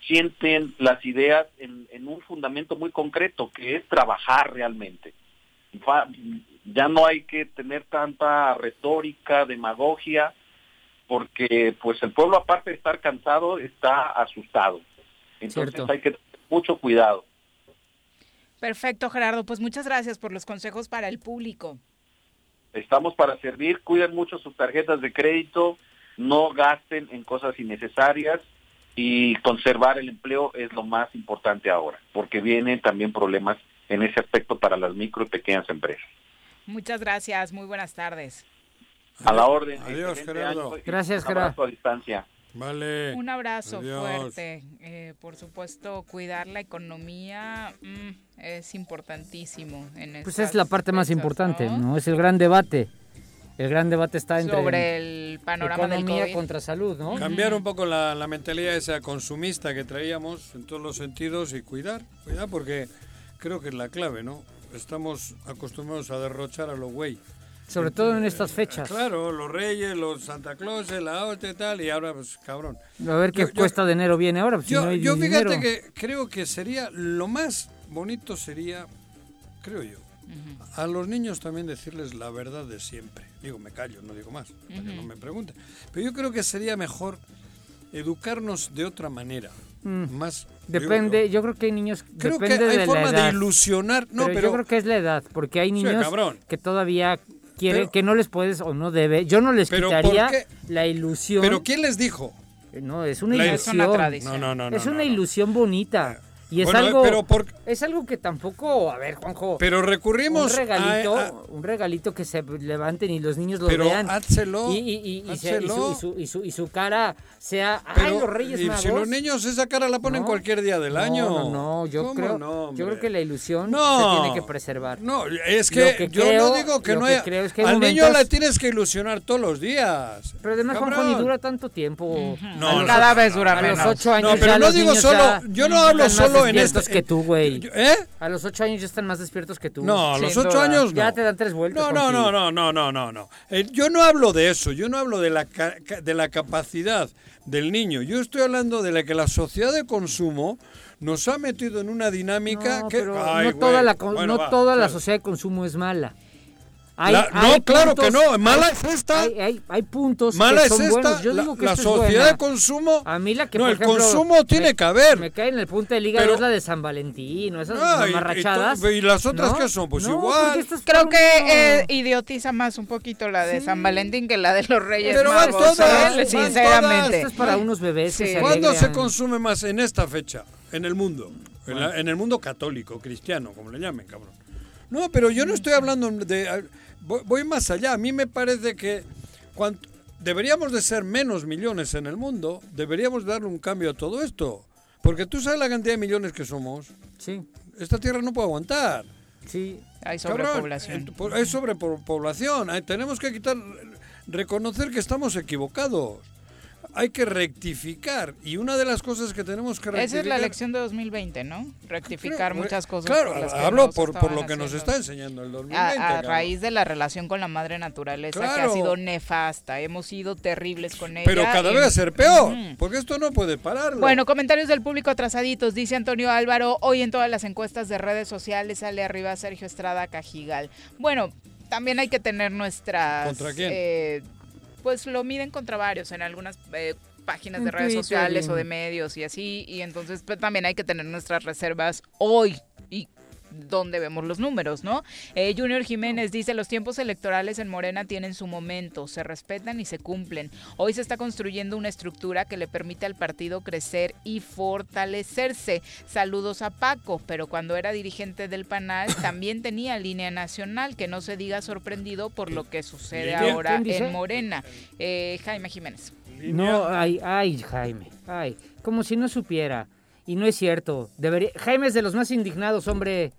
sienten las ideas en, en un fundamento muy concreto, que es trabajar realmente. Ya no hay que tener tanta retórica, demagogia, porque pues el pueblo aparte de estar cansado está asustado. Entonces Cierto. hay que tener mucho cuidado. Perfecto, Gerardo. Pues muchas gracias por los consejos para el público. Estamos para servir, cuiden mucho sus tarjetas de crédito, no gasten en cosas innecesarias y conservar el empleo es lo más importante ahora, porque vienen también problemas en ese aspecto para las micro y pequeñas empresas. Muchas gracias. Muy buenas tardes. A la orden. Adiós, Gerardo. Gracias, un abrazo Gerardo. a distancia. Vale. Un abrazo Adiós. fuerte. Eh, por supuesto, cuidar la economía mm, es importantísimo. En Pues es la parte más importante, ¿no? ¿no? Es el gran debate. El gran debate está entre Sobre el panorama del economía COVID. contra salud, ¿no? Cambiar un poco la, la mentalidad esa consumista que traíamos en todos los sentidos y cuidar, cuidar porque creo que es la clave, ¿no? Estamos acostumbrados a derrochar a los güey. Sobre todo en estas fechas. Claro, los reyes, los Santa Claus, la hostia y tal, y ahora pues cabrón. A ver qué Yo- yo- cuesta de enero viene ahora. pues, si Yo, no hay yo fíjate dinero. que creo que sería lo más bonito sería, creo yo, a los niños también decirles la verdad de siempre. Digo, me callo, no digo más, para que no me pregunten. Pero yo creo que sería mejor educarnos de otra manera, Mm. más Depende, yo creo que hay niños. Creo que depende hay de forma la de edad. ilusionar, no, pero- yo creo que es la edad, porque hay Sí, niños cabrón. que todavía quieren, Pero- que no les puedes o no debe. Yo no les Pero ¿por quitaría la ilusión. Pero ¿quién les dijo? No, es una La- ilusión. Es una tradición. No, no, no, Es no, una no. ilusión bonita. Y es Bueno, algo. pero por- Es algo que tampoco. A ver, Juanjo. Pero recurrimos Un regalito, a- a- un regalito que se levanten y los niños lo Pero vean. házelo, Y, y- y- házelo. su, y su- y su- y su cara sea. Pero, ¡Ay, los Reyes y Magos! si los niños esa cara la ponen No. cualquier día del No, año. No, no, yo ¿Cómo creo, no, yo creo que la ilusión No. se tiene que preservar. No, es que, que yo creo- no digo que no que haya. creo es que hay al niño le tienes que ilusionar todos los días. Pero además, Juanjo, ni dura tanto tiempo. No, Cada vez dura A los menos. ocho años No, pero no digo solo- yo no hablo más solo en este- que tú, güey. ¿Eh? A los ocho años ya están más despiertos que tú. No, a los ocho años no. Ya te dan tres vueltas. No, no, no, no, no, no, no, no. Eh, yo no hablo de eso, yo no hablo de la, de la capacidad del niño. Yo estoy hablando de la que la sociedad de consumo nos ha metido en una dinámica No, que... pero Ay, no toda, la, Bueno, no va, toda la sociedad de consumo es mala. Hay- La- hay no, claro que no, mala hay- es esta. Hay, hay- hay puntos Mala que es son esta, buenos. Yo la- digo que la esta es sociedad buena. de consumo... A mí la que, No, por el ejemplo, consumo tiene me- que haber. Me cae en el punto del hígado Pero- es la de San Valentín o esas No, y- y las otras ¿no? qué son? Pues No, igual. Creo que eh, idiotiza más un poquito la de San Valentín que la de los Reyes Pero van todas, ¿eh? van sinceramente. Esto es para unos bebés que se ¿Cuándo se consume más en esta fecha? En el mundo. En, la- en el mundo católico, cristiano, como le llamen, cabrón. No, pero yo no estoy hablando de... Voy, voy más allá. A mí me parece que cuanto- deberíamos de ser menos millones en el mundo. Deberíamos darle un cambio a todo esto. Porque tú sabes la cantidad de millones que somos. Sí. Esta tierra no puede aguantar. Sí. Hay sobrepoblación. por- Hay sobrepoblación. Tenemos que quitar, reconocer que estamos equivocados. Hay que rectificar. Y una de las cosas que tenemos que rectificar. Esa es la elección de 2020, ¿no? Rectificar Creo- muchas cosas. Claro, por las que hablo por, lo que nos está enseñando el 2020. A, a raíz de la relación con la madre naturaleza, que ha sido nefasta. Hemos sido terribles con ella. Pero cada y- vez va a ser peor. Porque esto no puede pararlo. Bueno, comentarios del público atrasaditos. Dice Antonio Álvaro, hoy en todas las encuestas de redes sociales sale arriba Sergio Estrada Cajigal. Bueno, también hay que tener nuestras... ¿Contra quién? eh, pues lo miden contra varios en algunas eh, páginas de redes sociales o de medios y así. Y entonces pues, también hay que tener nuestras reservas hoy donde vemos los números, ¿no? Eh, Junior Jiménez dice, los tiempos electorales en Morena tienen su momento, se respetan y se cumplen. Hoy se está construyendo una estructura que le permite al partido crecer y fortalecerse. Saludos a Paco, pero cuando era dirigente del PANAL también tenía línea nacional, que no se diga sorprendido por lo que sucede ¿Línea? ahora en Morena. Eh, Jaime Jiménez. No, ay, ay, Jaime, ay, como si no supiera. Y no es cierto. Debería, Jaime es de los más indignados, hombre.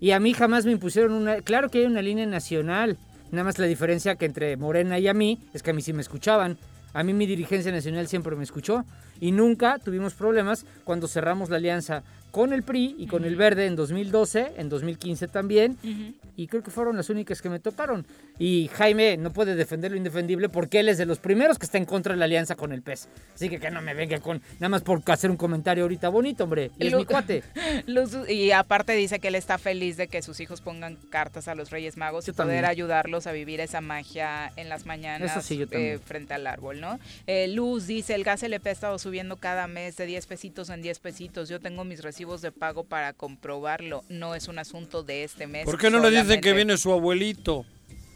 Y a mí jamás me impusieron una... Claro que hay una línea nacional. Nada más la diferencia que entre Morena y a mí es que a mí sí me escuchaban. A mí mi dirigencia nacional siempre me escuchó. Y nunca tuvimos problemas cuando cerramos la alianza con el PRI y con el Verde en 2012, en 2015 también. Y creo que fueron las únicas que me tocaron. Y Jaime no puede defender lo indefendible porque él es de los primeros que está en contra de la alianza con el PES. Así que que no me venga con nada más por hacer un comentario ahorita bonito, hombre. Y es Lu- mi cuate. Luz- y aparte dice que él está feliz de que sus hijos pongan cartas a los Reyes Magos Yo y poder también. ayudarlos a vivir esa magia en las mañanas Eso sí, yo eh, frente al árbol, ¿no? Eh, Luz dice, el gas LP ha estado subiendo cada mes de 10 pesitos en 10 pesitos. Yo tengo mis recibos de pago para comprobarlo. No es un asunto de este mes. ¿Por qué no le dicen que solamente. viene su abuelito?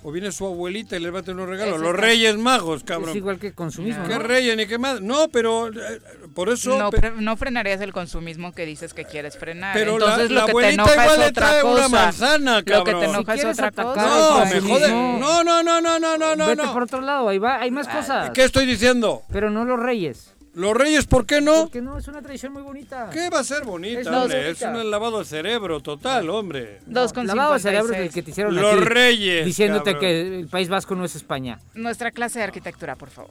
O viene su abuelita y le va a tener unos regalos. Ese Los Reyes Magos, cabrón. Es igual que consumismo, ¿Qué ¿no? reyes ni qué más? No, pero eh, por eso... No, pre- no frenarías el consumismo que dices que quieres frenar. Pero la- Entonces la lo que te abuelita enoja igual es le otra trae una cosa. manzana, Lo que te cabrón. enoja Si es otra cosa. No, me jode. No, no, no, no, no, no, no. Vete no. por otro lado, ahí va, hay más cosas. ¿Qué estoy diciendo? Pero no los reyes. ¿Los Reyes por qué no? Porque no, es una tradición muy bonita. ¿Qué va a ser bonita, Es hombre? Es un lavado de cerebro total, hombre. Dos con Lavado de 56. cerebro es el que te hicieron Los aquí, reyes, Diciéndote cabrón. que el País Vasco no es España. Nuestra clase de arquitectura, por favor.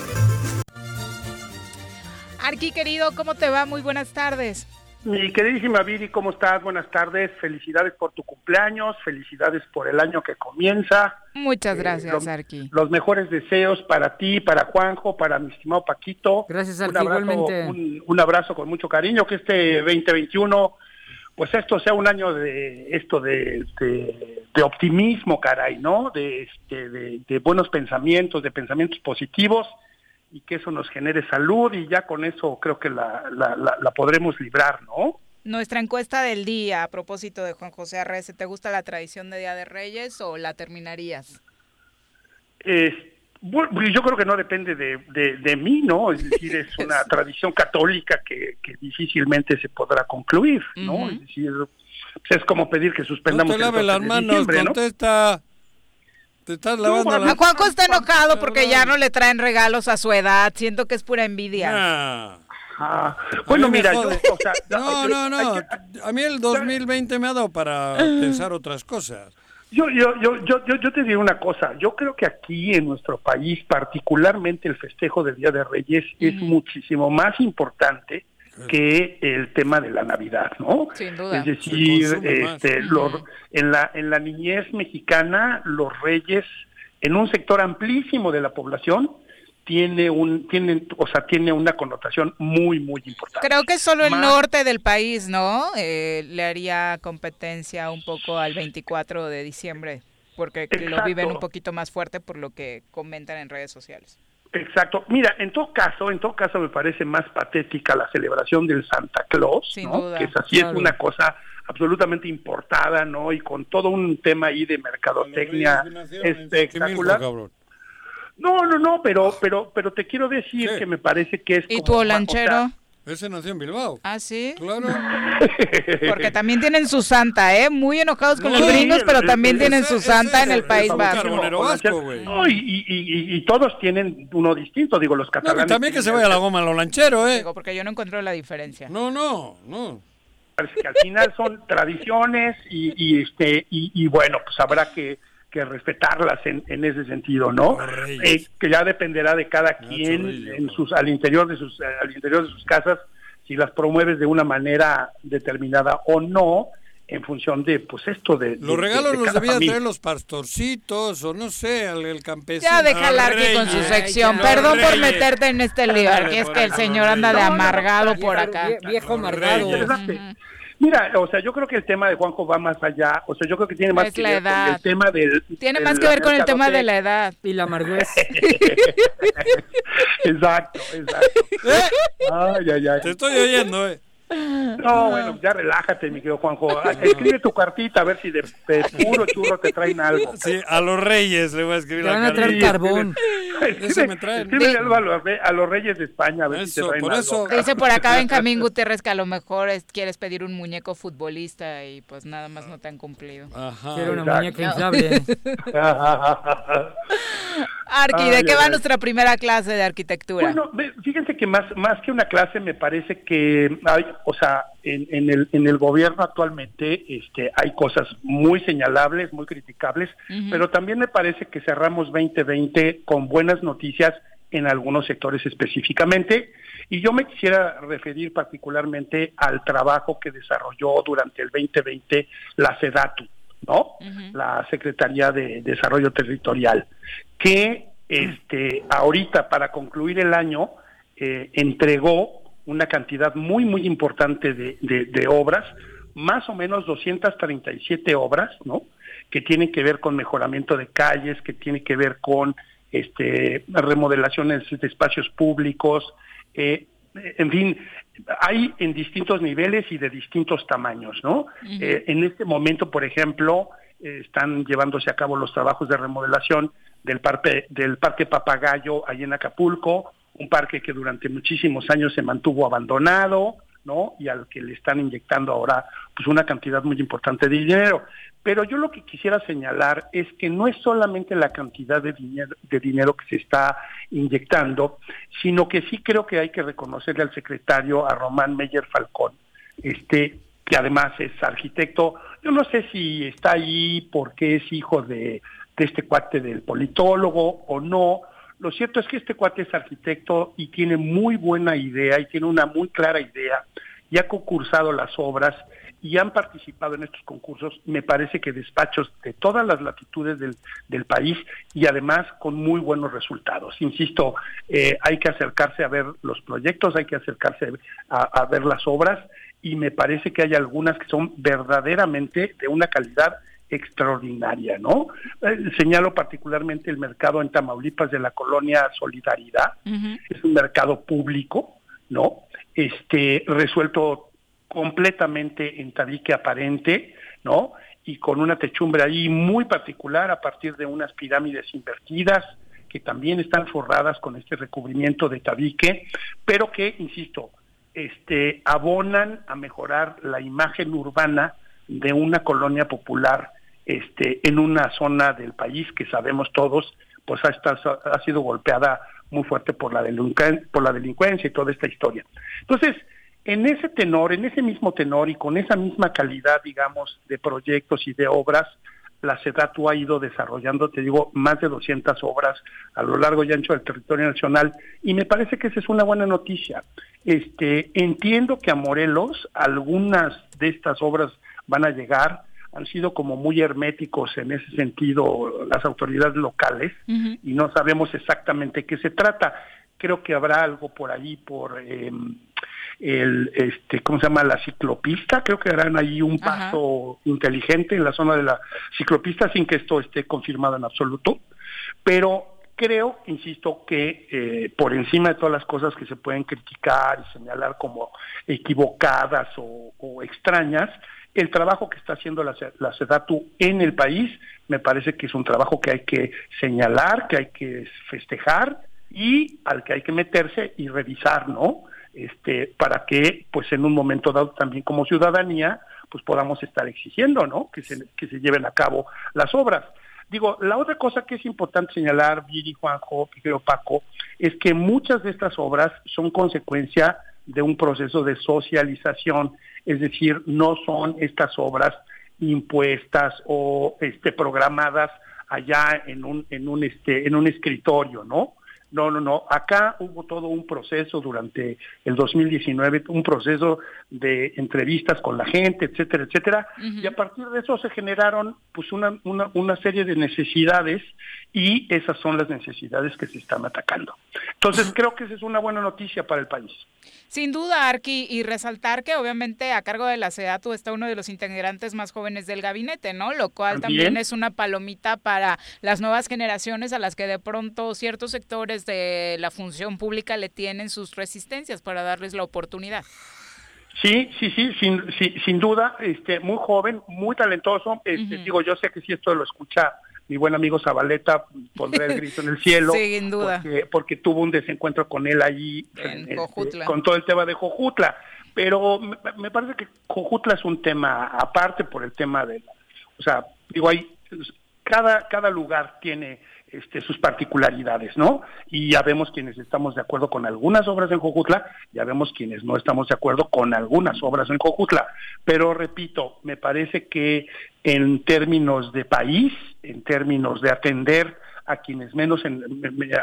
Arqui, querido, ¿cómo te va? Muy buenas tardes. Mi queridísima Viri, ¿cómo estás? Buenas tardes. Felicidades por tu cumpleaños, felicidades por el año que comienza. Muchas Eh, gracias, lo- Arqui. Los mejores deseos para ti, para Juanjo, para mi estimado Paquito. Gracias, un Arqui, abrazo, igualmente. un, un abrazo con mucho cariño. Que este 2021, pues esto sea un año de esto de, de, de optimismo, caray, ¿no? De, este, de, de buenos pensamientos, de pensamientos positivos y que eso nos genere salud y ya con eso creo que la, la, la, la podremos librar, ¿no? Nuestra encuesta del día a propósito de Juan José Arrece, ¿te gusta la tradición de Día de Reyes o la terminarías? Bueno, yo creo que no depende de, de, de mí, ¿no? Es decir, es una tradición católica que, que difícilmente se podrá concluir, ¿no? Es decir, pues es como pedir que No suspendamos te el laves 12 las manos, ¿no? contesta. Te estás lavando A las Juanjo está enojado porque ya no le traen regalos a su edad. Siento que es pura envidia. Ah, bueno, mira, yo, o sea, No, no, no. A mí el 2020 me ha dado para pensar otras cosas. Yo, yo, yo, yo, yo, yo te diré una cosa. Yo creo que aquí en nuestro país, particularmente el festejo del Día de Reyes, es muchísimo más importante que el tema de la Navidad, ¿no? Sin duda. Es decir, este, los- en la en la niñez mexicana, los reyes, en un sector amplísimo de la población, tiene un tienen, o sea, tiene una connotación muy muy importante. Creo que solo el Más- norte del país, ¿no? Eh, le haría competencia un poco al 24 de diciembre, porque lo Exacto. viven un poquito más fuerte por lo que comentan en redes sociales. Exacto. Mira, en todo caso, en todo caso me parece más patética la celebración del Santa Claus, Sin ¿no? duda, que es así, claro. es una cosa absolutamente importada, ¿no? Y con todo un tema ahí de mercadotecnia espectacular. No, no, no, pero, pero, pero te quiero decir que me parece que es ¿Y como tu una olanchero? Ese nació en Bilbao. ¿Ah, sí? Claro. Porque también tienen su santa, ¿eh? Muy enojados con No, los gringos, sí, pero también el- tienen ese- su ese santa en el el País Vasco. Vasco, No, y, y, y, y todos tienen uno distinto, digo, los No, catalanes. pero también que se vaya a la goma lo lanchero, ¿eh? Digo, porque yo no encuentro la diferencia. No, no, no. Parece que al final son tradiciones y, y este y, y bueno, pues habrá que que respetarlas en, en ese sentido, ¿no? Eh, que ya dependerá de cada quien en sus, al interior de sus, al interior de sus casas si las promueves de una manera determinada o no en función de, pues esto de... Los regalos los debían traer los pastorcitos o no sé, el, el campesino. Ya deja Arqui con su sección. Perdón por meterte en este lío, Arqui, es que el señor anda de amargado por acá. Viejo amargado. Mira, o sea, yo creo que el tema de Juanjo va más allá. O sea, yo creo que tiene más Es que la ver con el tema del... Tiene del más que ver con el tema de la edad. Y la amargüez. exacto, exacto. Ay, ay, ay. Te estoy oyendo, eh. No, bueno, ya relájate, mi querido Juanjo. Ah, Escribe tu cartita a ver si de, de puro churro te traen algo. Sí, a los reyes le voy a escribir Te la van a traer carta. carbón. Eso me traen. Escríbele algo a los, a los reyes de España a ver si te traen por algo. eso. Dice por acá Benjamín Gutiérrez que a lo mejor es- quieres pedir un muñeco futbolista y pues nada más no te han cumplido. Ajá. Quiero una muñeca inflable. Arqui, ¿de qué va nuestra primera clase de arquitectura? Bueno, fíjense que más, más que una clase me parece que hay, o sea, en, en el, en el gobierno actualmente este, hay cosas muy señalables, muy criticables, pero también me parece que cerramos 2020 con buenas noticias en algunos sectores específicamente. Y yo me quisiera referir particularmente al trabajo que desarrolló durante el 2020 la SEDATU, ¿no? La Secretaría de Desarrollo Territorial, que este, ahorita para concluir el año eh, entregó una cantidad muy, muy importante de, de- de obras, más o menos 237 obras, ¿no? Que tienen que ver con mejoramiento de calles, que tienen que ver con este, remodelaciones de espacios públicos, eh, en fin, hay en distintos niveles y de distintos tamaños, ¿no? Eh, en este momento, por ejemplo, eh, están llevándose a cabo los trabajos de remodelación del parque, del parque Papagayo ahí en Acapulco, un parque que durante muchísimos años se mantuvo abandonado, ¿no? Y al que le están inyectando ahora pues una cantidad muy importante de dinero. Pero yo lo que quisiera señalar es que no es solamente la cantidad de dinero, de dinero que se está inyectando, sino que sí creo que hay que reconocerle al secretario, a Román Meyer Falcón, este, que además es arquitecto. Yo no sé si está ahí porque es hijo de, de este cuate del politólogo o no. Lo cierto es que este cuate es arquitecto y tiene muy buena idea y tiene una muy clara idea y ha concursado las obras y han participado en estos concursos, me parece que despachos de todas las latitudes del, del país y además con muy buenos resultados. Insisto, eh, hay que acercarse a ver los proyectos, hay que acercarse a, a ver las obras y me parece que hay algunas que son verdaderamente de una calidad extraordinaria, ¿no? Eh, señalo particularmente el mercado en Tamaulipas de la colonia Solidaridad, es un mercado público, ¿no? Este, resuelto completamente en tabique aparente, ¿no? Y con una techumbre ahí muy particular a partir de unas pirámides invertidas que también están forradas con este recubrimiento de tabique, pero que, insisto, este, abonan a mejorar la imagen urbana de una colonia popular este, en una zona del país que sabemos todos, pues ha, estado- ha sido golpeada muy fuerte por la, delinquen- por la delincuencia y toda esta historia. Entonces, en ese tenor, en ese mismo tenor y con esa misma calidad, digamos, de proyectos y de obras, la SEDATU ha ido desarrollando, te digo, más de 200 obras a lo largo y ancho del territorio nacional y me parece que esa es una buena noticia. Este, entiendo que a Morelos algunas de estas obras van a llegar, han sido como muy herméticos en ese sentido las autoridades locales y no sabemos exactamente qué se trata. Creo que habrá algo por ahí por eh, el este cómo se llama la ciclopista, creo que harán ahí un paso inteligente en la zona de la ciclopista sin que esto esté confirmado en absoluto, pero creo, insisto, que eh, por encima de todas las cosas que se pueden criticar y señalar como equivocadas o, o extrañas, el trabajo que está haciendo la, la en el país me parece que es un trabajo que hay que señalar, que hay que festejar y al que hay que meterse y revisar, ¿no? Este, para que, pues en un momento dado también como ciudadanía, pues podamos estar exigiendo, ¿no? Que se, que se lleven a cabo las obras. Digo, la otra cosa que es importante señalar, Viri, Juanjo, Piquero, Paco, es que muchas de estas obras son consecuencia de un proceso de socialización, es decir, no son estas obras impuestas o este, programadas allá en un, en un, este, en un escritorio, ¿no? No, no, no. Acá hubo todo un proceso durante el 2019, un proceso de entrevistas con la gente, etcétera, etcétera. Y a partir de eso se generaron pues una, una, una serie de necesidades y esas son las necesidades que se están atacando. Entonces creo que esa es una buena noticia para el país. Sin duda, Arqui, y resaltar que obviamente a cargo de la SEDATU está uno de los integrantes más jóvenes del gabinete, ¿no? Lo cual también, También. es una palomita para las nuevas generaciones a las que de pronto ciertos sectores de la función pública le tienen sus resistencias para darles la oportunidad. Sí, sí, sí, sin, sí, sin duda, este, muy joven, muy talentoso. Este, Digo, yo sé que si esto lo escucha mi buen amigo Zabaleta, pondré el grito en el cielo. Sin duda. Porque, porque tuvo un desencuentro con él allí, En este, Jojutla. con todo el tema de Jojutla. Pero me, me parece que Jojutla es un tema aparte por el tema de, o sea, digo, hay, cada, cada lugar tiene este, sus particularidades, ¿no? Y ya vemos quienes estamos de acuerdo con algunas obras en Jojutla, ya vemos quienes no estamos de acuerdo con algunas obras en Jojutla. Pero repito, me parece que en términos de país, en términos de atender a quienes menos, en-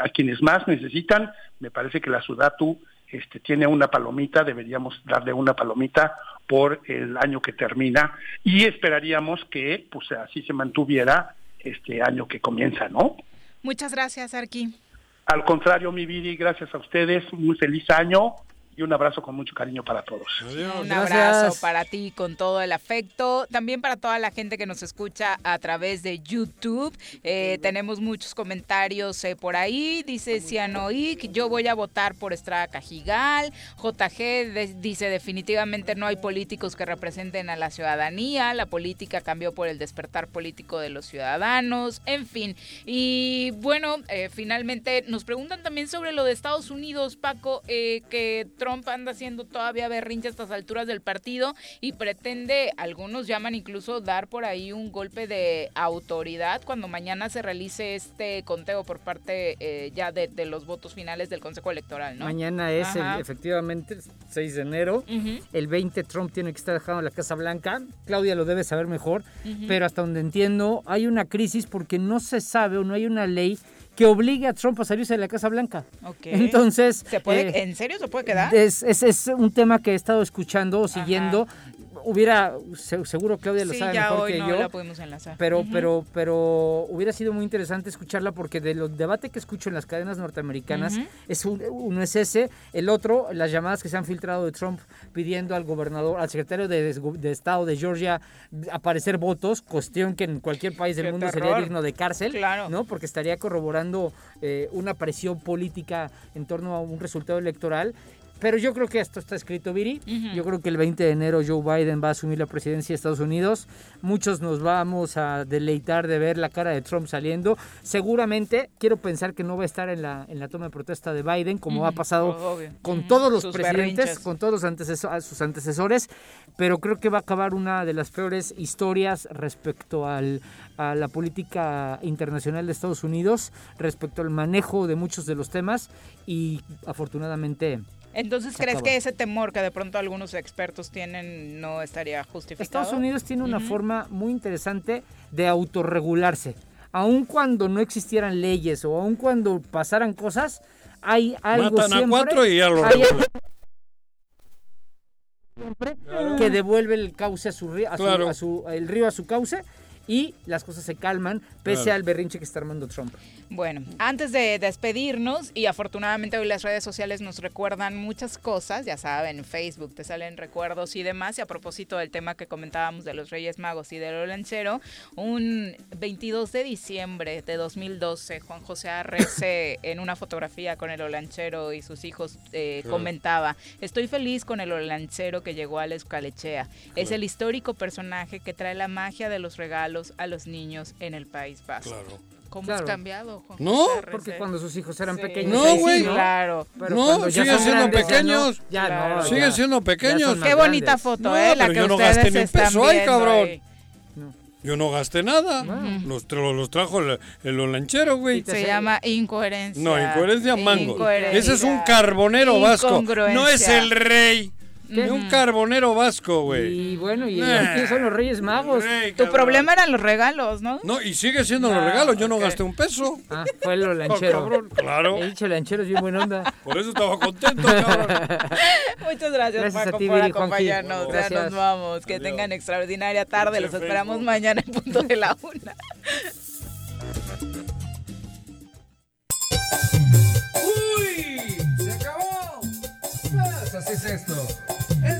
a quienes más necesitan, me parece que la Sudatu este, tiene una palomita, deberíamos darle una palomita por el año que termina y esperaríamos que pues así se mantuviera este año que comienza, ¿no? Muchas gracias, Arqui. Al contrario, mi Viri, gracias a ustedes, muy feliz año y un abrazo con mucho cariño para todos. Un abrazo para ti con todo el afecto. También para toda la gente que nos escucha a través de YouTube. Eh, tenemos muchos comentarios eh, por ahí. Dice Cianoic, yo voy a votar por Estrada Cajigal. JG de- dice definitivamente no hay políticos que representen a la ciudadanía. La política cambió por el despertar político de los ciudadanos. En fin. Y bueno, eh, finalmente nos preguntan también sobre lo de Estados Unidos, Paco, eh, que Trump anda haciendo todavía berrinche a estas alturas del partido y pretende, algunos llaman incluso dar por ahí un golpe de autoridad cuando mañana se realice este conteo por parte eh, ya de, de los votos finales del Consejo Electoral, ¿no? Mañana es el- efectivamente 6 de enero. El 20 Trump tiene que estar dejando la Casa Blanca. Claudia lo debe saber mejor. Pero hasta donde entiendo, hay una crisis porque no se sabe o no hay una ley que obligue a Trump a salirse de la Casa Blanca. Ok. Entonces, ¿Se puede, eh, ¿En serio se puede quedar? es, es- es un tema que he estado escuchando o siguiendo. Hubiera, se- seguro Claudia lo sí, sabe mejor hoy que no yo. la podemos enlazar. Pero, pero, pero hubiera sido muy interesante escucharla porque de los debates que escucho en las cadenas norteamericanas, es un- uno es ese, el otro, las llamadas que se han filtrado de Trump pidiendo al gobernador, al secretario de, de Estado de Georgia aparecer votos, cuestión que en cualquier país del Qué mundo terror. sería digno de cárcel, Claro. ¿no? Porque estaría corroborando eh, una presión política en torno a un resultado electoral. Pero yo creo que esto está escrito, Viri. Yo creo que el 20 de enero Joe Biden va a asumir la presidencia de Estados Unidos. Muchos nos vamos a deleitar de ver la cara de Trump saliendo. Seguramente, quiero pensar que no va a estar en la, en la toma de protesta de Biden, como ha pasado obvio. con todos los Sus presidentes, berrinches. con todos los anteceso- a sus antecesores. Pero creo que va a acabar una de las peores historias respecto al, a la política internacional de Estados Unidos, respecto al manejo de muchos de los temas. Y afortunadamente Entonces, ¿crees acaba. que ese temor que de pronto algunos expertos tienen no estaría justificado? Estados Unidos tiene una forma muy interesante de autorregularse. Aun cuando no existieran leyes o aun cuando pasaran cosas, hay algo Matan a siempre- cuatro y ya lo hay que devuelve el cauce a su, río, a su- a su- el río a su cauce y las cosas se calman pese Claro. al berrinche que está armando Trump. Bueno, antes de despedirnos, y afortunadamente hoy las redes sociales nos recuerdan muchas cosas, ya saben, en Facebook te salen recuerdos y demás, y a propósito del tema que comentábamos de los Reyes Magos y del Olancero, un 22 de diciembre de 2012, Juan José Arrece, en una fotografía con el Olanchero y sus hijos, eh, Claro. comentaba, estoy feliz con el Olanchero que llegó a la Escalechea, es el histórico personaje que trae la magia de los regalos a los niños en el País Vasco. Claro. ¿Cómo Claro. has cambiado, Juan No, José? Porque cuando sus hijos eran Sí. pequeños. No, ahí sí, güey. ¿no? Claro. Pero No, cuando ya siguen son siendo grandes, pequeños. Ya no, Claro. Siguen siendo pequeños. Qué bonita grandes. foto, No, ¿eh? La pero que yo no ustedes gasté ni un peso ahí, cabrón. Yo no gasté nada. Los, tra- los trajo el, el olanchero, güey. Se llama incoherencia. No, incoherencia mango. Ese es un carbonero vasco. No es el rey. De un carbonero vasco, güey. Y bueno, ¿y son los Reyes Magos? Tu problema eran los regalos, ¿no? No, y sigue siendo los regalos. Yo no gasté un peso. Ah, fue lo Oh, lanchero. cabrón, claro. He dicho lanchero, es bien buena onda. Por eso estaba contento, cabrón. Muchas gracias, Gracias a Paco, ti, por acompañarnos. Ya Gracias. nos vamos. Que tengan extraordinaria tarde. Los esperamos mañana en punto de la una. ¡Uy! ¡Se acabó! Pues así es esto.